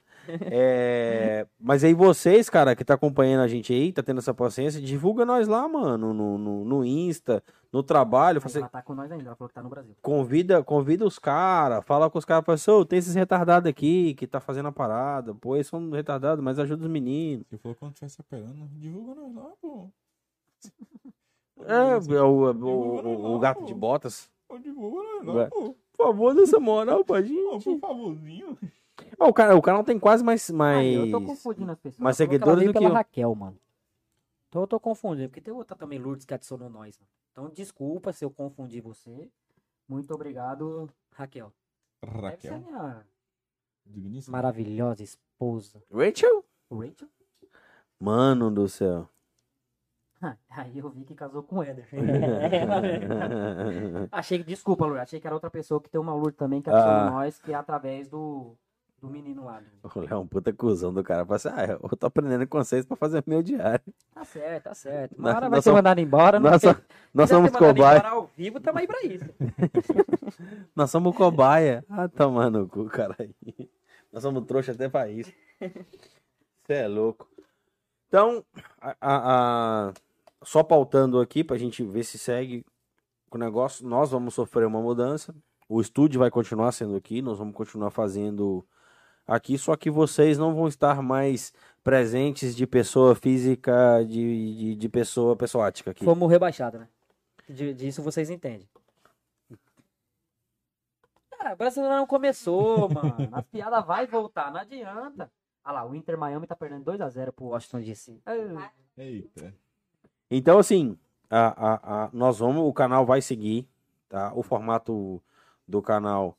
[SPEAKER 1] É, Mas aí vocês, cara, que tá acompanhando a gente aí, tá tendo essa paciência, divulga nós lá, mano, no, no, no Insta, no trabalho. Você
[SPEAKER 3] Ela tá com nós ainda, ela falou que tá no Brasil.
[SPEAKER 1] convida, convida os caras, fala com os caras, fala assim, "Ô, tem esses retardados aqui que tá fazendo a parada. Pô, eles são retardados, mas ajuda os meninos.
[SPEAKER 2] Você falou quando estiver operando, divulga nós lá, pô. (laughs)
[SPEAKER 1] É, o, o, o- o- o gato de botas.
[SPEAKER 2] Divulga nós
[SPEAKER 1] Vai.
[SPEAKER 2] lá, pô.
[SPEAKER 1] Por favor, dê essa moral pra gente.
[SPEAKER 2] por favorzinho.
[SPEAKER 1] O, cara, o canal tem quase mais. mais...
[SPEAKER 3] Ah, eu tô confundindo as pessoas.
[SPEAKER 1] mais seguidores do que
[SPEAKER 3] pela
[SPEAKER 1] eu.
[SPEAKER 3] Raquel, mano. Então eu tô confundindo, porque tem outra também, Lourdes, que adicionou nós. Mano. Então desculpa se eu confundi você. Muito obrigado, Raquel. Deve ser a
[SPEAKER 2] Raquel.
[SPEAKER 3] maravilhosa esposa.
[SPEAKER 1] Rachel?
[SPEAKER 3] Rachel?
[SPEAKER 1] Mano do céu. (laughs)
[SPEAKER 3] Aí eu vi que casou com o Éder. Mesmo. (laughs) (laughs) achei que, desculpa, Lourdes, achei que era outra pessoa que tem uma Lourdes também que adicionou
[SPEAKER 1] Ah.
[SPEAKER 3] nós, que é através do, do menino lá. do-
[SPEAKER 1] O Léo é um puta cuzão do cara. Fala assim, ah, eu tô aprendendo com vocês pra fazer meu diário.
[SPEAKER 3] Tá certo, tá certo.
[SPEAKER 1] Nós-
[SPEAKER 3] Uma hora vai ser
[SPEAKER 1] somos-
[SPEAKER 3] mandado embora.
[SPEAKER 1] Nós, so- nós somos cobaia.
[SPEAKER 3] ao vivo, tamo aí pra isso. (laughs)
[SPEAKER 1] Nós somos cobaia. Ah, toma no cu, caralho. (laughs) Nós somos trouxa até pra isso. Você é louco. Então, a, a- a- só pautando aqui pra gente ver se segue com o negócio. Nós vamos sofrer uma mudança. O estúdio vai continuar sendo aqui. Nós vamos continuar fazendo aqui. Só que vocês não vão estar mais presentes de pessoa física, de, de, de pessoa pessoática aqui.
[SPEAKER 3] Fomos rebaixados, né? De- disso vocês entendem. Ah, o brasileiro não começou, (laughs) mano. As piadas vai voltar, não adianta. Ah lá, o Inter Miami tá perdendo 2x0 pro Washington DC. Ah,
[SPEAKER 2] Eita.
[SPEAKER 1] Então, assim, a, a, a- nós vamos, o canal vai seguir, tá? O formato do canal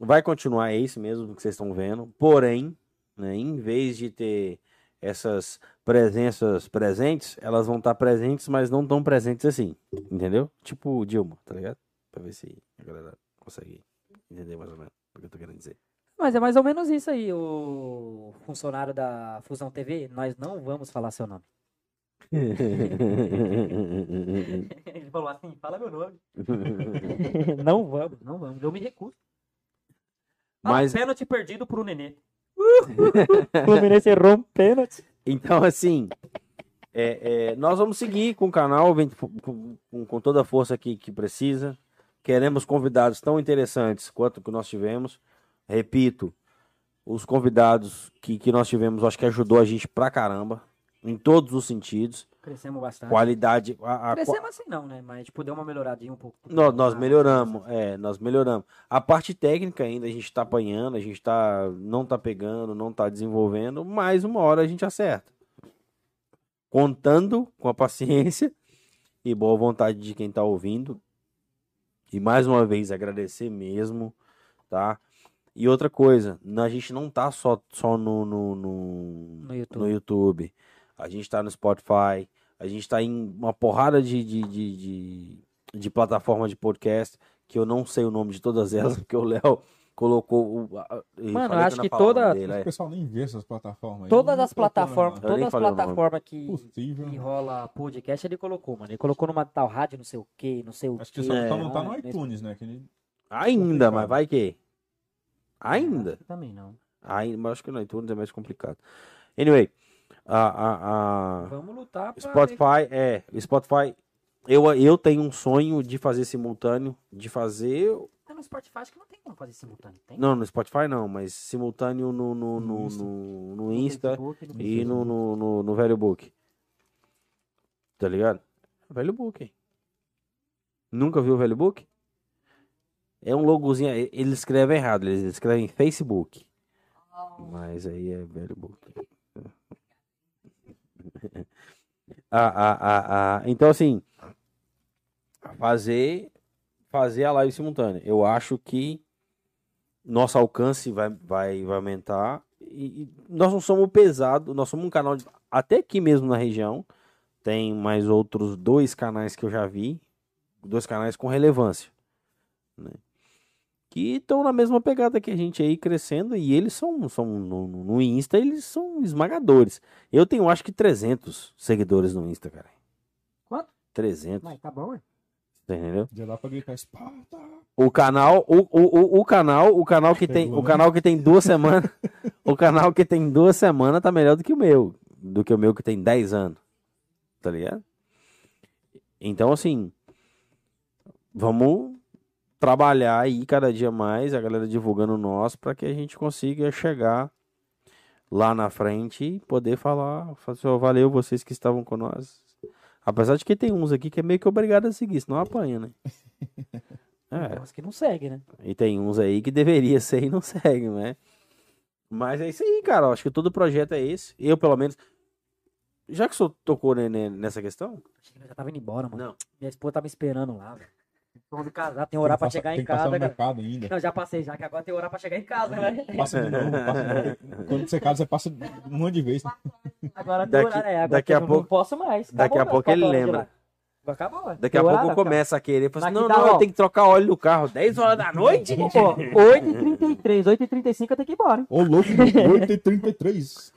[SPEAKER 1] vai continuar esse mesmo que vocês estão vendo. Porém, né, em vez de ter essas presenças presentes, elas vão estar presentes, mas não tão presentes assim. Entendeu? Tipo o Dilma, tá ligado? Pra ver se a galera consegue entender mais ou menos o que eu tô querendo dizer.
[SPEAKER 3] Mas é mais ou menos isso aí, o funcionário da Fusão TV, nós não vamos falar seu nome. (laughs) Ele falou assim, fala meu nome. (laughs) (laughs) não vamos, não vamos, eu me recuso. Ah,
[SPEAKER 1] Mas-
[SPEAKER 3] pênalti perdido pro Nenê. (laughs) O Fluminense errou um pênalti.
[SPEAKER 1] Então, assim, é, é, nós vamos seguir com o canal, vem com, com- com toda a força que, que precisa. Queremos convidados tão interessantes quanto que nós tivemos. Repito, os convidados que, que nós tivemos, acho que ajudou a gente pra caramba, em todos os sentidos.
[SPEAKER 3] Crescemos bastante.
[SPEAKER 1] Qualidade. A, a,
[SPEAKER 3] Crescemos assim não, né? Mas tipo, deu uma melhoradinha um pouco.
[SPEAKER 1] nós, nós
[SPEAKER 3] Ah,
[SPEAKER 1] melhoramos, é, nós melhoramos. A parte técnica ainda a gente tá apanhando, a gente tá, não tá pegando, não tá desenvolvendo, mas uma hora a gente acerta. Contando com a paciência (laughs) e boa vontade de quem tá ouvindo. E mais uma vez agradecer mesmo, tá? E outra coisa, a gente não tá só, só no, no, no,
[SPEAKER 3] No YouTube.
[SPEAKER 1] no YouTube. A gente tá no Spotify. A gente tá em uma porrada de, de, de, de, de plataforma de podcast, que eu não sei o nome de todas elas, (laughs) porque o Léo colocou. O,
[SPEAKER 3] Mano, acho que
[SPEAKER 1] o
[SPEAKER 3] toda-
[SPEAKER 1] dele,
[SPEAKER 2] O
[SPEAKER 1] é.
[SPEAKER 2] pessoal nem vê essas plataformas aí.
[SPEAKER 3] Todas as plataformas, todas as
[SPEAKER 1] o
[SPEAKER 3] plataformas que,
[SPEAKER 2] Possível.
[SPEAKER 3] que rola podcast, ele colocou, mano. Ele colocou numa tal rádio, não sei o que, não sei o
[SPEAKER 2] Acho
[SPEAKER 3] que.
[SPEAKER 2] que só,
[SPEAKER 1] É.
[SPEAKER 2] não tá no
[SPEAKER 3] Ah, nesse-
[SPEAKER 2] iTunes, né? Que ele-
[SPEAKER 1] Ainda, mas vai que. Ainda.
[SPEAKER 3] Também não.
[SPEAKER 1] Ainda, mas acho que no iTunes é mais complicado. Anyway, a, a, a
[SPEAKER 3] Vamos lutar pra
[SPEAKER 1] Spotify, é, o Spotify. Eu, eu tenho um sonho de fazer simultâneo, de fazer
[SPEAKER 3] É no Spotify, acho que não tem como fazer simultâneo. Tem?
[SPEAKER 1] Não, no Spotify não, mas simultâneo no, no,
[SPEAKER 2] No
[SPEAKER 1] no,
[SPEAKER 2] Insta.
[SPEAKER 1] no, no
[SPEAKER 3] No
[SPEAKER 1] Insta
[SPEAKER 3] Facebook, no
[SPEAKER 1] e no, no, no, no Velho Book. Tá ligado? Velho Book. Nunca viu o Velho Book? É um logozinho, e- eles escrevem errado, eles escrevem Facebook. Mas aí é Velho Book. (laughs) Ah, ah, ah. Então, assim, fazer, fazer a live simultânea. Eu acho que nosso alcance vai, vai, vai aumentar. E, e nós não somos pesado, nós somos um canal de, até aqui mesmo na região. Tem mais outros dois canais que eu já vi, dois canais com relevância, né? Que estão na mesma pegada que a gente aí crescendo e eles são, são no, no Insta, eles são esmagadores. Eu tenho acho que 300 seguidores no Insta, cara.
[SPEAKER 3] Quanto?
[SPEAKER 1] 300,
[SPEAKER 3] Mas tá bom, ué.
[SPEAKER 1] tá entendeu?
[SPEAKER 2] Já dá pra gritar Esparta.
[SPEAKER 1] O canal, o, o, o, o canal, o canal que tem, o
[SPEAKER 2] né?
[SPEAKER 1] canal que tem duas semanas, o canal que tem duas semanas tá melhor do que o meu, do que o meu que tem 10 anos. Tá ligado? Então assim, vamos trabalhar aí cada dia mais, a galera divulgando o nosso para que a gente consiga chegar lá na frente e poder falar, falar assim, ó, valeu vocês que estavam com nós. Apesar de que tem uns aqui que é meio que obrigado a seguir, senão apanha, né? (laughs) É.
[SPEAKER 3] Tem uns que não segue, né?
[SPEAKER 1] E tem uns aí que deveria (laughs) ser e não segue, né? Mas é isso aí, cara. Eu acho que todo projeto é esse. Eu, pelo menos. Já que o senhor tocou né, né, nessa questão?
[SPEAKER 3] Achei que eu já tava indo embora, mano.
[SPEAKER 1] Não.
[SPEAKER 3] Minha esposa me esperando lá, velho. Vamos casar, tem horário pra
[SPEAKER 2] Passa-
[SPEAKER 3] chegar
[SPEAKER 2] tem
[SPEAKER 3] em casa,
[SPEAKER 2] mercado ainda.
[SPEAKER 3] Não, já passei já, que agora tem horário pra chegar em casa, né?
[SPEAKER 2] Passa de novo, passa de novo. Quando você casa, você passa um monte de vezes.
[SPEAKER 3] Agora tem
[SPEAKER 1] Daqui-
[SPEAKER 3] horário, é, agora
[SPEAKER 1] daqui a
[SPEAKER 3] eu não
[SPEAKER 1] pouco-
[SPEAKER 3] posso mais.
[SPEAKER 1] daqui
[SPEAKER 3] Acabou
[SPEAKER 1] a
[SPEAKER 3] meus
[SPEAKER 1] pouco ele
[SPEAKER 3] de
[SPEAKER 1] lembra.
[SPEAKER 3] Acabou, ué.
[SPEAKER 1] Daqui a pouco
[SPEAKER 3] horário,
[SPEAKER 1] começa a querer. Assim, não, não, tem que trocar óleo no carro 10 horas da (laughs) noite.
[SPEAKER 3] Pô, 8h33, 8h35 eu tenho que ir embora?
[SPEAKER 2] Ô, louco, 8h33.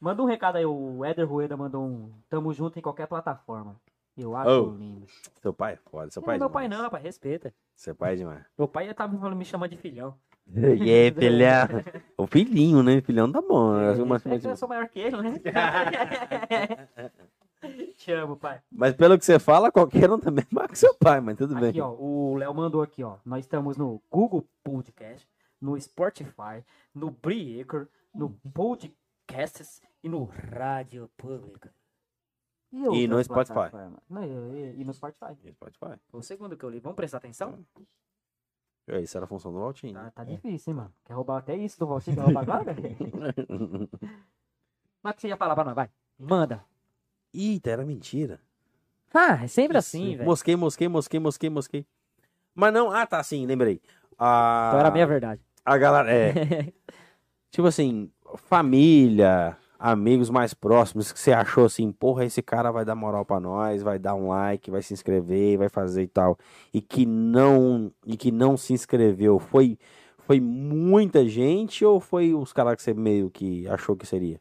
[SPEAKER 3] Manda um recado aí, o Éder Rueda mandou um tamo junto em qualquer plataforma. Eu acho
[SPEAKER 1] Oh.
[SPEAKER 3] lindo.
[SPEAKER 1] Seu pai é foda, seu
[SPEAKER 3] Não,
[SPEAKER 1] pai é
[SPEAKER 3] meu pai
[SPEAKER 1] demais.
[SPEAKER 3] não, rapaz, respeita.
[SPEAKER 1] Seu pai é demais.
[SPEAKER 3] Meu pai me falando- me chamando de filhão. (laughs)
[SPEAKER 1] E aí, filhão? (laughs) O filhinho, né? Filhão tá bom.
[SPEAKER 3] É,
[SPEAKER 1] Mas,
[SPEAKER 3] é eu sou maior que ele, né? (laughs) Te amo, pai.
[SPEAKER 1] mas pelo que você fala, qualquer um também é maior que seu pai, mas tudo bem.
[SPEAKER 3] Aqui, ó, o Léo mandou aqui, ó. Nós estamos no Google Podcast, no Spotify, no Breaker, no Podcasts e no Rádio Pública.
[SPEAKER 1] E
[SPEAKER 3] outras
[SPEAKER 1] no Spotify.
[SPEAKER 3] Não, e, e- e no Spotify.
[SPEAKER 1] Spotify.
[SPEAKER 3] Foi o segundo que eu li. Vamos prestar atenção?
[SPEAKER 1] É, Isso era a função do Valtinho.
[SPEAKER 3] Tá, tá difícil, hein, mano. Quer roubar até isso do Valtinho? Quer roubar agora, velho? Mas o que você ia falar pra nós? Vai. Manda.
[SPEAKER 1] Eita, era mentira.
[SPEAKER 3] Ah, é sempre assim, velho.
[SPEAKER 1] Mosquei, mosquei, mosquei, mosquei, mosquei. Mas não, ah, tá, sim, lembrei. A,
[SPEAKER 3] Então era a minha verdade.
[SPEAKER 1] a galera, é, (laughs) tipo assim, família, amigos mais próximos que você achou assim, porra, esse cara vai dar moral pra nós, vai dar um like, vai se inscrever, vai fazer e tal, e que não, e que não se inscreveu, foi, foi muita gente ou foi os caras que você meio que achou que seria?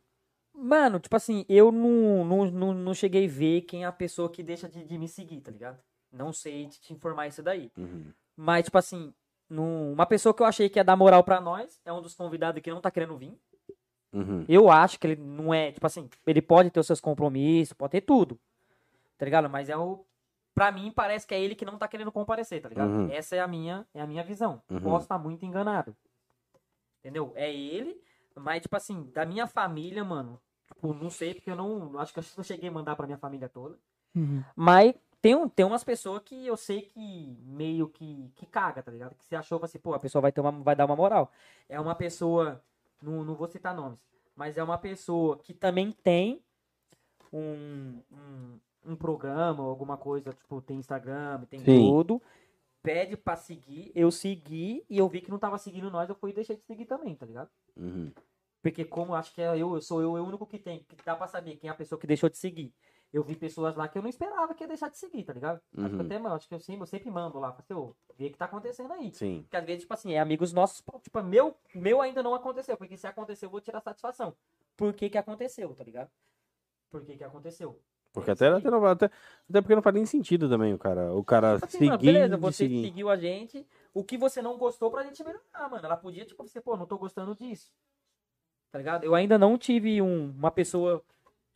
[SPEAKER 3] Mano, tipo assim, eu não, não, não, não cheguei a ver quem é a pessoa que deixa de, de me seguir, tá ligado? Não sei te informar isso daí.
[SPEAKER 1] Uhum.
[SPEAKER 3] Mas, tipo assim, num- uma pessoa que eu achei que ia dar moral pra nós é um dos convidados que não tá querendo vir.
[SPEAKER 1] Uhum.
[SPEAKER 3] Eu acho que ele não é, tipo assim, ele pode ter os seus compromissos, pode ter tudo. Tá ligado? Mas é o. Pra mim, parece que é ele que não tá querendo comparecer, tá ligado?
[SPEAKER 1] Uhum.
[SPEAKER 3] Essa é a minha, é a minha visão.
[SPEAKER 1] Uhum.
[SPEAKER 3] Posso estar muito enganado. Entendeu? É ele, mas, tipo assim, da minha família, mano. Tipo, não sei, porque eu não. Acho que eu não cheguei a mandar pra minha família toda. Mas tem, um, tem umas pessoas que eu sei que meio que, que caga, tá ligado? Que você achou assim, pô, a pessoa vai, ter uma, vai dar uma moral. É uma pessoa, não, não vou citar nomes, mas é uma pessoa que também tem um, um, um programa ou alguma coisa, tipo, tem Instagram, tem
[SPEAKER 1] Sim.
[SPEAKER 3] tudo. Pede pra seguir, eu segui e eu vi que não tava seguindo nós, eu fui e deixei de seguir também, tá ligado?
[SPEAKER 1] Uhum.
[SPEAKER 3] Porque como eu acho que é eu, eu sou eu, o único que tem, que dá pra saber quem é a pessoa que deixou de seguir. Eu vi pessoas lá que eu não esperava que ia deixar de seguir, tá ligado? Acho que
[SPEAKER 1] Uhum.
[SPEAKER 3] até, mano, acho que eu sempre, eu sempre mando lá, assim, ô, vê o que tá acontecendo aí.
[SPEAKER 1] Sim.
[SPEAKER 3] Porque às vezes, tipo assim, é amigos nossos, tipo, meu, meu ainda não aconteceu, porque se aconteceu, eu vou tirar satisfação. Por que que aconteceu, tá ligado? Por que que aconteceu?
[SPEAKER 1] Porque até, até, não, até, até porque não faz nem sentido também o cara, o cara
[SPEAKER 3] Tipo assim,
[SPEAKER 1] seguir
[SPEAKER 3] mano, beleza, você
[SPEAKER 1] seguir.
[SPEAKER 3] seguiu a gente, o que você não gostou pra gente melhorar, mano. Ela podia, tipo, você, pô, não tô gostando disso. Tá ligado? Eu ainda não tive um, uma pessoa,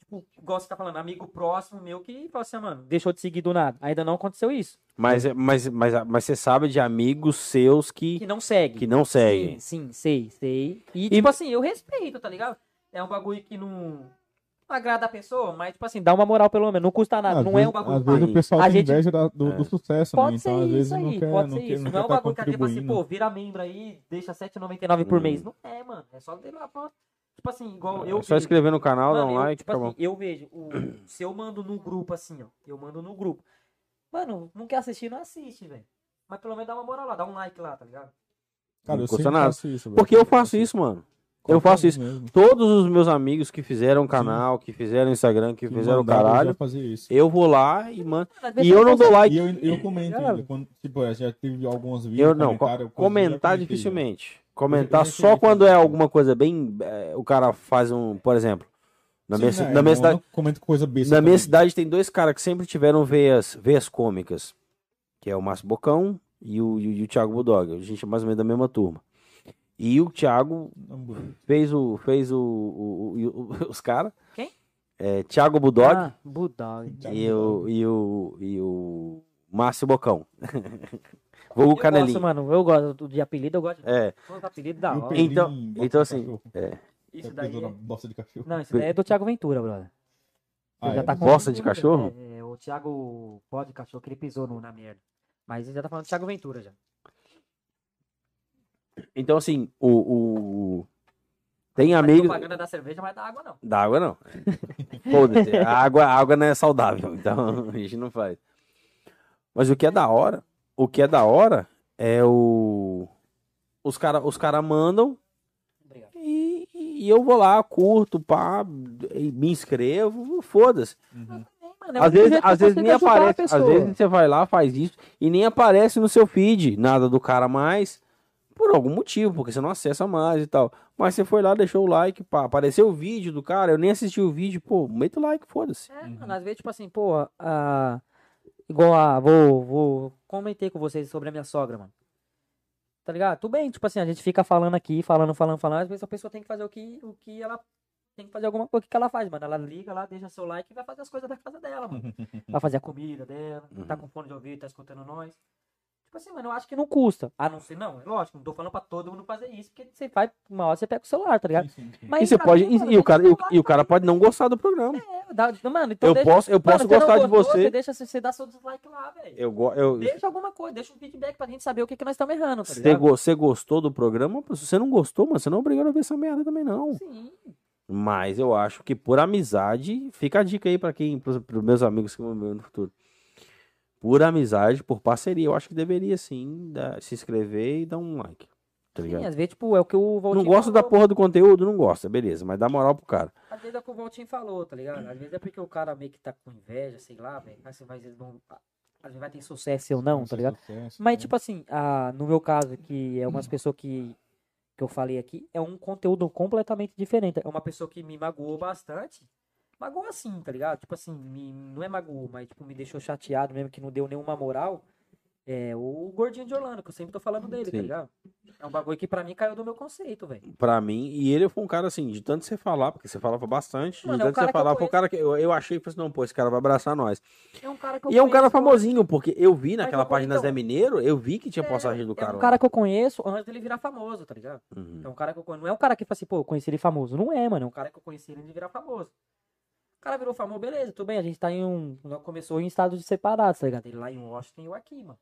[SPEAKER 3] tipo, igual você tá falando, amigo próximo meu que falou assim, ah, mano, deixou de seguir do nada. Ainda não aconteceu isso.
[SPEAKER 1] Mas, é- mas, mas, mas você sabe de amigos seus que,
[SPEAKER 3] Que não segue.
[SPEAKER 1] que não seguem.
[SPEAKER 3] Sim, sim, sei, sei. E,
[SPEAKER 1] E-
[SPEAKER 3] tipo assim, eu respeito, tá ligado? É um bagulho que não, não agrada a pessoa, mas, tipo assim, dá uma moral pelo menos. Não custa nada.
[SPEAKER 2] Às
[SPEAKER 3] não
[SPEAKER 2] vezes,
[SPEAKER 3] é um bagulho
[SPEAKER 2] Às vezes o pessoal
[SPEAKER 3] A
[SPEAKER 2] tem
[SPEAKER 3] gente-
[SPEAKER 2] inveja do,
[SPEAKER 1] É.
[SPEAKER 2] do sucesso,
[SPEAKER 3] Pode
[SPEAKER 2] né?
[SPEAKER 3] ser
[SPEAKER 2] Então, às vezes,
[SPEAKER 3] isso aí,
[SPEAKER 2] não quer,
[SPEAKER 3] pode
[SPEAKER 2] não
[SPEAKER 3] ser
[SPEAKER 2] quer,
[SPEAKER 3] isso.
[SPEAKER 2] não
[SPEAKER 3] Não é um
[SPEAKER 2] tá
[SPEAKER 3] bagulho que tipo assim, pô, vira membro aí, deixa R$7,99 por
[SPEAKER 1] Hum.
[SPEAKER 3] mês. Não é, mano. É só lá pra... Tipo assim, igual eu
[SPEAKER 1] É só
[SPEAKER 3] vejo.
[SPEAKER 1] inscrever no canal, dar
[SPEAKER 3] Mano,
[SPEAKER 1] um
[SPEAKER 3] eu,
[SPEAKER 1] like,
[SPEAKER 3] tipo
[SPEAKER 1] acabou.
[SPEAKER 3] assim, eu vejo, o- se eu mando no grupo assim, ó, eu mando no grupo. Mano, não quer assistir, não assiste, velho. Mas pelo menos dá uma moral lá, dá um like lá, tá ligado?
[SPEAKER 2] Cara,
[SPEAKER 1] Não
[SPEAKER 2] eu
[SPEAKER 1] custa
[SPEAKER 2] sempre
[SPEAKER 1] nada.
[SPEAKER 2] faço isso, velho.
[SPEAKER 1] Porque eu faço isso, mano. Eu faço isso.
[SPEAKER 2] Mesmo.
[SPEAKER 1] Todos os meus amigos que fizeram canal, que fizeram Instagram, que
[SPEAKER 2] Que
[SPEAKER 1] fizeram
[SPEAKER 2] eu
[SPEAKER 1] caralho,
[SPEAKER 2] isso.
[SPEAKER 1] eu vou lá e mando. E eu não dou like.
[SPEAKER 2] E eu, eu comento
[SPEAKER 3] Cara,
[SPEAKER 2] ainda. Quando, tipo, já teve alguns vídeos.
[SPEAKER 1] Eu não, co-
[SPEAKER 2] comentário, coisa, eu
[SPEAKER 1] comentar
[SPEAKER 2] comentei,
[SPEAKER 1] dificilmente. Comentar
[SPEAKER 2] Eu já
[SPEAKER 1] só quando é alguma coisa bem. é, o cara faz um. Por exemplo, na
[SPEAKER 2] Sim,
[SPEAKER 1] minha, ci- na
[SPEAKER 2] eu
[SPEAKER 1] minha cidade.
[SPEAKER 2] comento coisa besta
[SPEAKER 1] Na minha
[SPEAKER 2] também.
[SPEAKER 1] cidade tem dois caras que sempre tiveram veias, veias cômicas. Que é o Márcio Bocão e o, e o, e o Thiago Bulldog. A gente é mais ou menos da mesma turma. E o Thiago fez o. fez o, o- o- o- (laughs) os caras.
[SPEAKER 3] Quem?
[SPEAKER 1] É, Thiago Bulldog
[SPEAKER 3] Ah, Bulldog.
[SPEAKER 1] e, o, e, o, e o Márcio Bocão. (laughs) Vou o
[SPEAKER 3] Eu
[SPEAKER 1] Canelinho.
[SPEAKER 3] gosto, mano, eu gosto de apelido, eu gosto de
[SPEAKER 1] É,
[SPEAKER 3] apelidos da hora.
[SPEAKER 1] Então- então assim, é.
[SPEAKER 3] Isso daí é...
[SPEAKER 2] bosta de cachorro.
[SPEAKER 3] Não, isso daí é do Thiago Ventura, brother.
[SPEAKER 2] Ah,
[SPEAKER 3] já
[SPEAKER 2] é?
[SPEAKER 3] tá com-
[SPEAKER 1] Bosta de cachorro?
[SPEAKER 3] É, é, o Thiago pó de cachorro que ele pisou no- na merda. Mas ele já tá falando do Thiago Ventura já.
[SPEAKER 1] Então, assim, o. o- Tem amigos.
[SPEAKER 3] propaganda da cerveja, mas da água não.
[SPEAKER 1] Da água não. (laughs) Foda-se. A água, a água não é saudável, então (laughs) a gente não faz. Mas o que é da hora, o que é da hora é o. Os caras os cara mandam
[SPEAKER 3] Obrigado.
[SPEAKER 1] e, e eu vou lá, curto, pá, e me inscrevo, foda-se.
[SPEAKER 2] Uhum.
[SPEAKER 3] Mano, é
[SPEAKER 1] Às vezes, às vezes nem aparece, às vezes você vai lá, faz isso e nem aparece no seu feed nada do cara mais, por algum motivo, porque você não acessa mais e tal. Mas você foi lá, deixou o like, pá, apareceu o vídeo do cara, eu nem assisti o vídeo, pô, meta o like, foda-se.
[SPEAKER 3] É, mano, às vezes, tipo assim, pô, a... igual a. Vou, vou. Comentei com vocês sobre a minha sogra, mano. Tá ligado? Tudo bem, tipo assim, a gente fica falando aqui, falando, falando, falando. Às vezes a pessoa tem que fazer o que, o que ela. Tem que fazer alguma coisa que ela faz, mano. Ela liga lá, deixa seu like e vai fazer as coisas da casa dela, mano. (laughs) Vai fazer a comida dela, tá com fone de ouvido, tá escutando nós. Tipo assim, mano, eu acho que não custa. A não ser, não, é lógico, não tô falando pra todo mundo fazer isso, porque você faz, uma hora você pega o celular, tá ligado?
[SPEAKER 2] Sim, sim, sim.
[SPEAKER 3] Mas
[SPEAKER 1] E você pode.
[SPEAKER 3] mim,
[SPEAKER 1] E,
[SPEAKER 3] mano,
[SPEAKER 1] e o cara, e o, e o cara pode não gostar do programa.
[SPEAKER 3] É, dá- mano, então
[SPEAKER 1] Eu
[SPEAKER 3] deixa,
[SPEAKER 1] posso, eu posso
[SPEAKER 3] mano, você não
[SPEAKER 1] gostar de
[SPEAKER 3] gostou,
[SPEAKER 1] você.
[SPEAKER 3] Você deixa, você dá seu dislike lá, velho.
[SPEAKER 1] Eu, eu,
[SPEAKER 3] Deixa alguma coisa, deixa um feedback pra gente saber o que, que nós estamos errando, tá
[SPEAKER 1] você, go- você gostou do programa? Se você não gostou, mano, você não é obrigado a ver essa merda também, não.
[SPEAKER 3] Sim.
[SPEAKER 1] Mas eu acho que por amizade, fica a dica aí pra quem, pros, pros meus amigos que vão ver no futuro. Por amizade, por parceria, eu acho que deveria sim dar- se inscrever e dar um like. Tá
[SPEAKER 3] Sim, às vezes, tipo, é o que o Valtinho
[SPEAKER 1] Não gosta da
[SPEAKER 3] falou.
[SPEAKER 1] porra do conteúdo, não gosta, beleza, mas dá moral pro cara.
[SPEAKER 3] Às vezes é o que o Valtinho falou, tá ligado? Às vezes é porque o cara meio que tá com inveja, sei lá, velho. Mas às vezes não- às vezes vai ter sucesso ou não, tá ligado?
[SPEAKER 2] Sucesso,
[SPEAKER 3] Mas,
[SPEAKER 2] né?
[SPEAKER 3] tipo assim, a, no meu caso, que é umas pessoas que, que eu falei aqui, é um conteúdo completamente diferente. É uma pessoa que me magoou bastante. Magoou assim, tá ligado? Tipo assim, me, não é magoou, mas tipo, me deixou chateado mesmo, que não deu nenhuma moral. É o gordinho de Orlando, que eu sempre tô falando dele, tá
[SPEAKER 1] Sim.
[SPEAKER 3] ligado? É um bagulho que pra mim caiu do meu conceito, velho.
[SPEAKER 1] Pra mim, e ele foi um cara assim, de tanto você falar, porque você falava bastante,
[SPEAKER 3] Mano,
[SPEAKER 1] de
[SPEAKER 3] é um
[SPEAKER 1] tanto
[SPEAKER 3] cara
[SPEAKER 1] você falar, foi o
[SPEAKER 3] conheço.
[SPEAKER 1] cara que eu, eu achei falei assim, não, pô, esse cara vai abraçar nós.
[SPEAKER 3] É um cara que eu
[SPEAKER 1] E é um cara famosinho, porque eu vi naquela página
[SPEAKER 3] então-
[SPEAKER 1] Zé Mineiro, eu vi que tinha
[SPEAKER 3] É,
[SPEAKER 1] postagem do
[SPEAKER 3] é
[SPEAKER 1] cara
[SPEAKER 3] um
[SPEAKER 1] lá.
[SPEAKER 3] cara que eu conheço antes dele virar famoso, tá ligado?
[SPEAKER 1] Uhum.
[SPEAKER 3] É um cara que eu conheço. Não é um cara que fala assim, pô, eu conheci ele famoso. Não é, mano. É um cara que eu conheci ele de virar famoso. O cara virou famoso, beleza, tudo bem. A gente tá em um. Começou em estados separados, tá ligado? Ele lá em Washington e eu aqui, mano.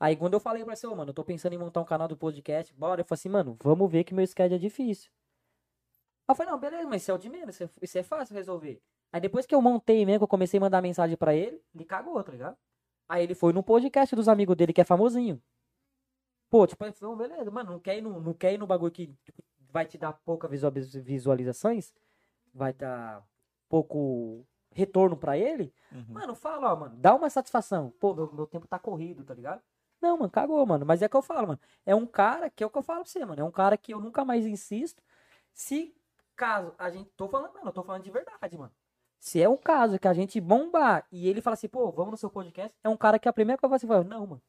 [SPEAKER 3] Aí quando eu falei pra você, ô, mano, eu tô pensando em montar um canal do podcast, bora. Eu falei assim, mano, vamos ver que meu schedule é difícil. Aí eu falei, não, beleza, mas isso é o de menos, isso é, é fácil resolver. Aí depois que eu montei mesmo, que eu comecei a mandar mensagem pra ele, ele cagou, tá ligado? Aí ele foi no podcast dos amigos dele, que é famosinho. Pô, tipo, ele falou, beleza, mano, não quer ir no, não quer ir no bagulho que tipo, vai te dar pouca visual- visualizações, vai dar pouco retorno pra ele.
[SPEAKER 2] Uhum.
[SPEAKER 3] Mano, fala, ó, mano, dá uma satisfação. Pô, meu, meu tempo tá corrido, tá ligado? Não, mano, cagou, mano. Mas é que eu falo, mano. É um cara que é o que eu falo pra você, mano. É um cara que eu nunca mais insisto. Se caso a gente. Tô falando, mano, eu tô falando de verdade, mano. Se é um caso que a gente bombar e ele fala assim, pô, vamos no seu podcast, é um cara que a primeira coisa que você fala, não, mano.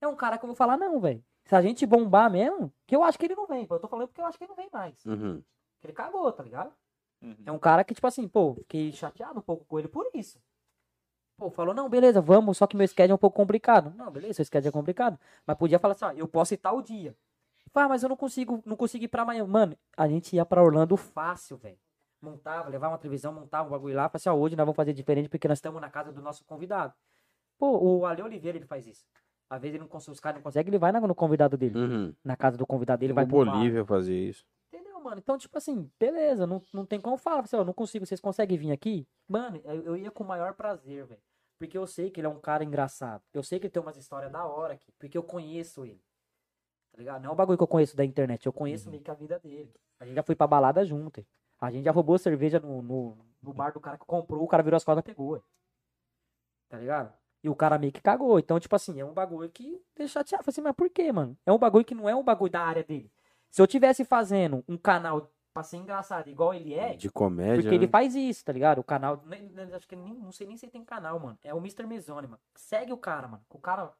[SPEAKER 3] É um cara que eu vou falar, não, velho. Se a gente bombar mesmo, que eu acho que ele não vem. pô. Eu tô falando porque eu acho que ele não vem mais.
[SPEAKER 1] Uhum.
[SPEAKER 3] Que ele cagou, tá ligado?
[SPEAKER 2] Uhum.
[SPEAKER 3] É um cara que, tipo assim, pô, fiquei chateado um pouco com ele por isso. Pô, falou, não, beleza, vamos, só que meu schedule é um pouco complicado. Não, beleza, seu schedule é complicado. Mas podia falar assim, ó, eu posso ir tal dia. Ah, mas eu não consigo, não consigo ir pra amanhã. Mano, a gente ia pra Orlando fácil, velho. Montava, levava uma televisão, montava um bagulho lá, falava assim, ó, hoje nós vamos fazer diferente porque nós estamos na casa do nosso convidado. Pô, o Ale Oliveira, ele faz isso. Às vezes ele não consegue, os caras não conseguem, ele vai no convidado dele.
[SPEAKER 1] Uhum.
[SPEAKER 3] Na casa do convidado dele, vai
[SPEAKER 1] o. Bolívia fazia isso.
[SPEAKER 3] Entendeu, mano? Então, tipo assim, beleza, não, não tem como falar. Assim, ó, não consigo, vocês conseguem vir aqui? Mano, eu, eu ia com o maior prazer, velho. Porque eu sei que ele é um cara engraçado. Eu sei que ele tem umas histórias da hora aqui. Porque eu conheço ele. Tá ligado? Não é um bagulho que eu conheço da internet. Eu conheço meio que a vida dele. A gente já foi pra balada junto. A gente já roubou cerveja no, no, no bar do cara que comprou. O cara virou as costas e pegou. Tá ligado? E o cara meio que cagou. Então, tipo assim, é um bagulho que deixa chateado. Falei assim, mas por quê, mano? É um bagulho que não é um bagulho da área dele. Se eu tivesse fazendo um canal pra ser engraçado igual ele é,
[SPEAKER 1] De comédia.
[SPEAKER 3] porque ele
[SPEAKER 1] né?
[SPEAKER 3] faz isso, tá ligado? O canal, nem- acho que nem, não sei nem se ele tem canal, mano. É o Mr. Mezone, mano. Segue o cara, mano. O cara,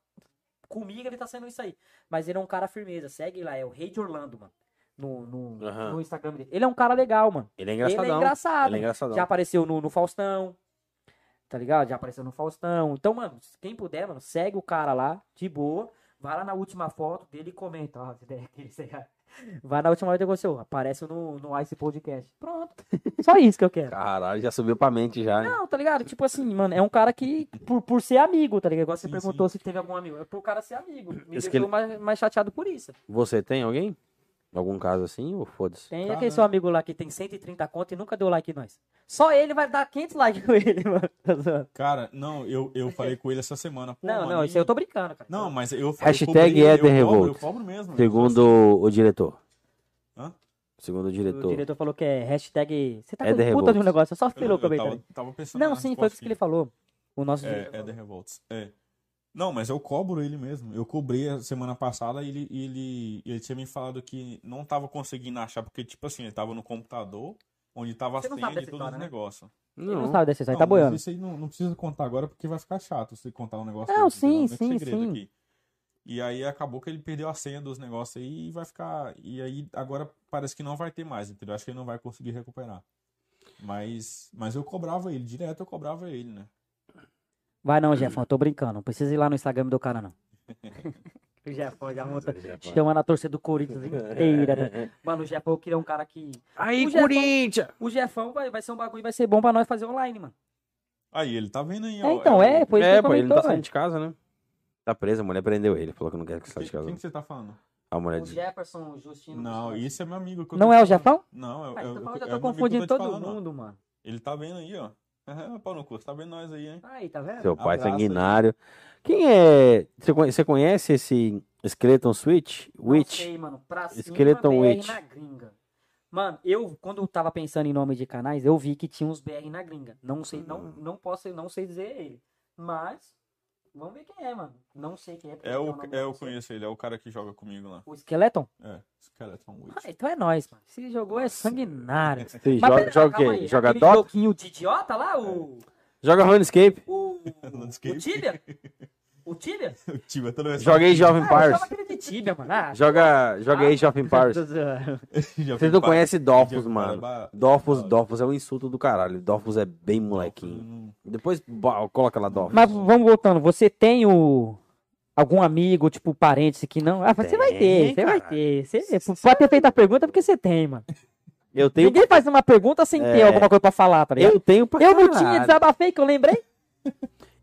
[SPEAKER 3] comigo ele tá sendo isso aí. Mas ele é um cara firmeza. Segue lá, é o Rei de Orlando, mano. No, no,
[SPEAKER 1] Aham.
[SPEAKER 3] no Instagram dele. Ele é um cara legal, mano.
[SPEAKER 1] Ele é
[SPEAKER 3] Ele
[SPEAKER 1] engraçadão.
[SPEAKER 3] é engraçado.
[SPEAKER 1] Ele é engraçadão.
[SPEAKER 3] Já apareceu no, no Faustão. Tá ligado? Já apareceu no Faustão. Então, mano, quem puder, mano, segue o cara lá, de boa. Vai lá na última foto dele e comenta. Ó, ideia que isso aí. Vai na última foto e você aparece no, no Ice Podcast. Pronto. (laughs) Só isso que eu quero.
[SPEAKER 1] Caralho, já subiu pra mente já. hein?
[SPEAKER 3] Não, tá ligado? Tipo assim, mano, é um cara que, por, por ser amigo, tá ligado? Igual você
[SPEAKER 2] Sim,
[SPEAKER 3] perguntou se teve algum amigo. É por cara ser amigo. Me
[SPEAKER 1] Esse
[SPEAKER 3] deixou
[SPEAKER 1] que ele-
[SPEAKER 3] mais, mais chateado por isso.
[SPEAKER 1] Você tem alguém? Algum caso assim? Ou foda-se?
[SPEAKER 3] Tem aquele seu amigo lá que tem 130 conto e nunca deu like em nós. Só ele vai dar 500 likes com ele, (laughs) mano. Tá.
[SPEAKER 2] Cara, não, eu, eu falei com ele essa semana. Pô,
[SPEAKER 3] Não, não, isso aí eu tô brincando, cara.
[SPEAKER 2] Não, mas eu
[SPEAKER 1] Hashtag
[SPEAKER 2] eu cobrei,
[SPEAKER 1] Éder
[SPEAKER 2] eu
[SPEAKER 1] Revolt.
[SPEAKER 2] Eu cobro mesmo.
[SPEAKER 1] Segundo o diretor.
[SPEAKER 2] Hã?
[SPEAKER 1] Segundo o
[SPEAKER 3] O
[SPEAKER 1] diretor.
[SPEAKER 3] diretor falou que é hashtag. Você tá
[SPEAKER 1] É
[SPEAKER 3] com puta de um negócio, só
[SPEAKER 2] Eu,
[SPEAKER 3] filou
[SPEAKER 2] eu
[SPEAKER 3] também.
[SPEAKER 2] tava, tava pensando
[SPEAKER 3] Não, sim, foi isso que ele falou. O nosso
[SPEAKER 2] É,
[SPEAKER 3] diretor
[SPEAKER 2] é The
[SPEAKER 3] falou.
[SPEAKER 2] Revolts. É. Não, mas eu cobro ele mesmo. Eu cobrei a semana passada e ele, ele, ele tinha me falado que não tava conseguindo achar, porque, tipo assim, ele tava no computador, onde tava a
[SPEAKER 3] Você
[SPEAKER 2] senha de todos os
[SPEAKER 3] né?
[SPEAKER 2] negócios.
[SPEAKER 3] Ele não
[SPEAKER 1] Não.
[SPEAKER 3] sabe dessa história,
[SPEAKER 2] Não,
[SPEAKER 3] tá boiando.
[SPEAKER 2] Isso aí não, não precisa contar agora porque vai ficar chato se contar um negócio
[SPEAKER 3] Não,
[SPEAKER 2] desse,
[SPEAKER 3] sim,
[SPEAKER 2] é
[SPEAKER 3] sim,
[SPEAKER 2] segredo
[SPEAKER 3] sim.
[SPEAKER 2] aqui. E aí acabou que ele perdeu a senha dos negócios aí e vai ficar. E aí agora parece que não vai ter mais, entendeu? Acho que ele não vai conseguir recuperar. Mas, mas eu cobrava ele, direto eu cobrava ele, né?
[SPEAKER 3] Vai não, Jefão, eu tô brincando. Não precisa ir lá no Instagram do cara, não. (laughs) O Jefão já monta, chamando a torcida do Corinthians inteira, né? (laughs) Mano, o Jefão eu queria um cara que...
[SPEAKER 1] Aí,
[SPEAKER 3] O Jefão-
[SPEAKER 1] Corinthians!
[SPEAKER 3] O Jefão vai, vai ser um bagulho, vai ser bom pra nós fazer online, mano.
[SPEAKER 2] Aí, ele tá vendo aí,
[SPEAKER 3] É,
[SPEAKER 2] ó.
[SPEAKER 3] então, é, foi isso
[SPEAKER 1] É,
[SPEAKER 3] que
[SPEAKER 1] pô, ele não tá
[SPEAKER 3] comentou,
[SPEAKER 1] saindo
[SPEAKER 3] velho.
[SPEAKER 1] de casa, né? Tá preso, a mulher prendeu ele. Falou que não quer que saia de casa.
[SPEAKER 2] quem que você tá falando?
[SPEAKER 1] A mulher
[SPEAKER 3] O
[SPEAKER 1] disse.
[SPEAKER 3] Jefferson, o Justino...
[SPEAKER 2] Não, esse é meu amigo. que eu
[SPEAKER 3] Não
[SPEAKER 2] tô
[SPEAKER 3] é o. Jefão?
[SPEAKER 2] Não, é,
[SPEAKER 3] Ah,
[SPEAKER 2] é,
[SPEAKER 3] então
[SPEAKER 2] é,
[SPEAKER 3] eu
[SPEAKER 2] é
[SPEAKER 3] já
[SPEAKER 2] o
[SPEAKER 3] tô
[SPEAKER 2] amigo que eu
[SPEAKER 3] confundindo
[SPEAKER 2] tô te
[SPEAKER 3] todo
[SPEAKER 2] falando, ó.
[SPEAKER 3] mundo, mano.
[SPEAKER 2] Ele tá vendo aí, ó. É, pau no cu, você tá vendo nós aí, hein?
[SPEAKER 3] Aí, tá vendo?
[SPEAKER 1] Seu pai
[SPEAKER 2] Abraço aí.
[SPEAKER 1] sanguinário. Quem é. Você conhe- Você conhece esse Skeleton Switch?
[SPEAKER 3] Não
[SPEAKER 1] Witch?
[SPEAKER 3] sei, mano. Pra cima,
[SPEAKER 1] Skeleton
[SPEAKER 3] BR
[SPEAKER 1] Witch.
[SPEAKER 3] na gringa. Mano, eu, quando eu tava pensando em nome de canais, eu vi que tinha uns BR na gringa. Não sei, não,
[SPEAKER 1] Hum.
[SPEAKER 3] não posso, não sei dizer ele. Mas, vamos ver quem é, mano. Não sei quem é.
[SPEAKER 2] É o, é, eu
[SPEAKER 3] não sei.
[SPEAKER 2] conheço ele, é o cara que joga comigo lá.
[SPEAKER 3] O Skeleton?
[SPEAKER 2] É, Skeleton Witch.
[SPEAKER 3] Ah, então é nóis, mano. Se jogou é sanguinário. (laughs) Mas
[SPEAKER 1] joga,
[SPEAKER 3] pera,
[SPEAKER 1] joga o quê? Joga
[SPEAKER 3] aquele
[SPEAKER 1] Dota?
[SPEAKER 3] joguinho de idiota lá, o... (laughs)
[SPEAKER 1] Joga RuneScape?
[SPEAKER 3] O, (laughs)
[SPEAKER 2] Landscape.
[SPEAKER 3] o Tibia? O Tibia?
[SPEAKER 2] O Tibia toda vez.
[SPEAKER 1] Joga Age of
[SPEAKER 3] Ah,
[SPEAKER 1] Empires.
[SPEAKER 3] Tibia, mano. Ah,
[SPEAKER 1] Joga, joga
[SPEAKER 3] ah,
[SPEAKER 1] Age of Empires. (laughs) Vocês não conhecem Dofus, mano. Dofus, Dofus é um insulto do caralho. Dofus é bem molequinho. Depois coloca lá Dofus.
[SPEAKER 3] Mas vamos voltando. Você tem o algum amigo, tipo parente que não? Ah, você vai ter, você vai ter. Você pode ter feito a pergunta porque você tem, mano.
[SPEAKER 1] Eu tenho,
[SPEAKER 3] Ninguém faz uma pergunta sem ter
[SPEAKER 1] É.
[SPEAKER 3] alguma coisa pra falar, tá ligado?
[SPEAKER 1] eu tenho pra
[SPEAKER 3] Eu,
[SPEAKER 1] caralho.
[SPEAKER 3] não tinha desabafei que eu lembrei.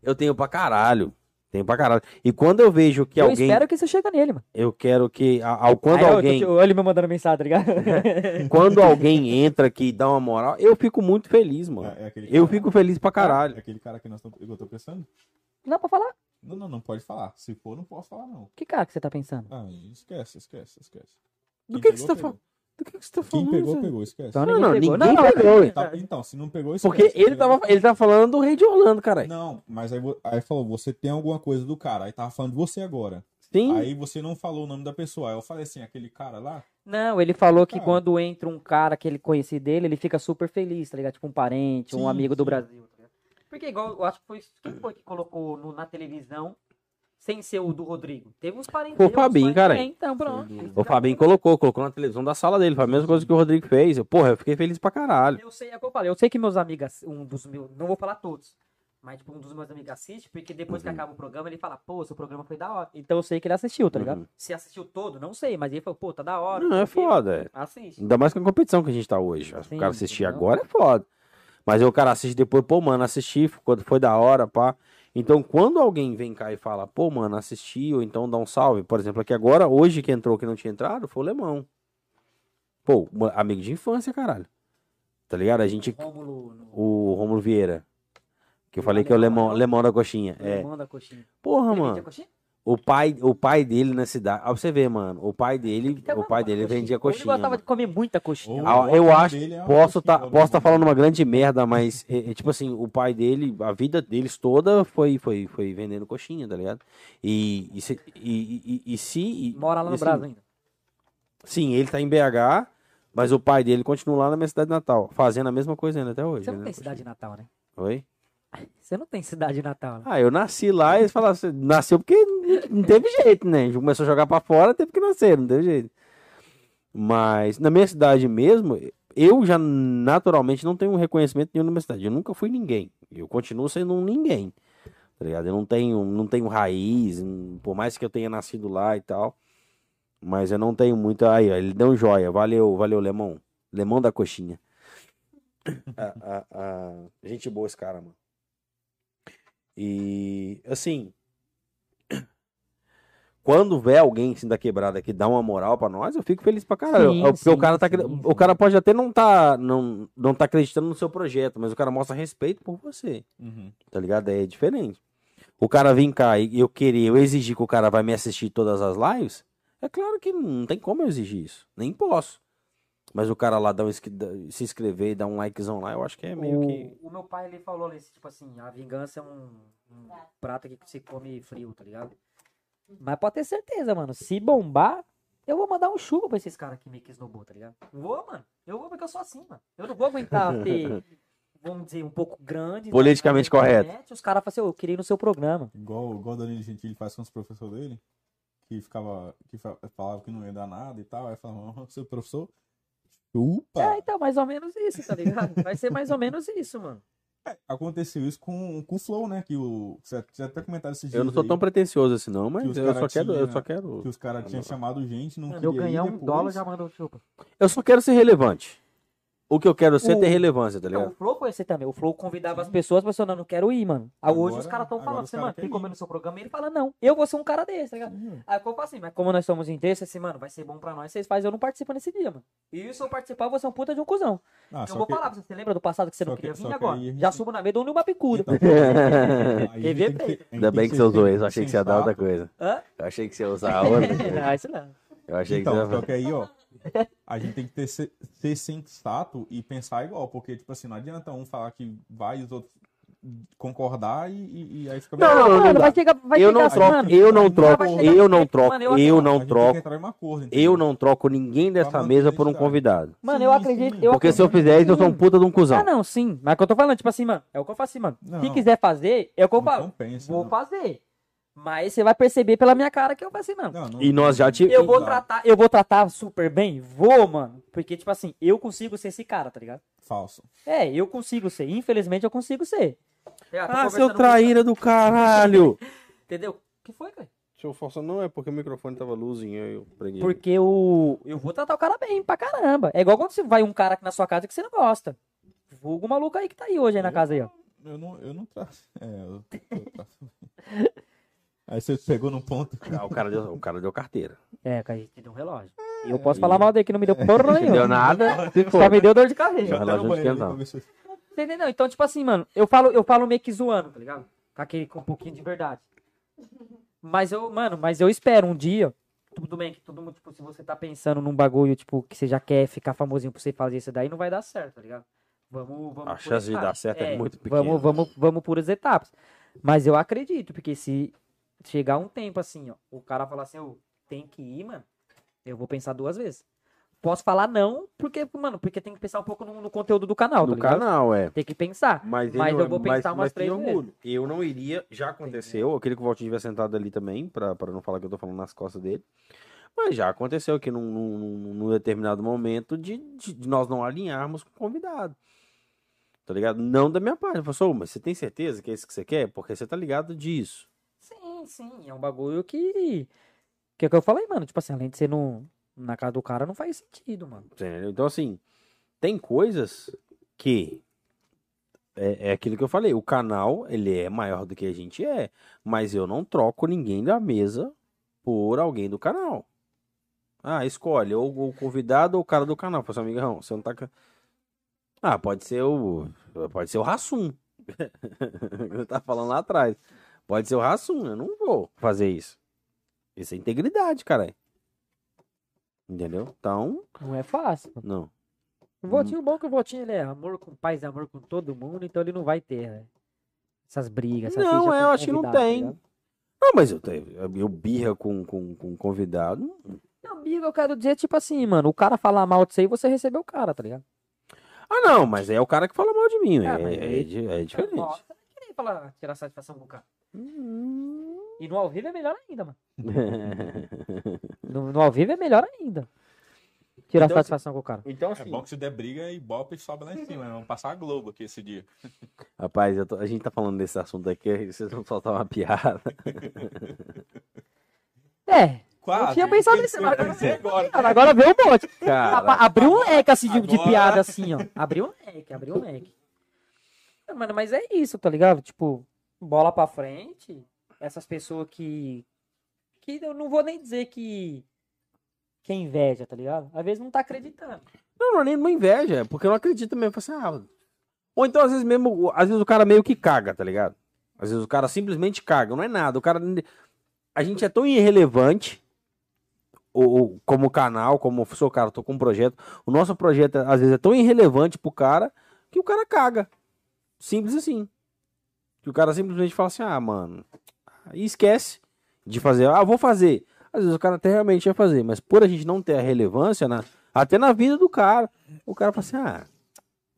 [SPEAKER 1] Eu tenho pra caralho. Tenho pra caralho. E quando eu vejo que
[SPEAKER 3] eu
[SPEAKER 1] alguém.
[SPEAKER 3] espero que você chegue nele, mano.
[SPEAKER 1] Eu quero que. Ao, quando
[SPEAKER 3] Aí, eu
[SPEAKER 1] alguém.
[SPEAKER 3] Olha ele me mandando mensagem, tá ligado? (laughs)
[SPEAKER 1] Quando alguém entra aqui e dá uma moral, eu fico muito feliz, mano.
[SPEAKER 2] É, é
[SPEAKER 1] Eu
[SPEAKER 2] cara-
[SPEAKER 1] fico feliz pra
[SPEAKER 2] É
[SPEAKER 1] caralho.
[SPEAKER 2] aquele cara que nós tô, eu tô pensando?
[SPEAKER 3] não, pra falar.
[SPEAKER 2] Não, não, não pode falar. Se for, não posso falar, não.
[SPEAKER 3] Que cara que você tá pensando?
[SPEAKER 2] Ah, esquece, esquece, esquece.
[SPEAKER 1] Do que, que você tá falando? Do que, que você tá
[SPEAKER 2] Quem
[SPEAKER 1] falando?
[SPEAKER 2] pegou,
[SPEAKER 1] Zé?
[SPEAKER 2] pegou, esquece.
[SPEAKER 3] Então,
[SPEAKER 1] Não, não,
[SPEAKER 3] pegou.
[SPEAKER 1] ninguém
[SPEAKER 3] não,
[SPEAKER 1] pegou.
[SPEAKER 3] não,
[SPEAKER 2] Tá, então, se não pegou, esquece.
[SPEAKER 1] Porque ele tava, ele tava falando do rei de Orlando, caralho.
[SPEAKER 2] Não, mas aí, aí falou, você tem alguma coisa do cara. Aí tava falando de você agora.
[SPEAKER 1] Sim.
[SPEAKER 2] Aí você não falou o nome da pessoa. Aí eu falei assim, aquele cara lá.
[SPEAKER 3] Não, ele falou que
[SPEAKER 2] Cara.
[SPEAKER 3] quando entra um cara que ele conhece dele, ele fica super feliz, tá ligado? Tipo um parente, um
[SPEAKER 2] Sim,
[SPEAKER 3] amigo do
[SPEAKER 2] sim.
[SPEAKER 3] Brasil, tá ligado? Porque igual, eu acho que foi. Quem foi que colocou no- na televisão sem ser o do Rodrigo? Teve uns parentes.
[SPEAKER 1] O Fabinho, cara.
[SPEAKER 3] Então, pronto.
[SPEAKER 1] O Fabinho colocou, colocou na televisão da sala dele. Foi a mesma coisa que o Rodrigo fez. Eu, porra, eu fiquei feliz pra caralho.
[SPEAKER 3] Eu sei, é o que eu falei. Eu sei que meus amigos, um dos meus. Não vou falar todos. Mas, tipo, um dos meus amigos assiste, porque depois que
[SPEAKER 1] Uhum.
[SPEAKER 3] acaba o programa, ele fala, pô, seu programa foi da hora. Então eu sei que ele assistiu, tá ligado?
[SPEAKER 1] Uhum.
[SPEAKER 3] Se assistiu todo, não sei, mas ele falou, pô, tá da hora.
[SPEAKER 1] Não, é foda. é.
[SPEAKER 3] Assiste.
[SPEAKER 1] Ainda mais com a competição que a gente tá hoje.
[SPEAKER 3] Sim,
[SPEAKER 1] o cara assistir
[SPEAKER 3] entendeu?
[SPEAKER 1] agora é foda. Mas aí o cara assiste depois, pô, mano, assisti, quando foi da hora, pá. Então, quando alguém vem cá e fala, pô, mano, assisti, ou então dá um salve. Por exemplo, aqui agora, hoje que entrou, que não tinha entrado, foi o Lemão. Pô, amigo de infância, caralho. Tá ligado? A gente.
[SPEAKER 3] Rômulo no...
[SPEAKER 1] O Romulo Vieira. Que eu falei que é o Lemão, Lemão da Coxinha. É.
[SPEAKER 3] Manda coxinha.
[SPEAKER 1] Porra,
[SPEAKER 3] Ele
[SPEAKER 1] mano.
[SPEAKER 3] coxinha?
[SPEAKER 1] O pai, o pai dele na cidade. Ó, pra você ver, mano. O pai dele, o pai dele vendia
[SPEAKER 3] Ele
[SPEAKER 1] coxinha.
[SPEAKER 3] gostava
[SPEAKER 1] mano.
[SPEAKER 3] de comer muita coxinha.
[SPEAKER 2] Ô,
[SPEAKER 1] Ah, eu acho,
[SPEAKER 2] é
[SPEAKER 1] posso tá,
[SPEAKER 2] coxinha,
[SPEAKER 1] posso tá
[SPEAKER 2] né?
[SPEAKER 1] falando uma grande merda, mas é, é, tipo assim, o pai dele, a vida deles toda foi foi foi vendendo coxinha, tá ligado? E e se e, e, e se e-
[SPEAKER 3] Mora lá no
[SPEAKER 1] assim,
[SPEAKER 3] Brasil ainda.
[SPEAKER 1] Sim, ele tá em BH, mas o pai dele continua lá na minha cidade natal, fazendo a mesma coisa ainda até hoje.
[SPEAKER 3] Você não
[SPEAKER 1] vendendo
[SPEAKER 3] tem cidade natal, né?
[SPEAKER 1] Oi?
[SPEAKER 3] Você não tem cidade natal, né?
[SPEAKER 1] Ah, eu nasci lá e eles falaram assim, nasceu porque não- teve jeito, né? A gente começou a jogar pra fora, teve que nascer, não teve jeito. Mas na minha cidade mesmo, eu já naturalmente não tenho reconhecimento nenhum na minha cidade. Eu nunca fui ninguém. Eu continuo sendo um ninguém. Tá ligado? Eu não tenho, não tenho raiz, por mais que eu tenha nascido lá e tal. Mas eu não tenho muita. Aí, ó, ele deu um joia. Valeu, valeu, Lemão. Lemão da coxinha. (laughs) Ah, ah, ah, Gente boa esse cara, mano. E assim, quando vê alguém assim da quebrada que dá uma moral pra nós, eu fico feliz pra caralho.
[SPEAKER 3] Sim,
[SPEAKER 1] É porque o
[SPEAKER 3] sim,
[SPEAKER 1] cara tá,
[SPEAKER 3] sim,
[SPEAKER 1] o cara pode até não tá não, não tá acreditando no seu projeto, mas o cara mostra respeito por você,
[SPEAKER 2] Uhum.
[SPEAKER 1] tá ligado? É diferente. O cara vir cá e eu querer, eu exigir que o cara vai me assistir todas as lives, é claro que não tem como eu exigir isso, nem posso. Mas o cara lá dá um, se inscrever e dar um likezão lá, eu acho que é meio que
[SPEAKER 3] O, o meu pai, ele falou ali, tipo assim, a vingança é um, um prato que se come frio, tá ligado? Mas pode ter certeza, mano, se bombar, eu vou mandar um chuva pra esses caras que me snowball, tá ligado? Vou, mano. Eu vou porque eu sou assim, mano. Eu não vou aguentar ter, (laughs) vamos dizer, um pouco grande.
[SPEAKER 1] Politicamente correto.
[SPEAKER 3] internet, Os caras falam assim, "Ô, eu queria ir no seu programa.
[SPEAKER 2] Igual, igual o Danilo Gentili faz com os professores dele, que ficava, que fa- falava que não ia dar nada e tal, aí falava, "Ô, seu professor, chupa.
[SPEAKER 3] É, então, mais ou menos isso, tá ligado? Vai ser mais ou menos isso, mano.
[SPEAKER 2] Aconteceu isso com, com o Flow, né? Que o. Você até comentaram esses dias.
[SPEAKER 1] Eu não sou
[SPEAKER 2] aí,
[SPEAKER 1] tão pretencioso assim, não, mas eu só quero. Eu só quero.
[SPEAKER 2] Que os caras tinham chamado gente, não
[SPEAKER 3] eu ganhar um
[SPEAKER 2] depois.
[SPEAKER 3] dólar já manda o chupa.
[SPEAKER 1] Eu só quero ser relevante. O que eu quero ser é
[SPEAKER 3] O-
[SPEAKER 1] relevância, tá
[SPEAKER 3] Não, o
[SPEAKER 1] ligado?
[SPEAKER 3] Flow foi esse também. O Flow convidava as pessoas, as pessoas não, não quero ir, mano. Aí hoje
[SPEAKER 2] Agora-
[SPEAKER 3] os caras estão
[SPEAKER 2] agora
[SPEAKER 3] falando assim, mano, tem como ir no seu programa? E ele fala, não, eu vou ser um cara desse, tá ligado?
[SPEAKER 2] Uhum.
[SPEAKER 3] Aí eu falo assim, mas como nós somos em terça, assim, mano, vai ser bom pra nós, vocês fazem, eu não participo nesse dia, mano. E se eu participar, eu vou ser um puta de um cuzão.
[SPEAKER 2] Ah,
[SPEAKER 3] eu vou
[SPEAKER 2] que-
[SPEAKER 3] falar pra você, você lembra do passado que você não
[SPEAKER 2] só que-
[SPEAKER 3] queria
[SPEAKER 2] só
[SPEAKER 3] vir
[SPEAKER 2] que
[SPEAKER 3] agora?
[SPEAKER 2] a gente-
[SPEAKER 3] Já subo na mesa, dou uma picuda.
[SPEAKER 2] Então, tem que- (laughs)
[SPEAKER 1] Ainda
[SPEAKER 2] tem
[SPEAKER 1] bem que você usou isso. Eu achei que você ia dar outra coisa. Eu achei que você ia usar (laughs) outra.
[SPEAKER 3] não, isso não.
[SPEAKER 1] Eu achei que
[SPEAKER 2] Então,
[SPEAKER 1] você
[SPEAKER 2] só
[SPEAKER 1] ia...
[SPEAKER 2] que aí, ó, a gente tem que ter, ser, ser sensato e pensar igual, porque, tipo assim, não adianta um falar que vai e os outros concordar e, e- e aí fica...
[SPEAKER 1] Não, não, não
[SPEAKER 3] mano, vai chegar, vai
[SPEAKER 1] Eu
[SPEAKER 3] chegar
[SPEAKER 1] não
[SPEAKER 3] assim,
[SPEAKER 1] troco,
[SPEAKER 3] mano,
[SPEAKER 1] eu não troco, eu não troco,
[SPEAKER 3] Mano, eu
[SPEAKER 1] eu não troco,
[SPEAKER 2] em um acordo,
[SPEAKER 1] eu não troco ninguém dessa mesa por um convidado.
[SPEAKER 3] Mano, eu acredito. Eu
[SPEAKER 1] Porque se eu
[SPEAKER 3] acredito
[SPEAKER 1] fizer isso, eu sou um puta de um cuzão.
[SPEAKER 3] Ah, não, sim. Mas o que eu tô falando, tipo assim, mano, é o que eu faço assim, mano.
[SPEAKER 2] Não.
[SPEAKER 3] Se quiser fazer, é o que eu
[SPEAKER 2] Não
[SPEAKER 3] falo.
[SPEAKER 2] compensa,
[SPEAKER 3] Vou
[SPEAKER 2] não.
[SPEAKER 3] fazer. Mas você vai perceber pela minha cara que eu faço assim, mano.
[SPEAKER 2] Não, não-
[SPEAKER 1] E nós já tive-
[SPEAKER 3] Eu vou tratar, eu vou tratar super bem? Vou, mano. Porque, tipo assim, eu consigo ser esse cara, tá ligado?
[SPEAKER 2] Falso.
[SPEAKER 3] É, eu consigo ser. Infelizmente, eu consigo ser. É, tô
[SPEAKER 1] Ah, seu
[SPEAKER 3] com-
[SPEAKER 1] traíra do caralho! (laughs)
[SPEAKER 3] Entendeu? O que foi, cara?
[SPEAKER 1] Deixa eu forçar, não é porque o microfone tava luzinho, eu preguei.
[SPEAKER 3] Porque eu, eu vou tratar o cara bem pra caramba. É igual quando você vai um cara aqui na sua casa que você não gosta. Vulgo maluco aí que tá aí hoje aí na casa aí, ó.
[SPEAKER 2] Eu não, eu não traço. É, eu, eu traço. (laughs) Aí você pegou no ponto. (laughs)
[SPEAKER 1] Ah, o, cara deu, o cara deu carteira.
[SPEAKER 3] É, que a gente deu um relógio. E eu posso falar mal dele que não me deu (laughs) porra
[SPEAKER 1] Não
[SPEAKER 3] nenhuma.
[SPEAKER 1] deu nada.
[SPEAKER 3] Só me deu dor de
[SPEAKER 1] Já
[SPEAKER 3] cabeça.
[SPEAKER 1] relógio
[SPEAKER 2] ver se-
[SPEAKER 3] Você entendeu? Então, tipo assim, mano, eu falo, eu falo meio que zoando, tá ligado? Com aquele com um pouquinho de verdade. Mas eu, mano, mas eu espero um dia. Tudo bem que todo mundo, tipo, se você tá pensando num bagulho, tipo, que você já quer ficar famosinho pra você fazer isso daí, não vai dar certo, tá ligado? Vamos, vamos.
[SPEAKER 1] A chance de dar certo é muito pequena.
[SPEAKER 3] Vamos, vamos, vamos por as etapas. Mas eu acredito, porque se chegar um tempo assim, ó, o cara falar assim, eu tem que ir, mano, eu vou pensar duas vezes. Posso falar não, porque, mano, porque tem que pensar um pouco no, no conteúdo do canal,
[SPEAKER 1] Do
[SPEAKER 3] tá
[SPEAKER 1] canal, é.
[SPEAKER 3] Tem que pensar.
[SPEAKER 1] Mas,
[SPEAKER 3] Mas eu vou pensar umas
[SPEAKER 1] tem
[SPEAKER 3] três vezes.
[SPEAKER 1] Eu não iria, já aconteceu, eu queria que o Valtinho tivesse sentado ali também, pra, pra não falar que eu tô falando nas costas dele. Mas já aconteceu que num, num, num- num determinado momento de, de- de nós não alinharmos com o convidado. Tá ligado? Não da minha parte. "Ô, mas você tem certeza que é isso que você quer? Porque você tá ligado disso.
[SPEAKER 3] Sim, sim, é um bagulho que. Que é o que eu falei, mano. Tipo assim, além de ser no, na casa do cara, não faz sentido, mano.
[SPEAKER 1] Entendeu? Então, assim, tem coisas que. É, é aquilo que eu falei. O canal, ele é maior do que a gente é. Mas eu não troco ninguém da mesa por alguém do canal. Ah, escolhe. Ou o convidado ou o cara do canal. Fala assim, amigão, você não tá. Ah, pode ser o. Pode ser o Rassum. (laughs) eu tava falando lá atrás. Pode ser o Rassum. Eu não vou fazer isso. Isso é integridade, cara. Entendeu? Então,
[SPEAKER 3] Não é fácil.
[SPEAKER 1] não.
[SPEAKER 3] O votinho bom que o votinho ele é amor com paz e amor com todo mundo, então ele não vai ter né, essas brigas. Essas
[SPEAKER 1] Não, é, eu acho que não
[SPEAKER 3] tá
[SPEAKER 1] tem. Não, mas eu, tenho- eu birra com, com, com convidado.
[SPEAKER 3] Não, amigo, eu quero dizer, tipo assim, mano, o cara falar mal de você e você recebeu o cara, tá ligado?
[SPEAKER 1] Ah, não, mas é o cara que fala mal de mim.
[SPEAKER 3] Ah,
[SPEAKER 1] É, é, di- é diferente.
[SPEAKER 3] Nossa, eu não queria falar, tirar satisfação com o cara. E no ao vivo é melhor ainda, mano. (laughs) No, no ao vivo é melhor ainda. Tirar
[SPEAKER 1] Então,
[SPEAKER 3] satisfação com o cara.
[SPEAKER 1] então,
[SPEAKER 2] É
[SPEAKER 1] assim,
[SPEAKER 2] bom que se der briga e Bop sobe lá em cima, né? Vamos passar a Globo aqui esse dia.
[SPEAKER 1] rapaz, eu tô- a gente tá falando desse assunto aqui, vocês vão soltar uma piada. (laughs)
[SPEAKER 3] É,
[SPEAKER 2] Quase.
[SPEAKER 3] tinha pensado nisso, (laughs)
[SPEAKER 2] agora.
[SPEAKER 3] agora veio um monte.
[SPEAKER 1] Cara,
[SPEAKER 3] Abriu um leque assim de, de
[SPEAKER 2] Agora-
[SPEAKER 3] piada assim, ó. Abriu um leque, abriu um leque. É, Mano, mas é isso, tá ligado? Tipo, bola pra frente. Essas pessoas que. Que eu não vou nem dizer que. Que é inveja, tá ligado? Às vezes não tá acreditando.
[SPEAKER 1] não, não é nem uma inveja, é porque não acredito mesmo. Assim, ah, ou então, às vezes mesmo, às vezes o cara meio que caga, tá ligado? Às vezes o cara simplesmente caga, não é nada. O cara. A gente é tão irrelevante. Ou, como canal, como sou cara, tô com um projeto. O nosso projeto, às vezes, é tão irrelevante pro cara que o cara caga. Simples assim. Que o cara simplesmente fala assim, ah, mano. E esquece de fazer. Ah, vou fazer. Às vezes o cara até realmente ia fazer, mas por a gente não ter a relevância, na, até na vida do cara, o cara fala assim, ah,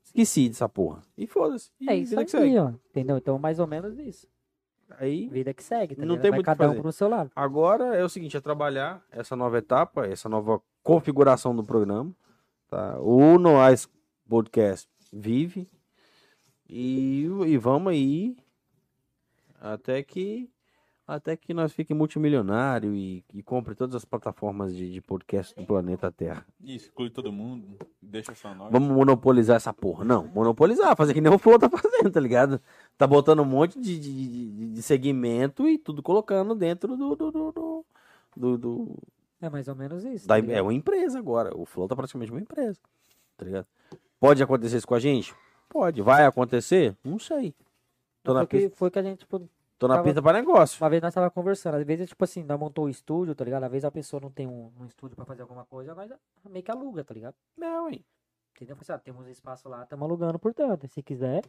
[SPEAKER 1] esqueci dessa porra. E foda-se. E
[SPEAKER 3] É isso
[SPEAKER 1] vida que
[SPEAKER 3] aí,
[SPEAKER 1] segue.
[SPEAKER 3] ó. Entendeu? Então, mais ou menos isso.
[SPEAKER 1] Aí,
[SPEAKER 3] Vida que segue, tá
[SPEAKER 1] Não
[SPEAKER 3] ligado?
[SPEAKER 1] tem
[SPEAKER 3] Vai
[SPEAKER 1] muito
[SPEAKER 3] cada um
[SPEAKER 1] fazer.
[SPEAKER 3] pro seu lado.
[SPEAKER 1] agora é o seguinte, é trabalhar essa nova etapa, essa nova configuração do programa. Tá? O Noais Podcast vive. E, e vamos aí até que até que nós fique multimilionário e, e compre todas as plataformas de, de podcast do planeta Terra.
[SPEAKER 2] Isso, inclui todo mundo, deixa só nós.
[SPEAKER 1] Vamos monopolizar essa porra. Não, monopolizar, fazer que nem o Flow tá (laughs) fazendo, tá ligado? Tá botando um monte de, de, de- de segmento e tudo colocando dentro do. do, do, do, do- do-
[SPEAKER 3] É mais ou menos isso.
[SPEAKER 1] da-
[SPEAKER 3] tá
[SPEAKER 1] é
[SPEAKER 3] ligado?
[SPEAKER 1] uma empresa agora. O Flow tá praticamente uma empresa. Tá ligado? Pode acontecer isso com a gente? Pode. Vai acontecer? Não sei. Tô na pista,
[SPEAKER 3] foi que a gente, tipo,
[SPEAKER 1] tô na
[SPEAKER 3] tava-
[SPEAKER 1] pista para negócio.
[SPEAKER 3] uma vez nós tava conversando, às vezes, tipo assim, nós montou o estúdio, tá ligado? Às vezes a pessoa não tem um, um estúdio pra fazer alguma coisa, nós meio que aluga, tá ligado?
[SPEAKER 1] Não, hein?
[SPEAKER 3] Entendeu? Falei assim, ah, temos espaço lá, estamos alugando, portanto, se quiser,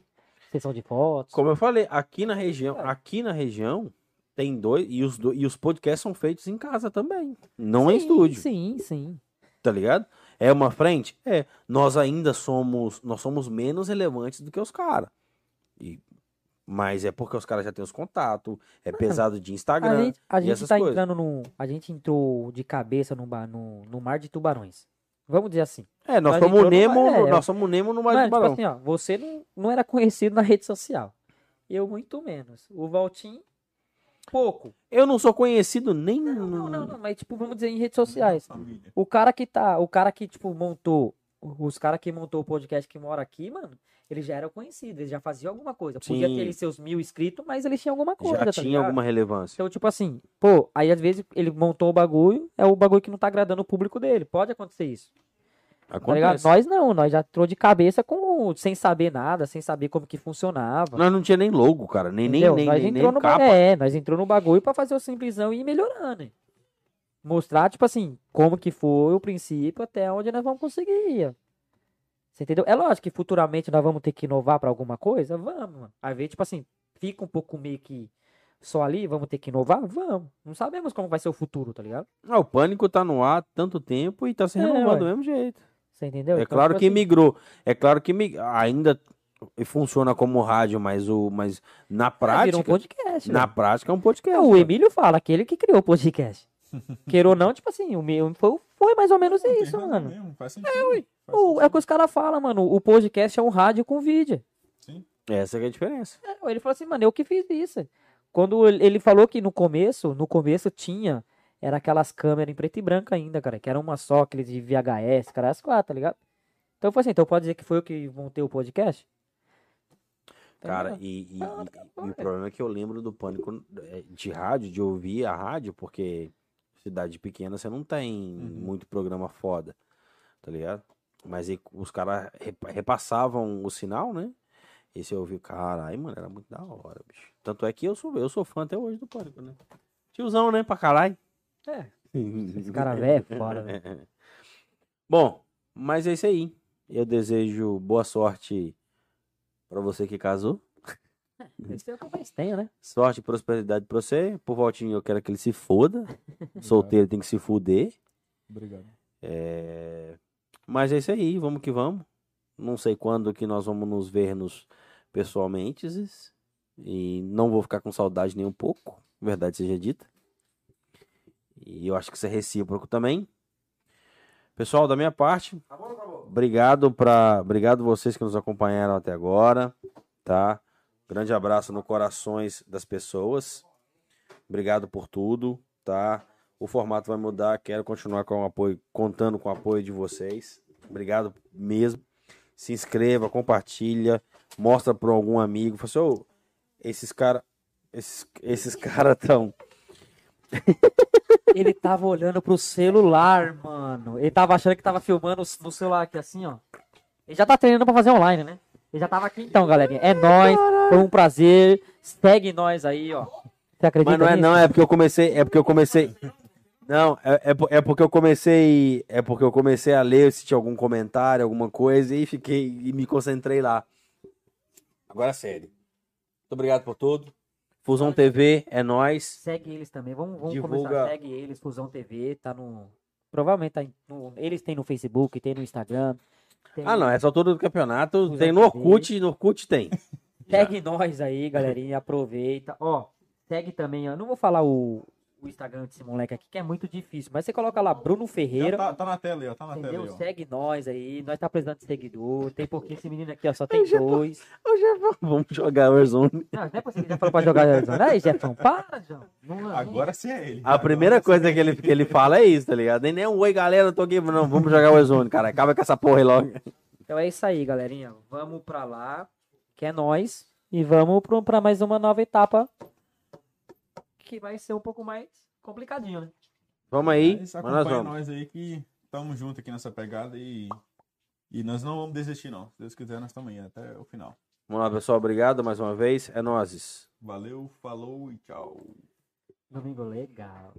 [SPEAKER 3] sessão de fotos.
[SPEAKER 1] Como eu falei, aqui na região,
[SPEAKER 3] É.
[SPEAKER 1] aqui na região tem dois e os, do- e os podcasts são feitos em casa também, não em
[SPEAKER 3] Sim,
[SPEAKER 1] estúdio,
[SPEAKER 3] Sim, sim.
[SPEAKER 1] tá ligado? É uma frente? É. Nós ainda somos, nós somos menos relevantes do que os caras. E mas é porque os caras já têm os contatos, é pesado de
[SPEAKER 3] A
[SPEAKER 1] Instagram.
[SPEAKER 3] gente, a
[SPEAKER 1] e
[SPEAKER 3] gente
[SPEAKER 1] essas
[SPEAKER 3] tá
[SPEAKER 1] coisas.
[SPEAKER 3] entrando num. A gente entrou de cabeça no, no, no mar de tubarões. Vamos dizer assim.
[SPEAKER 1] É, nós somos
[SPEAKER 3] entrou no-
[SPEAKER 1] Nemo,
[SPEAKER 3] é,
[SPEAKER 1] nós somos Nemo no Mar
[SPEAKER 3] Mano,
[SPEAKER 1] de
[SPEAKER 3] tipo
[SPEAKER 1] Tubarão.
[SPEAKER 3] assim, ó, você não, não era conhecido na rede social. Eu muito menos. O Valtinho, pouco.
[SPEAKER 1] Eu não sou conhecido nem
[SPEAKER 3] Não,
[SPEAKER 1] no-
[SPEAKER 3] não, não, não, mas tipo, vamos dizer em redes sociais. O cara que tá, o cara que tipo montou, os caras que montou o podcast que mora aqui, mano, eles já eram conhecidos, eles já faziam alguma coisa. Podia
[SPEAKER 1] Sim.
[SPEAKER 3] ter ali seus mil inscritos, mas eles tinham alguma coisa,
[SPEAKER 1] já
[SPEAKER 3] tá
[SPEAKER 1] tinha
[SPEAKER 3] ligado?
[SPEAKER 1] alguma relevância.
[SPEAKER 3] Então, tipo assim, pô, aí às vezes ele montou o bagulho, é o bagulho que não tá agradando o público dele. Pode acontecer isso. Tá?
[SPEAKER 1] Acontece.
[SPEAKER 3] Nós não, nós já entrou de cabeça com sem saber nada, sem saber como que funcionava.
[SPEAKER 1] Nós não tinha nem logo, cara, nem nem
[SPEAKER 3] entendeu?
[SPEAKER 1] nem,
[SPEAKER 3] nós
[SPEAKER 1] nem,
[SPEAKER 3] entrou
[SPEAKER 1] nem
[SPEAKER 3] no
[SPEAKER 1] capa.
[SPEAKER 3] é, nós entrou no bagulho pra fazer o simplesão e ir melhorando. hein? Mostrar, tipo assim, como que foi o princípio até onde nós vamos conseguir. ó. Você entendeu? É lógico que futuramente nós vamos ter que inovar pra alguma coisa, vamos, mano. Às vezes, tipo assim, fica um pouco meio que só ali, vamos ter que inovar? Vamos. Não sabemos como vai ser o futuro, tá ligado?
[SPEAKER 1] Ah, o pânico tá no ar tanto tempo e tá se
[SPEAKER 3] É,
[SPEAKER 1] renovando
[SPEAKER 3] ué.
[SPEAKER 1] do mesmo jeito.
[SPEAKER 3] Você entendeu?
[SPEAKER 1] É
[SPEAKER 3] Então,
[SPEAKER 1] claro
[SPEAKER 3] tipo
[SPEAKER 1] que
[SPEAKER 3] assim,
[SPEAKER 1] migrou. É claro que mi- ainda funciona como rádio, mas o mas na
[SPEAKER 3] é,
[SPEAKER 1] prática,
[SPEAKER 3] virou um podcast.
[SPEAKER 1] na prática é um podcast.
[SPEAKER 3] É, o. Emílio fala, aquele que criou o podcast. Queira ou não, tipo assim, o meu foi, foi mais ou menos
[SPEAKER 2] Não,
[SPEAKER 3] isso, mano.
[SPEAKER 2] mesmo, faz sentido. Faz
[SPEAKER 3] O, é o
[SPEAKER 2] sentido.
[SPEAKER 3] que os caras falam, mano. O podcast é um rádio com vídeo.
[SPEAKER 1] Essa que é a diferença.
[SPEAKER 3] É, Ele falou assim, mano, eu que fiz isso. Quando ele falou que no começo, no começo tinha, era aquelas câmeras em preto e branco ainda, cara, que era uma só, aqueles de VHS, cara, as quatro, tá ligado? Então foi assim, então pode dizer que foi eu que montei o podcast?
[SPEAKER 1] Cara,
[SPEAKER 3] Entendeu?
[SPEAKER 1] e, e-
[SPEAKER 3] Não,
[SPEAKER 1] e-
[SPEAKER 3] tá
[SPEAKER 1] e o problema é que eu lembro do pânico é, de rádio, de ouvir a rádio, porque cidade pequena você não tem
[SPEAKER 2] Uhum.
[SPEAKER 1] muito programa foda, tá ligado? Mas aí os caras repa- repassavam o sinal, né? E você ouviu, caralho, mano, era muito da hora, bicho. Tanto é que eu sou, eu sou fã até hoje do pânico, né? Tiozão, né, pra caralho.
[SPEAKER 3] É, (laughs) esse cara velho é foda, velho. (laughs)
[SPEAKER 1] Bom, mas é isso aí. Eu desejo boa sorte pra você que casou.
[SPEAKER 3] Esse é o que eu mais tenho, né?
[SPEAKER 1] Sorte e prosperidade pra você. Por voltinho, eu quero que ele se foda. (laughs) Solteiro tem que se fuder.
[SPEAKER 2] Obrigado.
[SPEAKER 1] É, Mas é isso aí, vamos que vamos. Não sei quando que nós vamos nos ver nos pessoalmente. E não vou ficar com saudade nem um pouco. Verdade seja dita. E eu acho que isso é recíproco também. Pessoal, da minha parte, obrigado para, obrigado vocês que nos acompanharam até agora, tá? Grande abraço no corações das pessoas. Obrigado por tudo, tá? O formato vai mudar, quero continuar com o apoio, contando com o apoio de vocês. Obrigado mesmo. Se inscreva, compartilha, mostra para algum amigo. Fala assim, "Ô, esses caras esses, esses (laughs) cara tão (laughs)
[SPEAKER 3] Ele tava olhando pro celular, mano. Ele tava achando que tava filmando no celular aqui assim, ó. Ele já tá treinando pra fazer online, né? Ele já tava aqui então, galerinha. É nóis, foi um prazer. Segue nós aí, ó. Você acredita
[SPEAKER 1] Mas não é
[SPEAKER 3] nisso?
[SPEAKER 1] não, é porque eu comecei, é porque eu comecei. Não, é, é, é porque eu comecei, é porque eu comecei a ler se tinha algum comentário, alguma coisa e fiquei e me concentrei lá. Agora sério. Muito obrigado por tudo. Fusão TV é nós.
[SPEAKER 3] Segue eles também. Vamos, vamos
[SPEAKER 1] Divulga-
[SPEAKER 3] começar. Segue eles, Fusão TV, tá no. Provavelmente tá no... eles têm no Facebook, tem no Instagram. tem-
[SPEAKER 1] Ah, não, essa altura do campeonato
[SPEAKER 3] Fusão
[SPEAKER 1] tem no
[SPEAKER 3] TV.
[SPEAKER 1] Orkut, no Orkut tem. (laughs)
[SPEAKER 3] Segue nós aí, galerinha. Aproveita. Ó, segue também, ó. Não vou falar o, o Instagram desse moleque aqui, que é muito difícil. Mas você coloca lá Bruno Ferreira.
[SPEAKER 2] Já tá, tá na tela aí, ó. Tá na
[SPEAKER 3] Entendeu?
[SPEAKER 2] tela aí, ó.
[SPEAKER 3] Segue nós aí. Nós tá precisando de seguidor. Tem pouquinho esse menino aqui, ó. Só tem dois.
[SPEAKER 1] Ô, Jefão, vamos jogar Warzone.
[SPEAKER 3] Não, não é possível que já falou pra jogar Arizona. Aí, Jefão, para, João. Não, não-
[SPEAKER 2] Agora sim é ele.
[SPEAKER 1] A primeira coisa que ele, que ele fala é isso, tá ligado? Nem nem um oi, galera, eu tô aqui. Não, vamos jogar Warzone, cara. Acaba com essa porra aí logo.
[SPEAKER 3] Então é isso aí, galerinha. Vamos pra lá, que é nós. E vamos pra mais uma nova etapa. Que vai ser um pouco mais complicadinho, né?
[SPEAKER 1] Vamos aí, Mas nós
[SPEAKER 2] acompanha
[SPEAKER 1] vamos.
[SPEAKER 2] nós aí que estamos juntos aqui nessa pegada e, e nós não vamos desistir, não. Se Deus quiser, nós estamos aí até o final.
[SPEAKER 1] Vamos lá, pessoal. Obrigado mais uma vez. É nozes.
[SPEAKER 2] Valeu, falou e tchau.
[SPEAKER 3] Domingo legal.